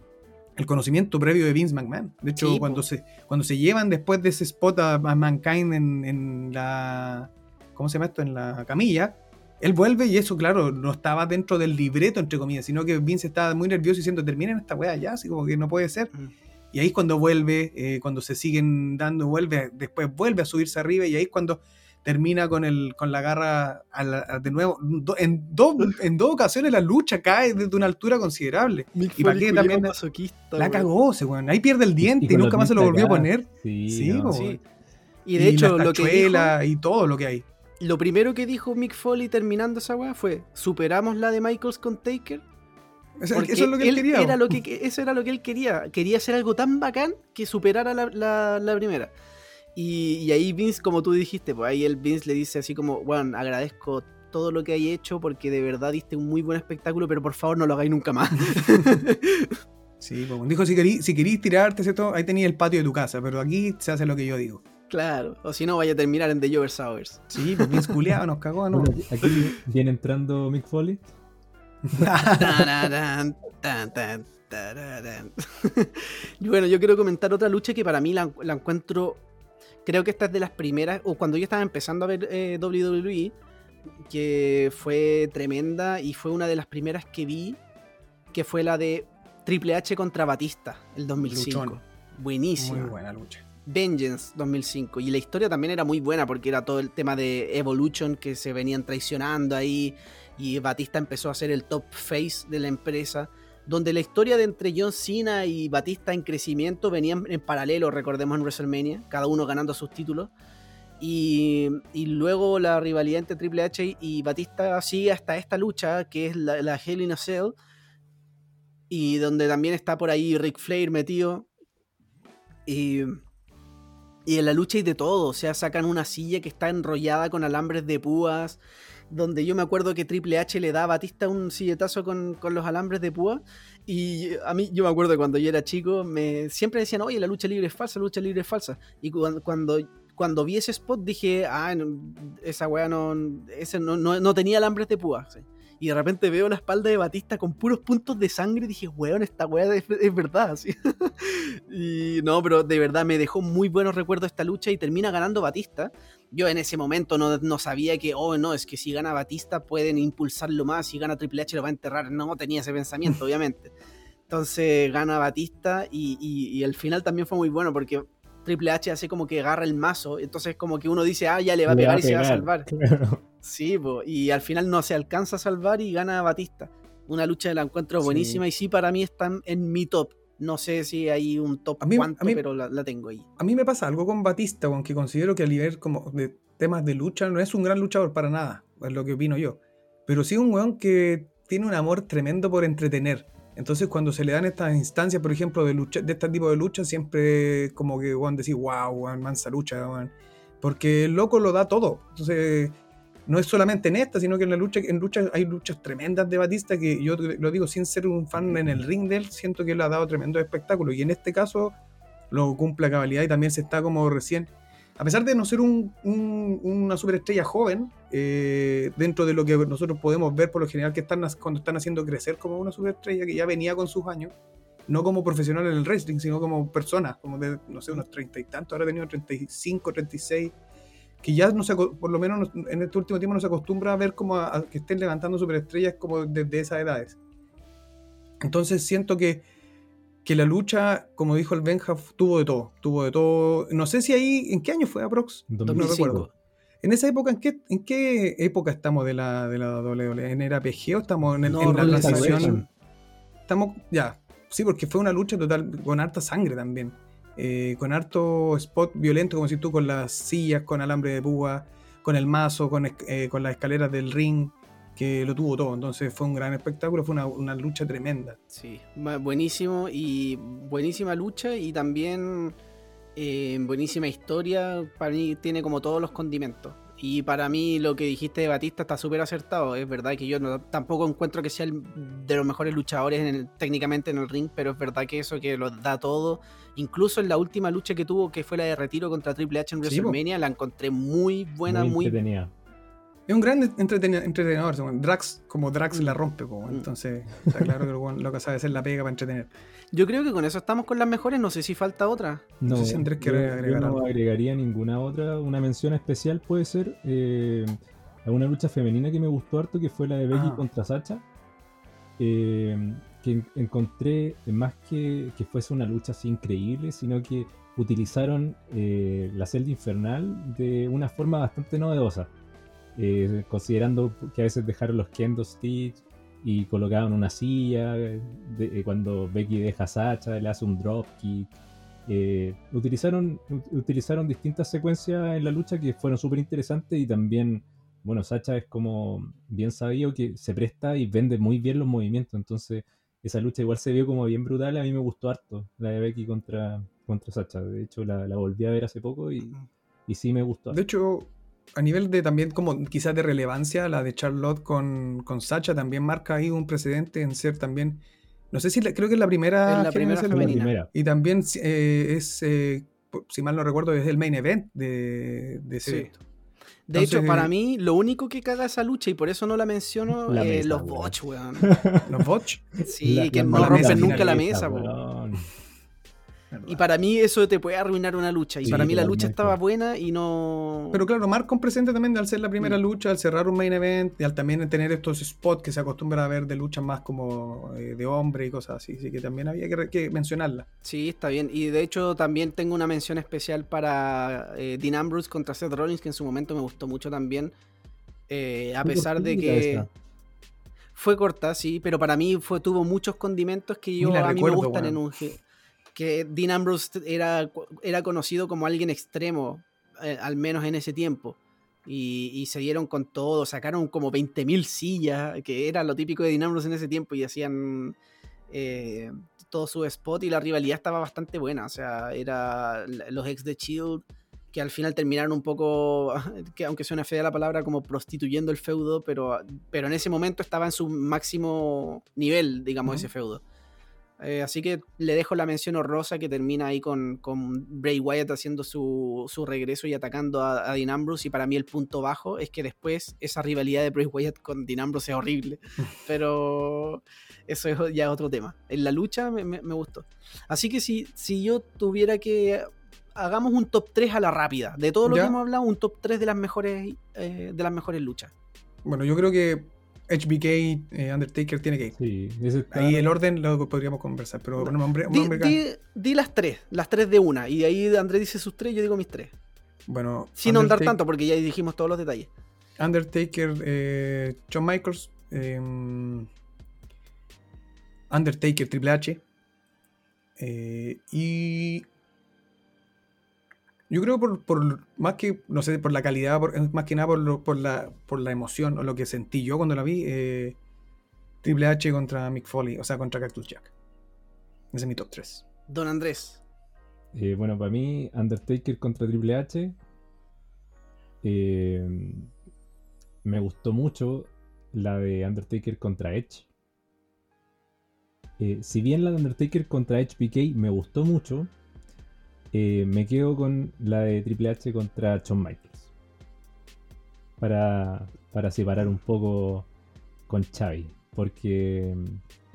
el conocimiento previo de Vince McMahon. De hecho, cuando, se, cuando se llevan después de ese spot a, Mankind en, la. ¿Cómo se llama esto? En la camilla. Él vuelve y eso, claro, no estaba dentro del libreto, entre comillas, sino que Vince estaba muy nervioso diciendo, terminen esta weá ya, así como que no puede ser. Mm. Y ahí es cuando vuelve, eh, cuando se siguen dando, vuelve, después vuelve a subirse arriba y ahí es cuando termina con, el, con la garra de nuevo. en, dos, en dos ocasiones la lucha cae desde una altura considerable. y para qué también la cagó, ese Ahí pierde el diente y, nunca más se lo volvió a poner. Sí, Y de hecho, lo que y todo lo que hay. Lo primero que dijo Mick Foley terminando esa weá fue: superamos la de Michaels con Taker. eso es lo que él, quería. Era lo que, eso era lo que él quería. Quería hacer algo tan bacán que superara la, la, la primera. Y, ahí Vince, como tú dijiste, pues ahí el Vince le dice así como, bueno, agradezco todo lo que hay hecho porque de verdad diste un muy buen espectáculo, pero por favor no lo hagáis nunca más. sí, como dijo, si queréis si tirarte, ¿cierto? ahí tenía el patio de tu casa, pero aquí se hace lo que yo digo. Claro, o si no vaya a terminar en The Jover Hours. Sí, pues Vince culiado nos cagó, ¿no? aquí viene entrando Mick Foley. bueno, yo quiero comentar otra lucha que para mí la encuentro creo que esta es de las primeras, o cuando yo estaba empezando a ver eh, WWE, que fue tremenda y fue una de las primeras que vi, que fue la de Triple H contra Batista, el 2005. Buenísima. Muy buena lucha. Vengeance 2005. Y la historia también era muy buena porque era todo el tema de Evolution que se venían traicionando ahí. Y Batista empezó a ser el top face de la empresa. Donde la historia de entre John Cena y Batista en crecimiento venían en paralelo, recordemos en WrestleMania, cada uno ganando sus títulos. Y, luego la rivalidad entre Triple H y Batista sigue hasta esta lucha, que es la, Hell in a Cell. Y donde también está por ahí Rick Flair metido. Y, y en la lucha hay de todo. O sea, sacan una silla que está enrollada con alambres de púas. Donde yo me acuerdo que Triple H le da a Batista un silletazo con, los alambres de púas. Y a mí, yo me acuerdo cuando yo era chico, me siempre decían, oye, la lucha libre es falsa, la lucha libre es falsa. Y cuando, cuando cuando vi ese spot dije, ah, esa weá no, ese no, no, tenía alambres de púa. Y de repente veo la espalda de Batista con puros puntos de sangre y dije, weón, esta weá es, verdad. ¿sí? y no, pero de verdad me dejó muy buenos recuerdos esta lucha y termina ganando Batista. Yo en ese momento no, no, sabía que, oh, no, es que si gana Batista pueden impulsarlo más, si gana Triple H lo va a enterrar. No tenía ese pensamiento, obviamente. Entonces gana Batista y, y, y el final también fue muy bueno porque Triple H hace como que agarra el mazo, entonces como que uno dice, ah, ya le va a pegar y se va a salvar. Sí, y al final no se alcanza a salvar y gana Batista. Una lucha de la encuentro buenísima y sí para mí están en mi top. No sé si hay un top cuánto, pero la, tengo ahí. A mí me pasa algo con Batista, aunque considero que a nivel como de temas de lucha no es un gran luchador para nada, es lo que opino yo. Pero sí un weón que tiene un amor tremendo por entretener. Entonces, cuando se le dan estas instancias, por ejemplo, de lucha, de este tipo de lucha, siempre como que a decir, wow, mansa lucha, porque el loco lo da todo. Entonces, no es solamente en esta, sino que en la lucha, en lucha hay luchas tremendas de Batista que yo lo digo sin ser un fan en el ring de él, siento que él ha dado tremendo espectáculo. Y en este caso lo cumple a cabalidad y también se está como recién a pesar de no ser una superestrella joven, eh, dentro de lo que nosotros podemos ver por lo general que están cuando están haciendo crecer como una superestrella que ya venía con sus años, no como profesional en el wrestling, sino como persona, como de, no sé, unos treinta y tantos, ahora ha tenido 35, 36, que ya no se, por lo menos en este último tiempo no se acostumbra a ver como que estén levantando superestrellas como desde esas edades. Entonces siento que que la lucha, como dijo el Benja, tuvo de todo. Tuvo de todo. No sé si ahí. ¿En qué año fue Aprox? No recuerdo. En esa época, ¿en qué, ¿en qué época estamos de la, de la WWE? ¿En era PG o estamos en, el, en la transición? Estamos. Ya. Sí, porque fue una lucha total con harta sangre también. Eh, con harto spot violento, como si tú, con las sillas, con alambre de púa, con el mazo, con, eh, con las escaleras del ring que lo tuvo todo. Entonces fue un gran espectáculo, fue una, lucha tremenda. Sí, buenísimo y buenísima lucha y también eh, buenísima historia. Para mí tiene como todos los condimentos. Y para mí lo que dijiste de Batista está súper acertado. Es verdad que yo tampoco encuentro que sea el, de los mejores luchadores técnicamente en el ring, pero es verdad que eso que lo da todo. Incluso en la última lucha que tuvo, que fue la de retiro contra Triple H en WrestleMania, la encontré muy buena, muy, muy es un gran entretenedor. Drax, como Drax la rompe, mm. entonces está claro que lo, que sabe hacer la pega para entretener. Yo creo que con eso estamos con las mejores. No sé si falta otra. No, sé si Andrés quiere agregar. Yo no agregaría ninguna otra. Una mención especial puede ser eh, a una lucha femenina que me gustó harto, que fue la de Becky ah. contra Sacha. Eh, que encontré más que que fuese una lucha así increíble, sino que utilizaron eh, la celda infernal de una forma bastante novedosa. Eh, considerando que a veces dejaron los kendo sticks y colocaban una silla, eh, cuando Becky deja a Sacha, le hace un dropkick. Eh, utilizaron, utilizaron distintas secuencias en la lucha que fueron súper interesantes y también, bueno, Sacha es como bien sabido que se presta y vende muy bien los movimientos, entonces esa lucha igual se vio como bien brutal, a mí me gustó harto la de Becky contra, contra Sacha, de hecho la, volví a ver hace poco y, y sí me gustó. De hecho, a nivel de también como quizás de relevancia, la de Charlotte con, con Sacha también marca ahí un precedente en ser también, no sé si creo que es la primera, la primera, y también eh, es, eh, si mal no recuerdo, es el main event de, de ese evento. De hecho, para eh, mí, lo único que caga esa lucha, y por eso no la menciono, es los botch, weón. ¿Los botch? Sí, que no rompen nunca la mesa, weón. Y para mí eso te puede arruinar una lucha. Y Sí, para mí la lucha estaba buena y no. Pero claro, Mark con presente también al ser la primera Mm. lucha, al cerrar un main event y al también tener estos spots que se acostumbra a ver de luchas más como eh, de hombre y cosas así. Así que también había que, que mencionarla. Sí, está bien. Y de hecho también tengo una mención especial para eh, Dean Ambrose contra Seth Rollins, que en su momento me gustó mucho también. Eh, a pesar de que esa. fue corta, sí, pero para mí fue, tuvo muchos condimentos que yo a mí me gustan en un ge- que Dean Ambrose era, era conocido como alguien extremo, eh, al menos en ese tiempo. Y, y se dieron con todo, sacaron como 20.000 sillas, que era lo típico de Dean Ambrose en ese tiempo, y hacían eh, todo su spot y la rivalidad estaba bastante buena. O sea, era los ex de Shield que al final terminaron un poco, que aunque suena fea la palabra, como prostituyendo el feudo, pero, pero en ese momento estaba en su máximo nivel, digamos, ese feudo. Eh, así que le dejo la mención honrosa que termina ahí con, con Bray Wyatt haciendo su, su regreso y atacando a, a Dean Ambrose. Y para mí el punto bajo es que después esa rivalidad de Bray Wyatt con Dean Ambrose es horrible. Pero eso es ya otro tema. En la lucha me, me- me gustó. Así que si, si yo tuviera que... Hagamos un top 3 a la rápida. De todo lo Ya. que hemos hablado, un top 3 de las mejores, eh, de las mejores luchas. Bueno, yo creo que HBK, eh, Undertaker tiene que ir. Sí, ese está- Ahí el orden lo podríamos conversar, pero un hombre, un Di, hombre di- di las tres, las tres de una. Y ahí Andrés dice sus tres, yo digo mis tres. bueno, Sin ahondar Undertaker- tanto, porque ya dijimos todos los detalles. Undertaker, eh, Shawn Michaels, eh, Undertaker, Triple H. eh, y yo creo por, por más que, no sé, por la calidad, por- más que nada por, lo- por, la, por la emoción o lo que sentí yo cuando la vi, eh, Triple H contra Mick Foley, o sea, contra Cactus Jack. Ese es mi top 3. Don Andrés. Eh, bueno, para mí, Undertaker contra Triple H. eh, me gustó mucho la de Undertaker contra Edge. Eh, si bien la de Undertaker contra HBK me gustó mucho, eh, me quedo con la de Triple H contra Shawn Michaels. Para, para separar un poco con Xavi. Porque,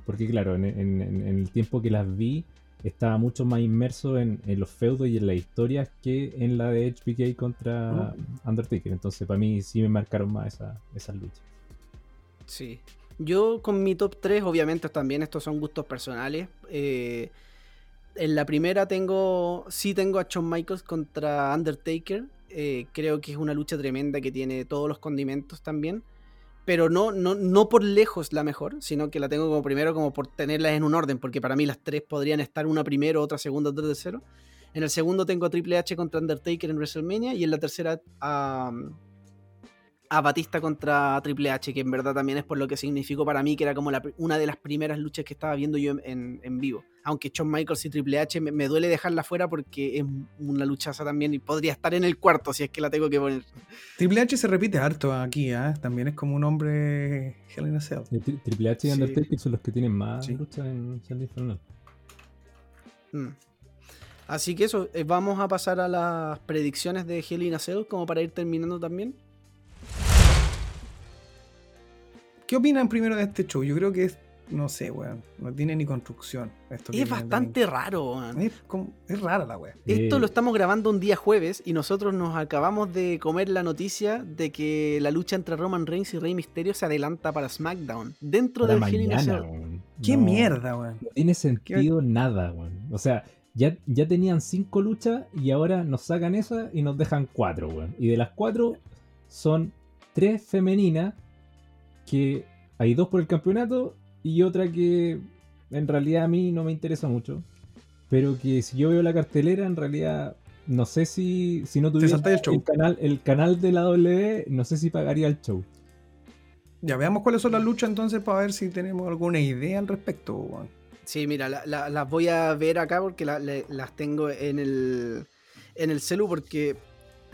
porque claro, en, en- en- en el tiempo que las vi, estaba mucho más inmerso en, en los feudos y en las historias que en la de HBK contra Undertaker. Entonces, para mí sí me marcaron más esa- esas luchas. Sí. Yo con mi top 3, obviamente también estos son gustos personales. eh, en la primera tengo, sí tengo a Shawn Michaels contra Undertaker. eh, creo que es una lucha tremenda que tiene todos los condimentos también. Pero no, no, no por lejos la mejor, sino que la tengo como primero como por tenerlas en un orden, porque para mí las tres podrían estar una primero, otra segunda, otra tercero. En el segundo tengo a Triple H contra Undertaker en WrestleMania y en la tercera a, a Batista contra Triple H, que en verdad también es por lo que significó para mí, que era como la una de las primeras luchas que estaba viendo yo en, en- en vivo. Aunque Shawn Michaels y Triple H me, me duele dejarla fuera porque es una luchaza también y podría estar en el cuarto si es que la tengo que poner. Triple H se repite harto aquí, ¿ah? También es como un hombre Hell in a Cell. Eh, Tri- Triple H y Sí. Undertaker son los que tienen más Sí. luchas en San Infernal. Mm. Así que eso, eh, vamos a pasar a las predicciones de Hell in a Cell como para ir terminando también. ¿Qué opinan primero de este show? Yo creo que es, no sé, weón, no tiene ni construcción. Esto Es bastante raro, weón. Es, como- es rara la weá. Esto Eh, lo estamos grabando un día jueves y nosotros nos acabamos de comer la noticia de que la lucha entre Roman Reigns y Rey Mysterio se adelanta para SmackDown dentro Para del Hell weón. ¿Qué No- mierda, weón? No tiene sentido nada, weón. O sea, ya, ya tenían cinco luchas y ahora nos sacan esa y nos dejan cuatro, weón. Y de las cuatro son tres femeninas que hay dos por el campeonato y otra que en realidad a mí no me interesa mucho. Pero que si yo veo la cartelera, en realidad no sé si, si no tuviera el show. canal, el canal de la W, no sé si pagaría el show. Ya veamos cuáles son las luchas entonces para ver si tenemos alguna idea al respecto, weón. Sí, mira, la- la- las voy a ver acá porque la- las tengo en el, en el celu porque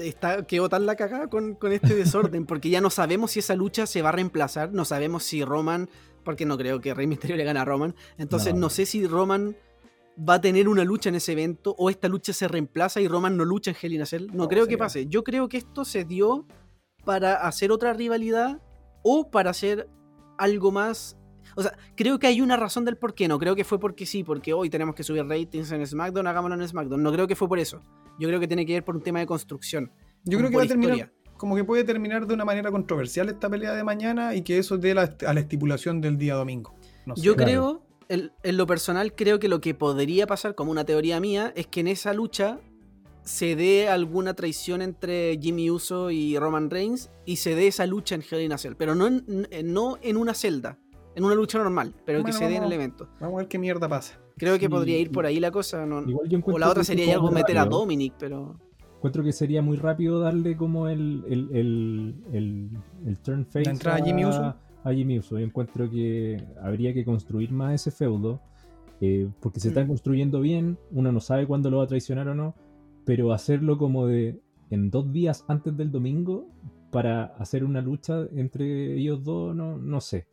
está, quedó tan la cagada con, con este desorden porque ya no sabemos si esa lucha se va a reemplazar, no sabemos si Roman, porque no creo que Rey Mysterio le gane a Roman, entonces no, No. sé si Roman va a tener una lucha en ese evento o esta lucha se reemplaza y Roman no lucha en Hell in a Cell. No, No, creo que pase. Yo creo que esto se dio para hacer otra rivalidad o para hacer algo más O sea, creo que hay una razón del por qué. No creo que fue porque sí, porque hoy tenemos que subir ratings en SmackDown, hagámoslo en SmackDown. No creo que fue por eso. Yo creo que tiene que ver por un tema de construcción. Yo creo que va a terminar, como que puede terminar de una manera controversial esta pelea de mañana y que eso dé a la estipulación del día domingo. Yo creo, en, lo personal, creo que lo que podría pasar, como una teoría mía, es que en esa lucha se dé alguna traición entre Jimmy Uso y Roman Reigns y se dé esa lucha en Hell in a Cell, pero no en, no en una celda, en una lucha normal, pero que se dé en el evento. Vamos a ver qué mierda pasa. Creo que podría ir por ahí la cosa. o la otra sería algo meter a Dominic, pero. Encuentro que sería muy rápido darle como el, el, el, turn face. La entrada a Jimmy Uso. A Jimmy Uso. Yo encuentro que habría que construir más ese feudo. Eh, porque se está mm. construyendo bien. Uno no sabe cuándo lo va a traicionar o no pero hacerlo como de en dos días antes del domingo para hacer una lucha entre ellos dos, no, no sé.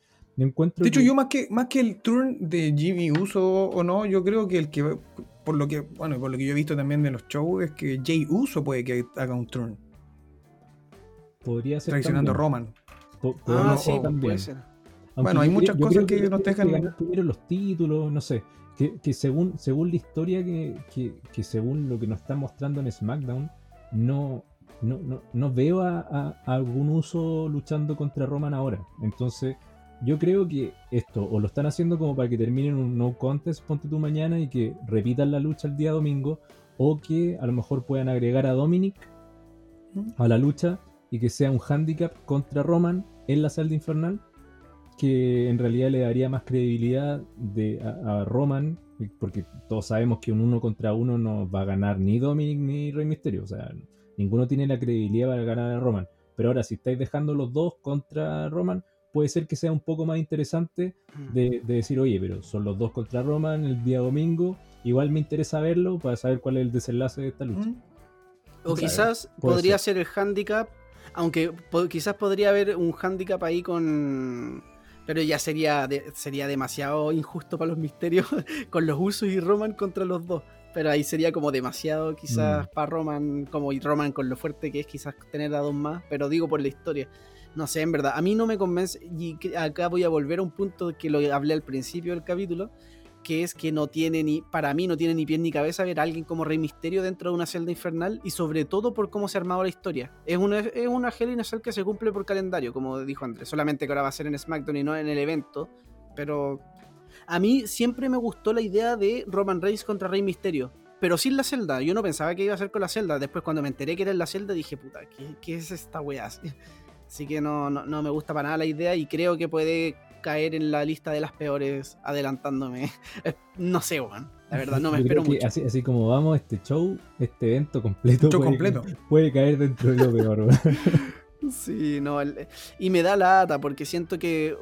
Encuentro de hecho, yo más que, más que el turn de Jimmy Uso o no, yo creo que el que, por lo que, bueno, por lo que yo he visto también de los shows, es que Jay Uso puede que haga un turn. Podría ser. Traicionando a Roman. ah, sí, también. Puede ser. bueno, hay muchas cosas que, nos dejan. primero los títulos, no sé que, según, según la historia que, según lo que nos están mostrando en SmackDown, no, no, veo a, algún uso luchando contra Roman ahora. Entonces, yo creo que esto o lo están haciendo como para que terminen un no contest, ponte tú mañana y que repitan la lucha el día domingo, o que a lo mejor puedan agregar a Dominic a la lucha y que sea un handicap contra Roman en la celda infernal que en realidad le daría más credibilidad de, a, Roman, porque todos sabemos que un uno contra uno no va a ganar ni Dominic ni Rey Mysterio, o sea, ninguno tiene la credibilidad para ganar a Roman. Pero ahora, si estáis dejando los dos contra Roman, puede ser que sea un poco más interesante de, decir, oye, pero son los dos contra Roman el día domingo, igual me interesa verlo para saber cuál es el desenlace de esta lucha. O quizás podría ser. el handicap, aunque quizás podría haber un handicap ahí con pero ya sería, sería demasiado injusto para los misterios con los usos y Roman contra los dos. Pero ahí sería como demasiado quizás mm. para Roman, como y Roman con lo fuerte que es quizás tener a dos más. Pero digo por la historia. No sé, en verdad, a mí no me convence. Y acá voy a volver a un punto que lo hablé al principio del capítulo que es que no tiene ni, para mí no tiene ni pie ni cabeza ver a alguien como Rey Misterio dentro de una celda infernal y sobre todo por cómo se ha armado la historia. Es una, es una que se cumple por calendario, como dijo Andrés, solamente que ahora va a ser en SmackDown y no en el evento, pero a mí siempre me gustó la idea de Roman Reigns contra Rey Misterio. Pero sin la celda, yo no pensaba que iba a ser con la celda. Después, cuando me enteré que era en la celda, dije, puta, ¿qué, es esta weá? Así que no, no, no me gusta para nada la idea y creo que puede caer en la lista de las peores adelantándome. no sé, Juan. La verdad, no me espero mucho. Así, así, como vamos, este show, este evento completo, puede, completo. puede caer dentro de lo peor. sí, no. y me da lata porque siento que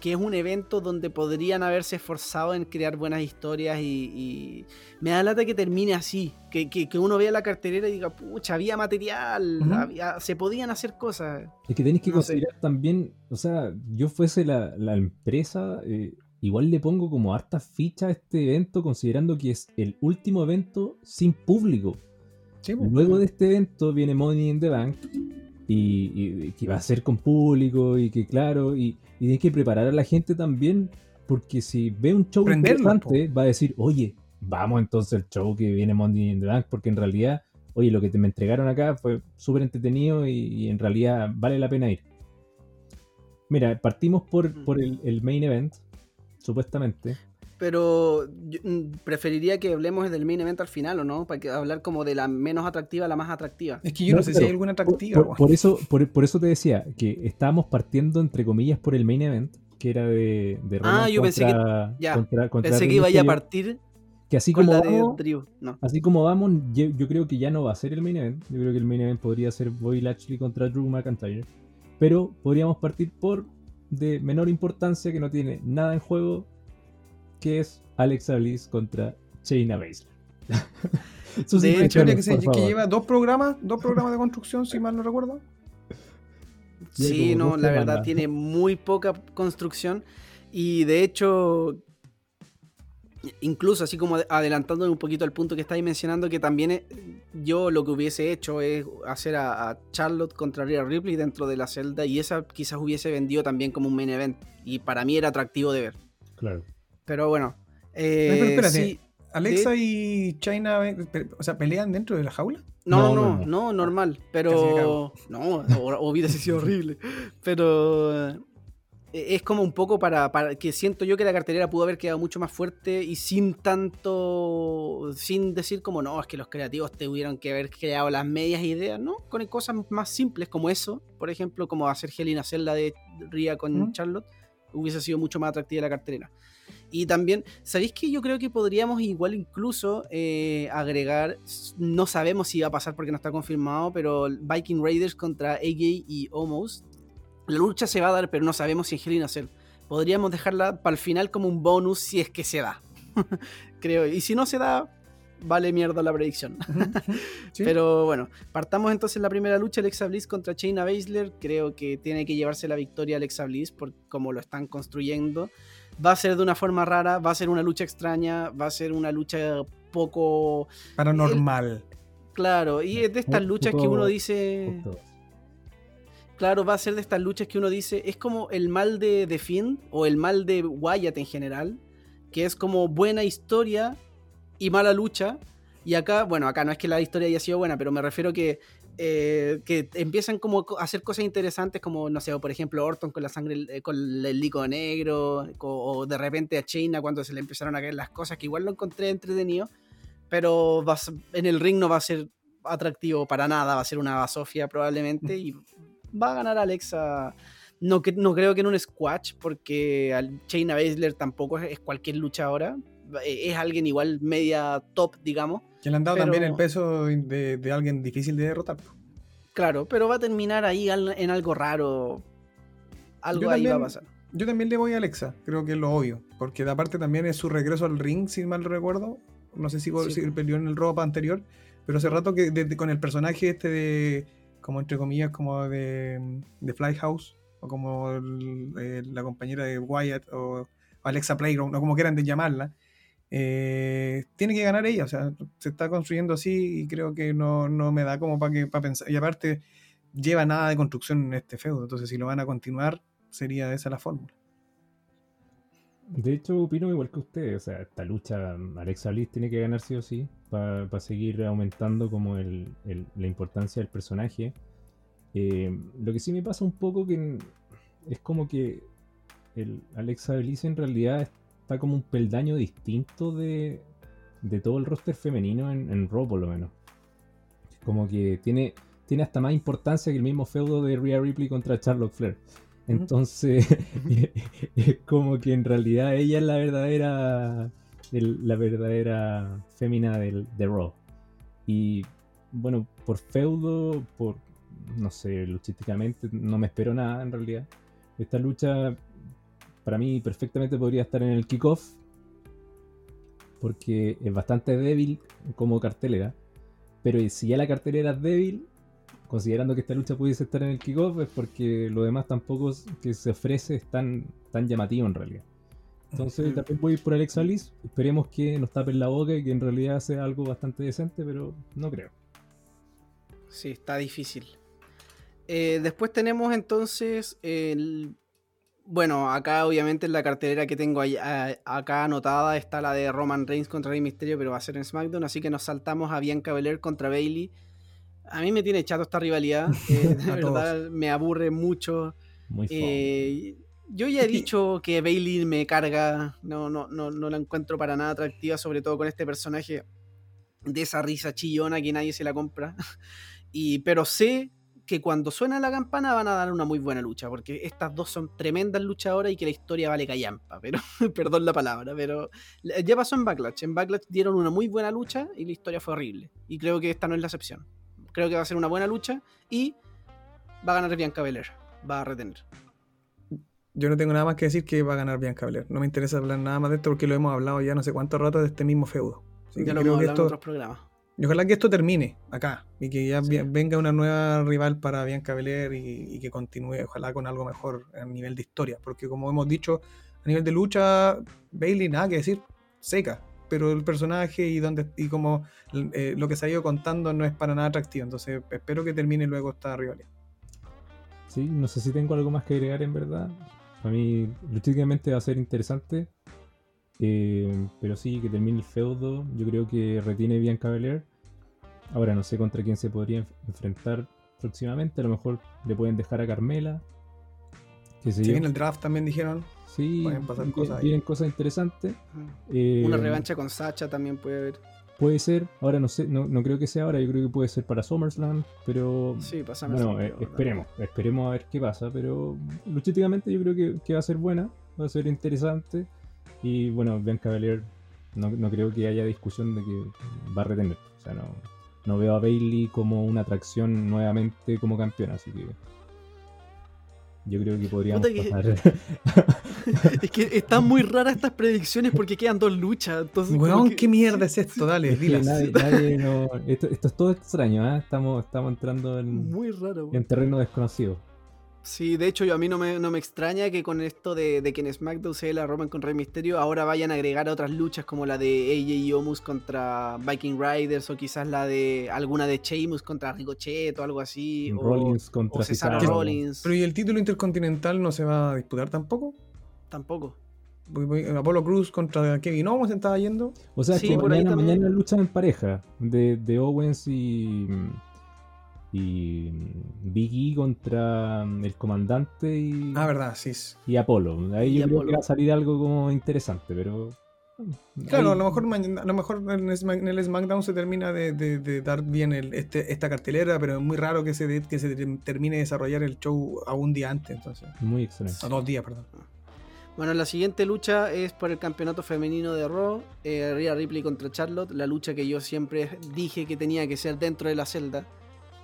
que es un evento donde podrían haberse esforzado en crear buenas historias y, me da lata que termine así, que, uno vea la cartelera y diga, pucha, había material, se podían hacer cosas. Es que tenéis que considerar también, o sea, yo fuese la, empresa, eh, igual le pongo como harta ficha a este evento considerando que es el último evento sin público. Pues. Luego de este evento viene Money in the Bank y, que va a ser con público y que claro, y, y tienes que preparar a la gente también, porque si ve un show interesante, va a decir, oye, vamos entonces al show que viene Monday in the Bank, porque en realidad, oye, lo que te me entregaron acá fue súper entretenido y, en realidad vale la pena ir. Mira, partimos por, por el, el main event, supuestamente pero mm, preferiría que hablemos del main event al final, ¿o no? Para que hablar como de la menos atractiva a la más atractiva. Es que yo no, sé si hay alguna atractiva. Por, eso, por, eso te decía que estábamos partiendo entre comillas por el main event, que era de, de Ah, yo pensé que ya, pensé que iba a partir que así como vamos, así como vamos, yo, creo que ya no va a ser el main event. Yo creo que el main event podría ser Bobby Lashley contra Drew McIntyre. Pero podríamos partir por de menor importancia que no tiene nada en juego que es Alexa Bliss contra Shayna Baszler. de hecho, que, que, lleva dos programas, dos programas de construcción, si mal no recuerdo. Sí, no, la verdad tiene muy poca construcción y de hecho Incluso así como adelantándome un poquito al punto que estáis mencionando, que también eh, yo lo que hubiese hecho es hacer a, Charlotte contra Rhea Ripley dentro de la celda y esa quizás hubiese vendido también como un main event y para mí era atractivo de ver. Claro. Pero bueno. Eh, espérate, ¿Alexa y China o sea, pelean dentro de la jaula? No, no, no, normal. Pero. No, hubiese sido horrible. Pero e-, es como un poco para, que siento yo que la cartelera pudo haber quedado mucho más fuerte y sin tanto, sin decir como no, es que los creativos te hubieran que haber creado las medias ideas, ¿no? Con cosas más simples como eso, por ejemplo, como hacer Helena Celda de Ria con Charlotte, hubiese sido mucho más atractiva la cartelera. Y también, ¿sabéis que yo creo que podríamos igual incluso eh, agregar, no sabemos si va a pasar porque no está confirmado, pero Viking Raiders contra AJ y Omos la lucha se va a dar, pero no sabemos si Hell in Podríamos dejarla para el final como un bonus si es que se da. Creo. Y si no se da, vale mierda la predicción. Pero bueno, partamos entonces la primera lucha, Alexa Bliss contra Shayna Baszler. Creo que tiene que llevarse la victoria Alexa Bliss por cómo lo están construyendo. Va a ser de una forma rara, va a ser una lucha extraña, va a ser una lucha poco... Paranormal. claro, y es de estas luchas que uno dice... Claro, va a ser de estas luchas que uno dice, es como el mal de, The Finn o el mal de Wyatt en general, que es como buena historia y mala lucha. Y acá, bueno, acá no es que la historia haya sido buena, pero me refiero que, eh, que empiezan como a hacer cosas interesantes, como, no sé, por ejemplo, Orton con la sangre, eh, con el lico negro, o, de repente a Chaina cuando se le empezaron a caer las cosas, que igual lo encontré entretenido, pero en el ring no va a ser atractivo para nada, va a ser una basofia probablemente, y va a ganar Alexa. No, no creo que en un squash, porque Shayna Baszler tampoco es, cualquier luchadora. E, es alguien igual media top, digamos. Que le han dado también el peso de, alguien difícil de derrotar. Claro, pero va a terminar ahí en algo raro. Algo ahí va a pasar. Yo también le voy a Alexa, creo que es lo obvio. Porque aparte también es su regreso al ring, si mal recuerdo. No sé si, sí. peleó en el ropa anterior, pero hace rato que con el personaje este de como entre comillas, como de, de Flyhouse, o como la compañera de Wyatt, o, Alexa Playground, o como quieran de llamarla, eh, tiene que ganar ella, o sea, se está construyendo así y creo que no, me da como para que para pensar. Y aparte, lleva nada de construcción en este feudo, entonces si lo van a continuar, sería esa la fórmula. De hecho, opino igual que usted. O sea, esta lucha, Alexa Bliss tiene que ganar sí o sí para seguir aumentando como el, la importancia del personaje. Eh, lo que sí me pasa un poco que es como que el Alexa Bliss en realidad está como un peldaño distinto de, de todo el roster femenino en, en Raw por lo menos. Como que tiene, tiene hasta más importancia que el mismo feudo de Rhea Ripley contra Charlotte Flair. Entonces, es como que en realidad ella es la verdadera, la verdadera fémina del, de Raw. Y bueno, por feudo, por, no sé, luchísticamente, no me espero nada en realidad. Esta lucha, para mí, perfectamente podría estar en el kickoff, porque es bastante débil como cartelera. Pero si ya la cartelera es débil, considerando que esta lucha pudiese estar en el kickoff, es porque lo demás tampoco que se ofrece es tan, tan llamativo en realidad. Entonces también voy por Alexa Bliss. Esperemos que nos tapen la boca y que en realidad sea algo bastante decente, pero no creo. Sí, está difícil. Eh, después tenemos entonces el... Bueno, acá obviamente en la cartelera que tengo acá anotada está la de Roman Reigns contra Rey Mysterio, pero va a ser en SmackDown, así que nos saltamos a Bianca Belair contra Bailey a mí me tiene chato esta rivalidad. Eh, de verdad, me aburre mucho. Muy eh, yo ya he dicho que Bailey me carga. No, no, no, no la encuentro para nada atractiva, sobre todo con este personaje de esa risa chillona que nadie se la compra. Y, pero sé que cuando suena la campana van a dar una muy buena lucha, porque estas dos son tremendas luchadoras y que la historia vale callampa, pero perdón la palabra, pero ya pasó en Backlash. En Backlash dieron una muy buena lucha y la historia fue horrible. Y creo que esta no es la excepción. Creo que va a ser una buena lucha y va a ganar Bianca Belair. Va a retener. Yo no tengo nada más que decir que va a ganar Bianca Belair. No me interesa hablar nada más de esto porque lo hemos hablado ya no sé cuánto rato de este mismo feudo. ya lo hemos hablado en otros programas. Y ojalá que esto termine acá y que ya venga una nueva rival para Bianca Belair y, que continúe, ojalá con algo mejor a nivel de historia. Porque como hemos dicho, a nivel de lucha, Bailey nada que decir. seca, pero el personaje y donde y como eh, lo que se ha ido contando no es para nada atractivo, entonces espero que termine luego esta rivalidad. Sí, no sé si tengo algo más que agregar en verdad. A mí, lógicamente va a ser interesante. Eh, pero sí, que termine el feudo. Yo creo que retiene bien Cavalier. Ahora no sé contra quién se podría enf- enfrentar próximamente. A lo mejor le pueden dejar a Carmela. Sé Si yo. bien el draft también dijeron, Sí, pueden pasar cosas ahí. vienen cosas interesantes. Eh, Una revancha con Sacha también puede haber. Puede ser, ahora no sé, no, no creo que sea ahora, yo creo que puede ser para SummerSlam, pero Sí, bueno, eh, esperemos, esperemos a ver qué pasa, pero luchísticamente yo creo que, que va a ser buena, va a ser interesante y bueno, Bianca Belair no, no creo que haya discusión de que va a retener, o sea, no, no veo a Bailey como una atracción nuevamente como campeona, así que yo creo que podríamos que- pasar. Es que están muy raras estas predicciones porque quedan dos luchas. Entonces, weón, que- ¿qué mierda es esto? Dale, Es que dilas. nadie, nadie no- esto, esto es todo extraño, ¿ah? estamos, estamos entrando en, Muy raro. weón. en terreno desconocido. Sí, de hecho, yo, a mí no me, no me extraña que con esto de, de que en SmackDown se la Roman con Rey Misterio, ahora vayan a agregar otras luchas como la de AJ y Omus contra Viking Riders o quizás la de alguna de Sheamus contra Ricochet o algo así. o- Rollins contra o Cesaro Cesaro. Rollins. Pero ¿y el título intercontinental no se va a disputar tampoco? Tampoco. Voy- voy- Apolo Cruz contra Kevin Owens estaba yendo. O sea, Sí, que por mañana, mañana luchan en pareja de, de Owens y, y Big E contra el comandante y, Ah, verdad, sí. es- y Apolo. Ahí Y yo creo Apolo. que va a salir algo como interesante, pero... Claro, ahí- a lo mejor mañana- a lo mejor en el SmackDown se termina de, de- de dar bien el- este, esta cartelera, pero es muy raro que se, de- que se ter- termine de desarrollar el show a un día antes, entonces. Muy extraño. A dos días, perdón. Bueno, la siguiente lucha es por el campeonato femenino de Raw. Eh, Rhea Ripley contra Charlotte. La lucha que yo siempre dije que tenía que ser dentro de la celda.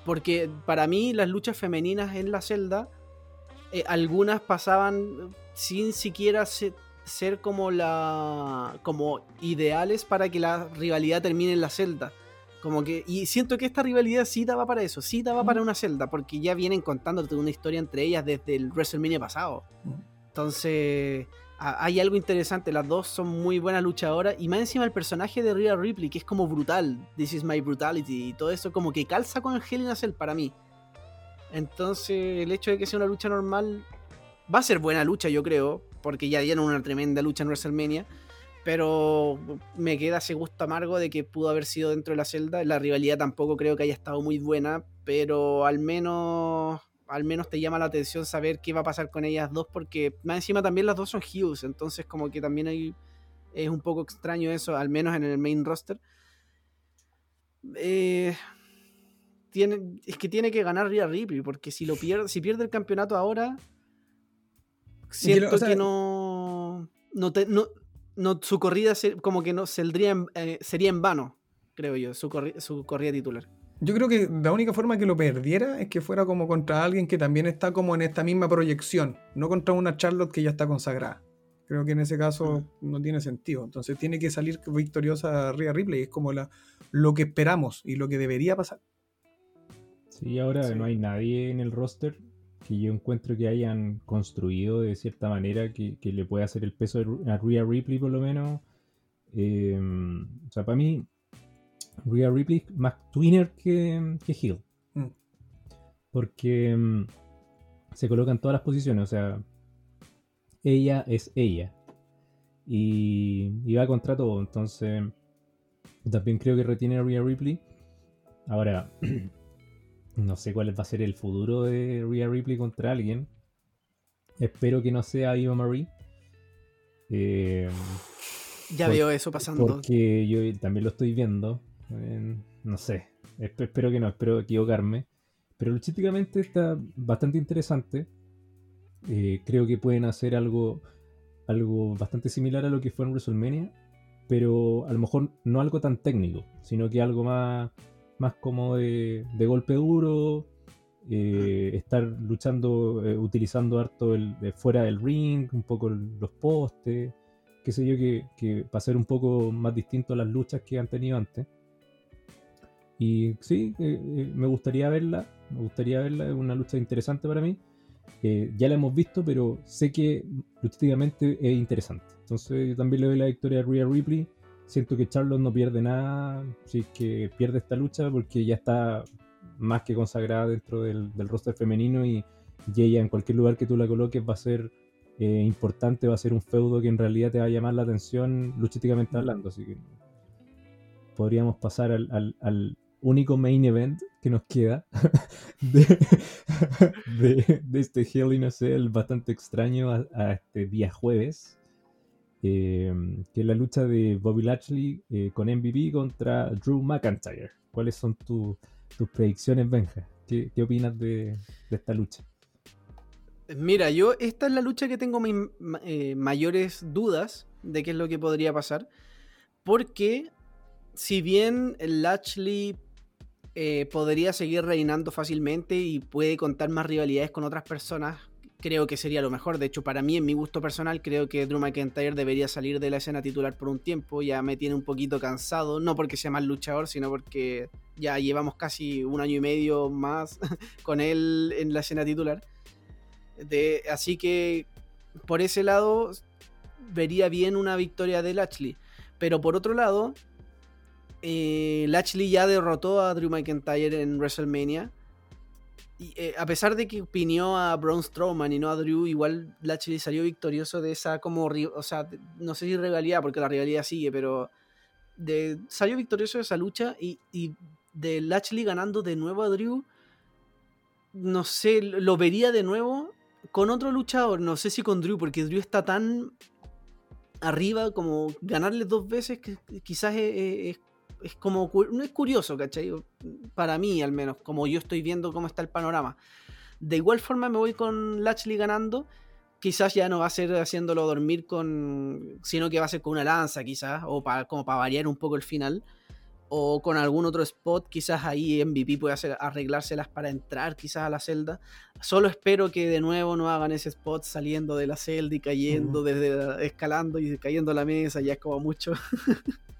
Porque para mí las luchas femeninas en la celda, eh, algunas pasaban sin siquiera se- ser como la como ideales para que la rivalidad termine en la celda. Como que, y siento que esta rivalidad sí daba para eso, sí daba para una celda, porque ya vienen contándote una historia entre ellas desde el WrestleMania pasado. Entonces, hay algo interesante. Las dos son muy buenas luchadoras. Y más encima el personaje de Rhea Ripley, que es como brutal. This is my brutality. Y todo eso como que calza con el Hell Cell para mí. Entonces, el hecho de que sea una lucha normal va a ser buena lucha, yo creo. Porque ya dieron una tremenda lucha en WrestleMania. Pero me queda ese gusto amargo de que pudo haber sido dentro de la celda. La rivalidad tampoco creo que haya estado muy buena. Pero al menos al menos te llama la atención saber qué va a pasar con ellas dos, porque más encima también las dos son heels, entonces como que también hay, es un poco extraño eso, al menos en el main roster. Eh, tiene, es que tiene que ganar Rhea Ripley, porque si lo pierde, si pierde el campeonato ahora, siento o sea- que no, no, te- no, no- su corrida se- como que no saldría en- eh, sería en vano, creo yo, su, corri- su corrida titular. Yo creo que la única forma que lo perdiera es que fuera como contra alguien que también está como en esta misma proyección, no contra una Charlotte que ya está consagrada. Creo que en ese caso no tiene sentido. Entonces tiene que salir victoriosa Rhea Ripley. Es como la, lo que esperamos y lo que debería pasar. Sí, ahora Sí. no hay nadie en el roster que yo encuentro que hayan construido de cierta manera que, que le pueda hacer el peso a Rhea Ripley por lo menos. Eh, o sea, para mí, Rhea Ripley más twinner que, que heel. Mm. Porque mm, se coloca en todas las posiciones, o sea, ella es ella. Y, y va contra todo, entonces también creo que retiene a Rhea Ripley. Ahora, no sé cuál va a ser el futuro de Rhea Ripley contra alguien. Espero que no sea Eva Marie. Eh, Ya Por- veo eso pasando. porque yo también lo estoy viendo. Eh, no sé. Esp- espero que no, espero equivocarme. Pero luchísticamente está bastante interesante. Eh, creo que pueden hacer algo, algo bastante similar a lo que fue en WrestleMania. Pero a lo mejor no algo tan técnico, sino que algo más, más como de, de golpe duro. eh, estar luchando, eh, utilizando harto el, de fuera del ring, un poco el- los postes qué sé yo, que, que va a ser un poco más distinto a las luchas que han tenido antes. Y sí, eh, eh, me gustaría verla, me gustaría verla, es una lucha interesante para mí. eh, ya la hemos visto, pero sé que luchísticamente es interesante. Entonces yo también le doy la victoria a Rhea Ripley. Siento que Charlotte no pierde nada, sí que pierde esta lucha porque ya está más que consagrada dentro del, del roster femenino y, ella en cualquier lugar que tú la coloques va a ser importante, va a ser un feudo que en realidad te va a llamar la atención luchísticamente hablando. Así que podríamos pasar al único main event que nos queda de, este Hell in a Cell bastante extraño a, este día jueves. Eh, que es la lucha de Bobby Lashley eh, con MVP contra Drew McIntyre. ¿Cuáles son tu, tus predicciones, Benja? ¿Qué, opinas de, esta lucha? Mira, yo esta es la lucha que tengo mi, eh, mayores dudas de qué es lo que podría pasar. Porque si bien Lashley eh, podría seguir reinando fácilmente y puede contar más rivalidades con otras personas, creo que sería lo mejor. De hecho, para mí, en mi gusto personal, creo que Drew McIntyre debería salir de la escena titular por un tiempo. Ya me tiene un poquito cansado, no porque sea mal luchador, sino porque ya llevamos casi un año y medio más con él en la escena titular. Así que por ese lado vería bien una victoria de Lashley. Pero por otro lado, eh, ya derrotó a Drew McIntyre en WrestleMania. Y, eh, a pesar de que opinió a Braun Strowman y no a Drew, igual Lashley salió victorioso de esa como, o sea, no sé si rivalidad, porque la rivalidad sigue, pero de, salió victorioso de esa lucha y, de Lashley ganando de nuevo a Drew, no sé, lo vería de nuevo con otro luchador, no sé si con Drew, porque Drew está tan arriba como ganarle dos veces quizás es, es como, no es curioso, ¿cachai? Para mí al menos, como yo estoy viendo cómo está el panorama. De igual forma me voy con Lashley ganando, quizás ya no va a ser haciéndolo dormir con, sino que va a ser con una lanza quizás, o para, como para variar un poco el final o con algún otro spot, quizás ahí MVP puede hacer, arreglárselas para entrar quizás a la celda. Solo espero que de nuevo no hagan ese spot saliendo de la celda y cayendo, desde escalando y cayendo a la mesa, ya es como mucho.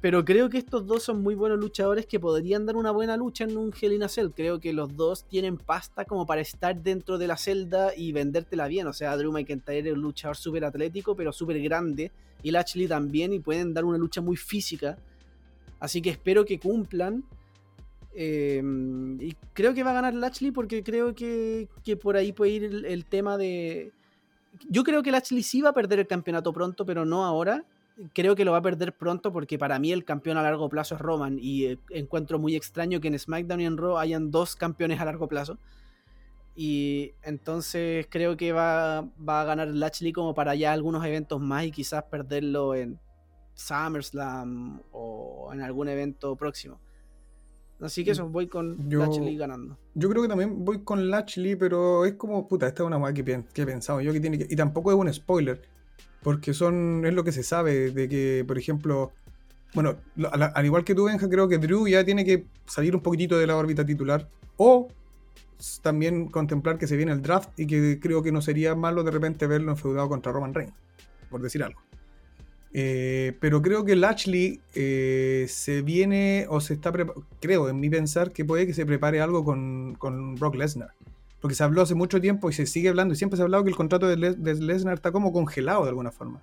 Pero creo que estos dos son muy buenos luchadores que podrían dar una buena lucha en un Hell in a Cell. Creo que los dos tienen pasta como para estar dentro de la celda y vendértela bien. O sea, Drew McIntyre es un luchador súper atlético, pero súper grande. Y Lashley también, y pueden dar una lucha muy física Así que espero que cumplan. Eh, y creo que va a ganar Lashley porque creo que, que por ahí puede ir el, tema de... Yo creo que Lashley sí va a perder el campeonato pronto, pero no ahora. Creo que lo va a perder pronto porque para mí el campeón a largo plazo es Roman y eh, encuentro muy extraño que en SmackDown y en Raw hayan dos campeones a largo plazo. Y entonces creo que va, va a ganar Lashley como para ya algunos eventos más y quizás perderlo en SummerSlam o en algún evento próximo. Así que eso, voy con yo, Lashley ganando. Yo creo que también voy con Lashley, pero es como, puta, esta es una weá que, que, he pensado yo que tiene que. Y tampoco es un spoiler, porque son es lo que se sabe de que, por ejemplo, bueno, al, al igual que tú, Benja, creo que Drew ya tiene que salir un poquitito de la órbita titular, o también contemplar que se viene el draft y que creo que no sería malo de repente verlo enfeudado contra Roman Reigns, por decir algo. Eh, pero creo que Lashley eh, se viene o se está creo en mi pensar que puede que se prepare algo con, con, Brock Lesnar porque se habló hace mucho tiempo y se sigue hablando y siempre se ha hablado que el contrato de, Les de Lesnar está como congelado de alguna forma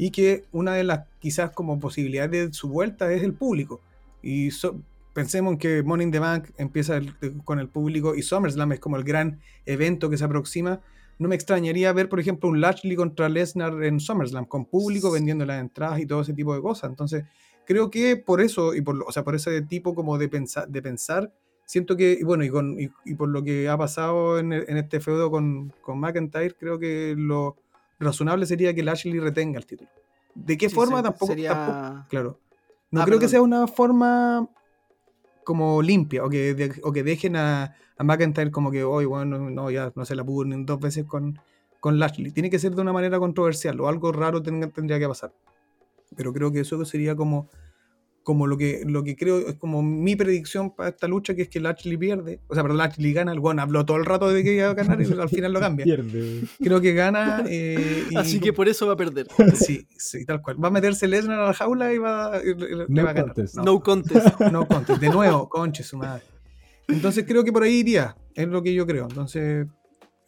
y que una de las quizás como posibilidades de su vuelta es el público. Y so, pensemos que Money in the Bank empieza el, con el público y SummerSlam es como el gran evento que se aproxima. No me extrañaría ver, por ejemplo, un Lashley contra Lesnar en SummerSlam, con público vendiendo las entradas y todo ese tipo de cosas. Entonces, creo que por eso, y por, o sea, por ese tipo como de, pensa, de pensar, siento que, y bueno, y, con, y, y, por lo que ha pasado en, en este feudo con, con, McIntyre, creo que lo razonable sería que Lashley retenga el título. ¿De qué sí, forma? Se, tampoco, sería... tampoco, Claro. No ah, creo perdón. que sea una forma como limpia, o que, de, o que dejen a, a, McIntyre como que hoy, bueno, no, no, ya no se la pudo ni dos veces con, con Lashley. Tiene que ser de una manera controversial, o algo raro ten, tendría que pasar. Pero creo que eso sería como, como lo, que, lo que creo, es como mi predicción para esta lucha, que es que Lashley pierde. O sea, perdón, Lashley gana, el bueno habló todo el rato de que iba a ganar y al final lo cambia. pierde. Creo que gana. Eh, y, Así que por eso va a perder. Sí, sí, tal cual. Va a meterse Lesnar a la jaula y va, y no le va a ganar. Contest. No, no contest. No contest. De nuevo, conche su madre. Entonces creo que por ahí iría. Es lo que yo creo. Entonces,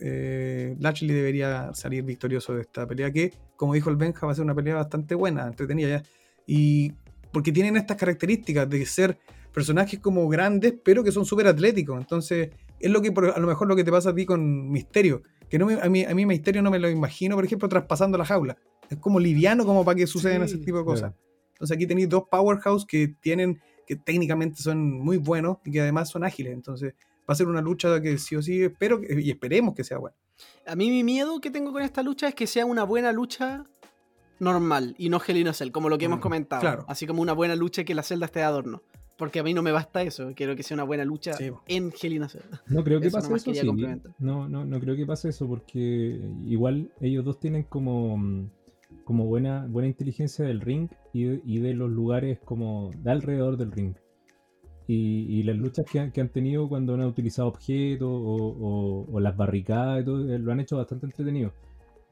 eh, Lashley debería salir victorioso de esta pelea que, como dijo el Benja, va a ser una pelea bastante buena, entretenida ya. Y porque tienen estas características de ser personajes como grandes, pero que son súper atléticos. Entonces, es lo que a lo mejor lo que te pasa a ti con Misterio. Que no a, mí, a mí Misterio no me lo imagino, por ejemplo, traspasando la jaula. Es como liviano como para que sucedan ese tipo de cosas. Entonces aquí tenéis dos powerhouse que tienen, que técnicamente son muy buenos y que además son ágiles. Entonces va a ser una lucha que sí o sí espero y esperemos que sea buena. A mí mi miedo que tengo con esta lucha es que sea una buena lucha normal y no Hell Cell, como lo que hemos mm, comentado. Así como una buena lucha que la celda esté de adorno. Porque a mí no me basta eso, quiero que sea una buena lucha en Hell Cell. No creo que pase eso, sí. No, no, no creo que pase eso porque igual ellos dos tienen como mm, como buena, buena inteligencia del ring y de, los lugares como de alrededor del ring. Y, las luchas que han, tenido cuando han utilizado objetos o, las barricadas y todo, eh, lo han hecho bastante entretenido.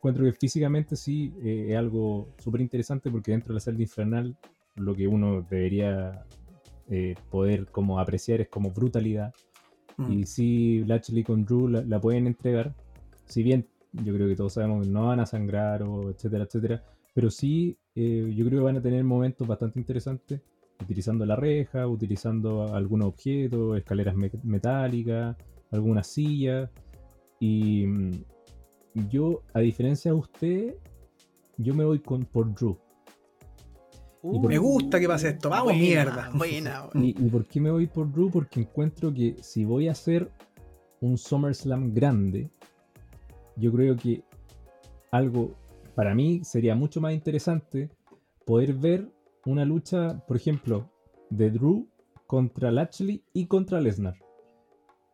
Encuentro que físicamente sí eh, es algo súper interesante porque dentro de la celda infernal lo que uno debería eh, poder como apreciar es como brutalidad. Mm. Y si Lashley con Drew la pueden entregar, si bien yo creo que todos sabemos que no van a sangrar, o etcétera, etcétera. Pero sí, eh, yo creo que van a tener momentos bastante interesantes utilizando la reja, utilizando algunos objetos, escaleras metálicas, algunas sillas. Y mm, yo, a diferencia de usted, yo me voy con, por Drew. me gusta que pase esto, vamos mierda. ¿Y, ¿Y, por qué me voy por Drew? Porque encuentro que si voy a hacer un SummerSlam grande, yo creo que algo para mí sería mucho más interesante poder ver una lucha, por ejemplo, de Drew contra Lashley y contra Lesnar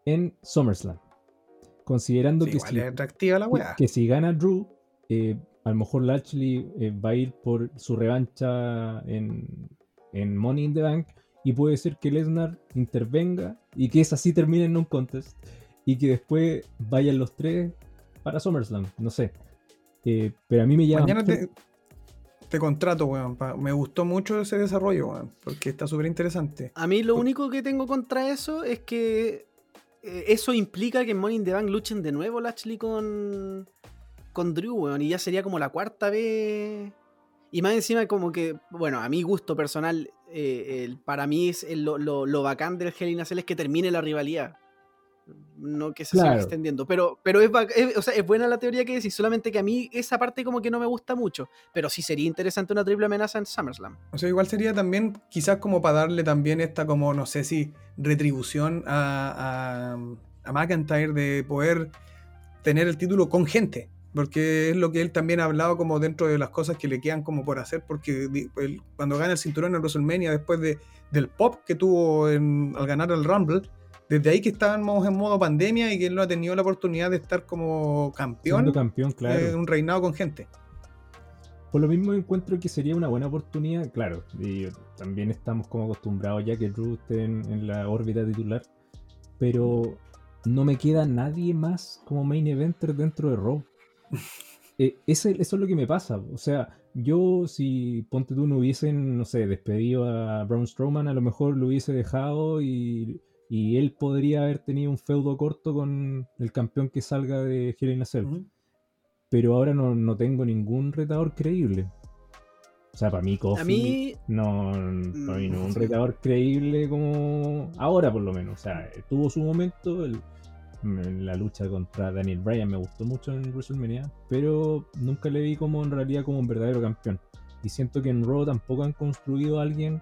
en SummerSlam. Considerando que, si, que, si gana Drew, eh, a lo mejor Lashley eh, va a ir por su revancha en, en Money in the Bank y puede ser que Lesnar intervenga y que esa sí termine en un contest y que después vayan los tres para SummerSlam, no sé. Eh, pero a mí me llama. Mañana te, contrato, weón. Me gustó mucho ese desarrollo, weón, porque está súper interesante. A mí lo único que tengo contra eso es que eso implica que en Money in the Bank luchen de nuevo Lashley con, con Drew, y ya sería como la cuarta vez. Y más encima, como que, bueno, a mi gusto personal, eh, para mí es lo, lo, bacán del Hell in es que termine la rivalidad no que se siga extendiendo. Pero, pero es, o sea, es, buena la teoría que decís, solamente que a mí esa parte como que no me gusta mucho. Pero sí sería interesante una triple amenaza en SummerSlam. O sea, igual sería también, quizás como para darle también esta como, no sé si, retribución a, a, McIntyre de poder tener el título con gente. Porque es lo que él también ha hablado como dentro de las cosas que le quedan como por hacer. Porque cuando gana el cinturón en WrestleMania, después de, del pop que tuvo al ganar el Rumble, desde ahí que estábamos en modo pandemia y que él no ha tenido la oportunidad de estar como campeón. campeón, claro. un reinado con gente. Por lo mismo encuentro que sería una buena oportunidad, claro. Y también estamos como acostumbrados ya que Drew esté en, la órbita titular. Pero no me queda nadie más como main eventer dentro de Raw. Eh, eso es lo que me pasa. O sea, yo si Ponte tú no hubiesen, no sé, despedido a Braun Strowman, a lo mejor lo hubiese dejado y y él podría haber tenido un feudo corto con el campeón que salga de Hell in Pero ahora no, tengo ningún retador creíble. O sea, para mí Kofi no, para mí no un retador creíble como ahora por lo menos. O sea, tuvo su momento, la lucha contra Daniel Bryan me gustó mucho en WrestleMania, pero nunca le vi como en realidad como un verdadero campeón. Y siento que en Raw tampoco han construido a alguien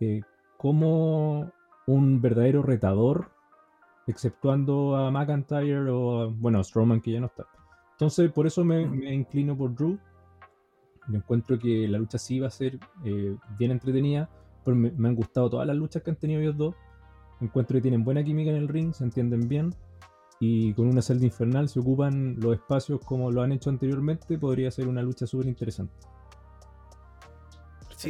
eh, como un verdadero retador, exceptuando a McIntyre o a, bueno, a Strowman que ya no está. Entonces, por eso me, inclino por Drew. Yo encuentro que la lucha sí va a ser eh, bien entretenida, pero me, han gustado todas las luchas que han tenido ellos dos. Encuentro que tienen buena química en el ring, se entienden bien. Y con una celda infernal, se ocupan los espacios como lo han hecho anteriormente, podría ser una lucha súper interesante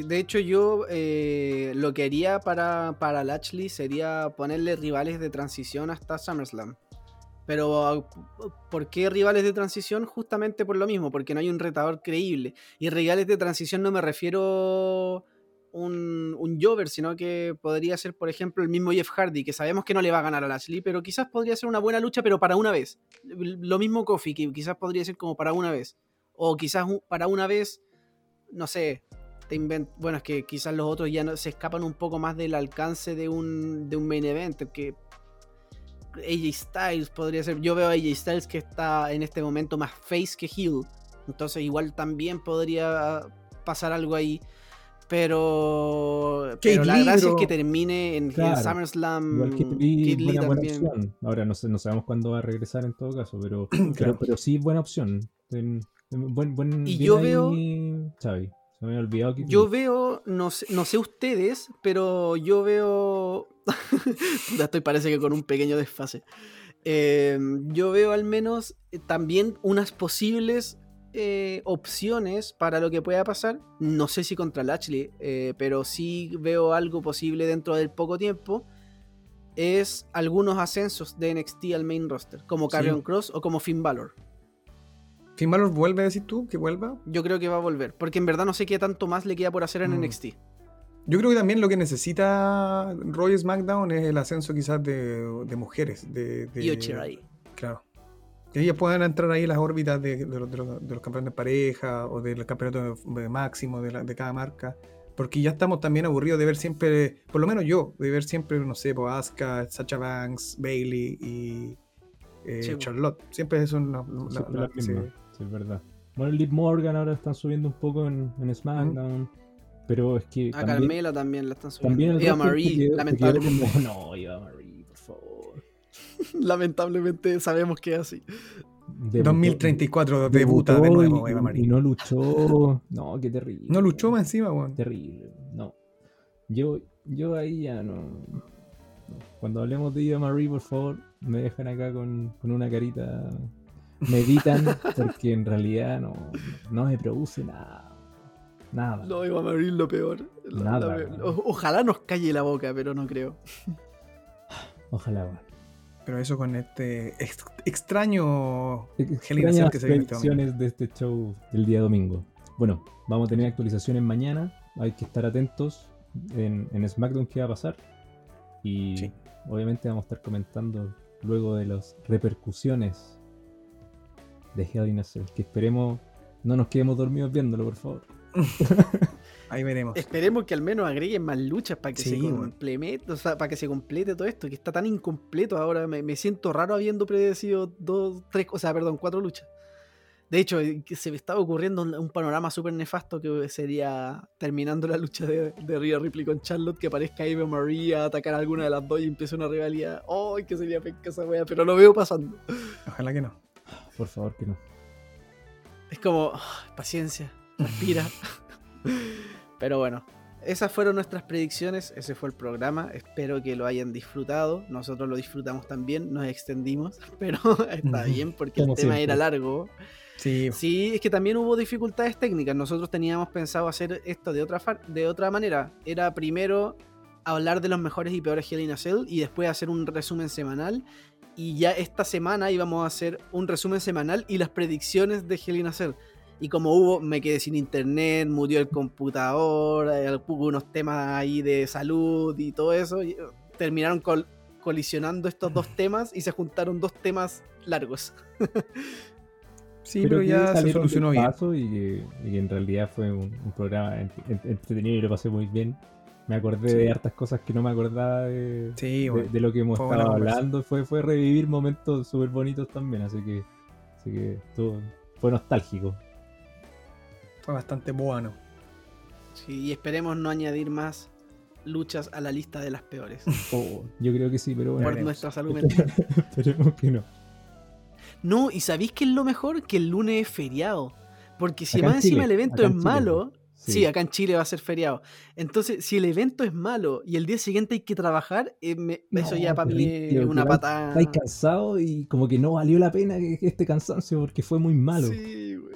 de hecho yo eh, lo que haría para, para Lashley sería ponerle rivales de transición hasta SummerSlam. Pero ¿por qué rivales de transición? Justamente por lo mismo, porque no hay un retador creíble. Y rivales de transición no me refiero un, un Jover, sino que podría ser, por ejemplo, el mismo Jeff Hardy, que sabemos que no le va a ganar a Lashley, pero quizás podría ser una buena lucha, pero para una vez. Lo mismo Kofi, que quizás podría ser como para una vez. O quizás para una vez, no sé, te invent... bueno, es que quizás los otros ya no, se escapan un poco más del alcance de un, de un main event, que AJ Styles podría ser, yo veo a AJ Styles que está en este momento más face que heel, entonces igual también podría pasar algo ahí. Pero, pero la gracia es que termine en, SummerSlam. Igual Ahora no, sé, no sabemos cuándo va a regresar en todo caso, pero, pero, sí, buena opción. buen, buen, y yo veo. Xavi. Se me que... Yo veo, no sé, no sé ustedes, pero yo veo. estoy parece que con un pequeño desfase. Eh, yo veo al menos eh, también unas posibles eh, opciones para lo que pueda pasar. No sé si contra Lashley, eh, pero sí veo algo posible dentro del poco tiempo. Es algunos ascensos de NXT al main roster, como Carrion Cross o como Finn Balor. ¿Finn Balor vuelve, a decir tú, que vuelva? Yo creo que va a volver, porque en verdad no sé qué tanto más le queda por hacer en mm. NXT. Yo creo que también lo que necesita Roy SmackDown es el ascenso quizás de, mujeres. De, de, ahí. Claro que ellas puedan entrar ahí en las órbitas de, los, campeones de pareja o del campeonato máximo de, cada marca. Porque ya estamos también aburridos de ver siempre, por lo menos yo, de ver siempre, no sé, pues Asuka, Sacha Banks, Bailey y eh, Charlotte. Siempre son las la, sí. es verdad. Bueno, Liv Morgan ahora están subiendo un poco en, SmackDown. Pero es que. A Carmela también la están subiendo. Eva Marie, lamentablemente. no, Eva Marie. Lamentablemente sabemos que es así. 2034 debuta de nuevo Eva Marie. Y no luchó. No, qué terrible. No luchó más encima, weón. Terrible. No. Yo, yo ahí ya no. Cuando hablemos de Eva Marie, por favor, me dejan acá con, con una carita. Meditan, porque en realidad no, no me produce nada. Nada. No, Eva Marie lo peor. Nada. ojalá nos calle la boca, pero no creo. Ojalá, weón. Pero eso con este extraño Extrañas que se predicciones de este show del día domingo. Bueno, vamos a tener actualizaciones mañana. Hay que estar atentos en, SmackDown qué va a pasar. Y obviamente vamos a estar comentando luego de las repercusiones de Hell in a Cell. Que esperemos no nos quedemos dormidos viéndolo, por favor. Ahí veremos. Esperemos que al menos agreguen más luchas para que se complemente, o sea, para que se complete todo esto, que está tan incompleto ahora. Me, siento raro habiendo predecido dos, tres, o sea, perdón, cuatro luchas. De hecho, eh, se me estaba ocurriendo un, panorama súper nefasto que sería terminando la lucha de, de Rhea Ripley con Charlotte, que aparezca Eva Maria, atacar a alguna de las dos y empiece una rivalidad. ¡Ay, que sería penca esa wea! Pero lo veo pasando. Ojalá que no. Por favor, que no. Es como, paciencia, respira. Pero bueno, esas fueron nuestras predicciones, ese fue el programa, espero que lo hayan disfrutado, nosotros lo disfrutamos también, nos extendimos, pero está bien porque el tema era largo. Sí. sí, es que también hubo dificultades técnicas, nosotros teníamos pensado hacer esto de otra, de otra manera, era primero hablar de los mejores y peores Hell in a Cell y después hacer un resumen semanal y ya esta semana íbamos a hacer un resumen semanal y las predicciones de Hell in a Cell. Y como hubo, me quedé sin internet, murió el computador, hubo unos temas ahí de salud y todo eso. Y uh, terminaron colisionando estos dos temas y se juntaron dos temas largos. sí, pero, ya se solucionó bien. Y, en realidad fue un, programa entretenido y lo pasé muy bien. Me acordé de hartas cosas que no me acordaba de, de, lo que hemos estado hablando. Fue, fue revivir momentos súper bonitos también, así que, así que todo, fue nostálgico. Fue bastante bueno. Sí, y esperemos no añadir más luchas a la lista de las peores. Oh, yo creo que sí, pero bueno. Por nuestra salud mental. Esperemos que no. No, y ¿sabéis qué es lo mejor? Que el lunes es feriado. Porque si más encima el evento es malo, sí. acá en Chile va a ser feriado. Entonces, si el evento es malo y el día siguiente hay que trabajar, eh, eso ya para mí es una patada. Estáis cansado y como que no valió la pena este cansancio porque fue muy malo. Sí, güey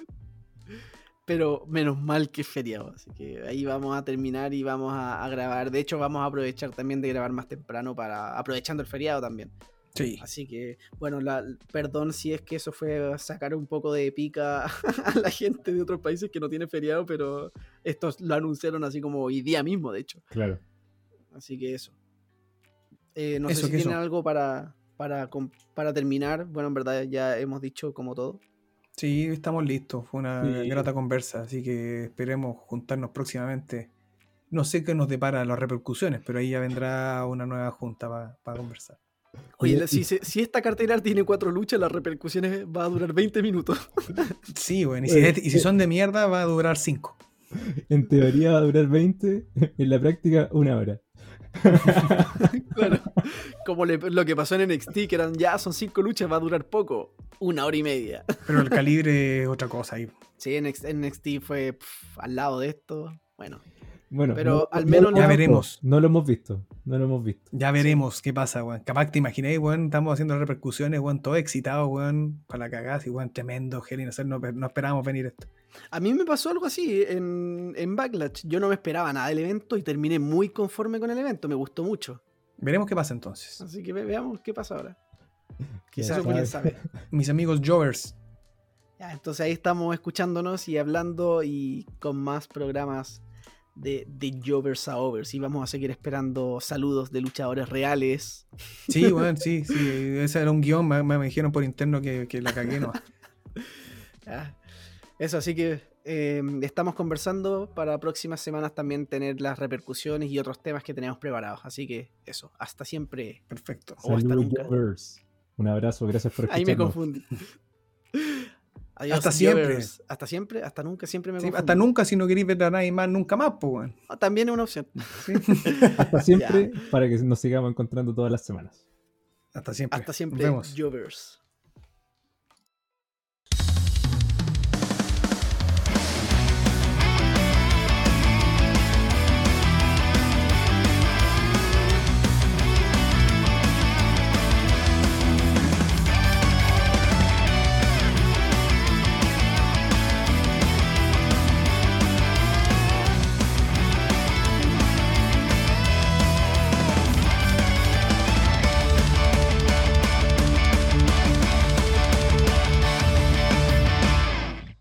pero menos mal que es feriado. Así que ahí vamos a terminar y vamos a, grabar. De hecho, vamos a aprovechar también de grabar más temprano para aprovechando el feriado también. Sí. Así que, bueno, la, perdón si es que eso fue sacar un poco de pica a la gente de otros países que no tiene feriado, pero estos lo anunciaron así como hoy día mismo, de hecho. Claro. Así que eso. Eh, no Eso sé si tienen eso. algo para, para, para terminar. Bueno, en verdad ya hemos dicho como todo. Sí, estamos listos. Fue una Sí. grata conversa, así que esperemos juntarnos próximamente. No sé qué nos depara las repercusiones, pero ahí ya vendrá una nueva junta para conversar. Oye, si, si esta cartera tiene cuatro luchas, las repercusiones va a durar 20 minutos. Sí, bueno, y si, Oye, es- y si son de mierda, va a durar 5. En teoría va a durar 20, en la práctica una hora. Claro. Como le- lo que pasó en NXT, que eran ya son cinco luchas, va a durar poco. Una hora y media. Pero el calibre es otra cosa ahí. Sí, NXT, NXT fue al lado de esto. Bueno, Bueno, Pero al menos Ya veremos. No lo hemos visto. No lo hemos visto. Ya veremos qué pasa, weón. Capaz te imagináis, weón, estamos haciendo repercusiones, weón, todo excitado, weón, para la cagada, y weón, tremendo, Hell in a Cell, no, no esperábamos venir esto. a mí me pasó algo así en, en Backlash. Yo no me esperaba nada del evento y terminé muy conforme con el evento. Me gustó mucho. Veremos qué pasa entonces. Así que ve- veamos qué pasa ahora. Quizás, sabe. quién sabe. Mis amigos Jovers, Ya, entonces ahí estamos escuchándonos y hablando y con más programas de, de Jovers a Overs. Y vamos a seguir esperando saludos de luchadores reales. sí, weón, sí, sí, ese era un guion, me, me dijeron por interno que, que la cagué, no. Ya. Eso, así que eh, estamos conversando para próximas semanas también tener las repercusiones y otros temas que tenemos preparados. Así que eso, hasta siempre. Perfecto. O hasta Saludos, nunca. Un abrazo, gracias por Ahí me escucharnos. confundí. Adiós, Hasta siempre. Hasta siempre, hasta nunca, siempre me Sí, hasta nunca, si no queréis ver a nadie más, nunca más, pues, weón. Ah, También es una opción. Sí. Hasta siempre, para que nos sigamos encontrando todas las semanas. Hasta siempre. Hasta siempre. Jovers.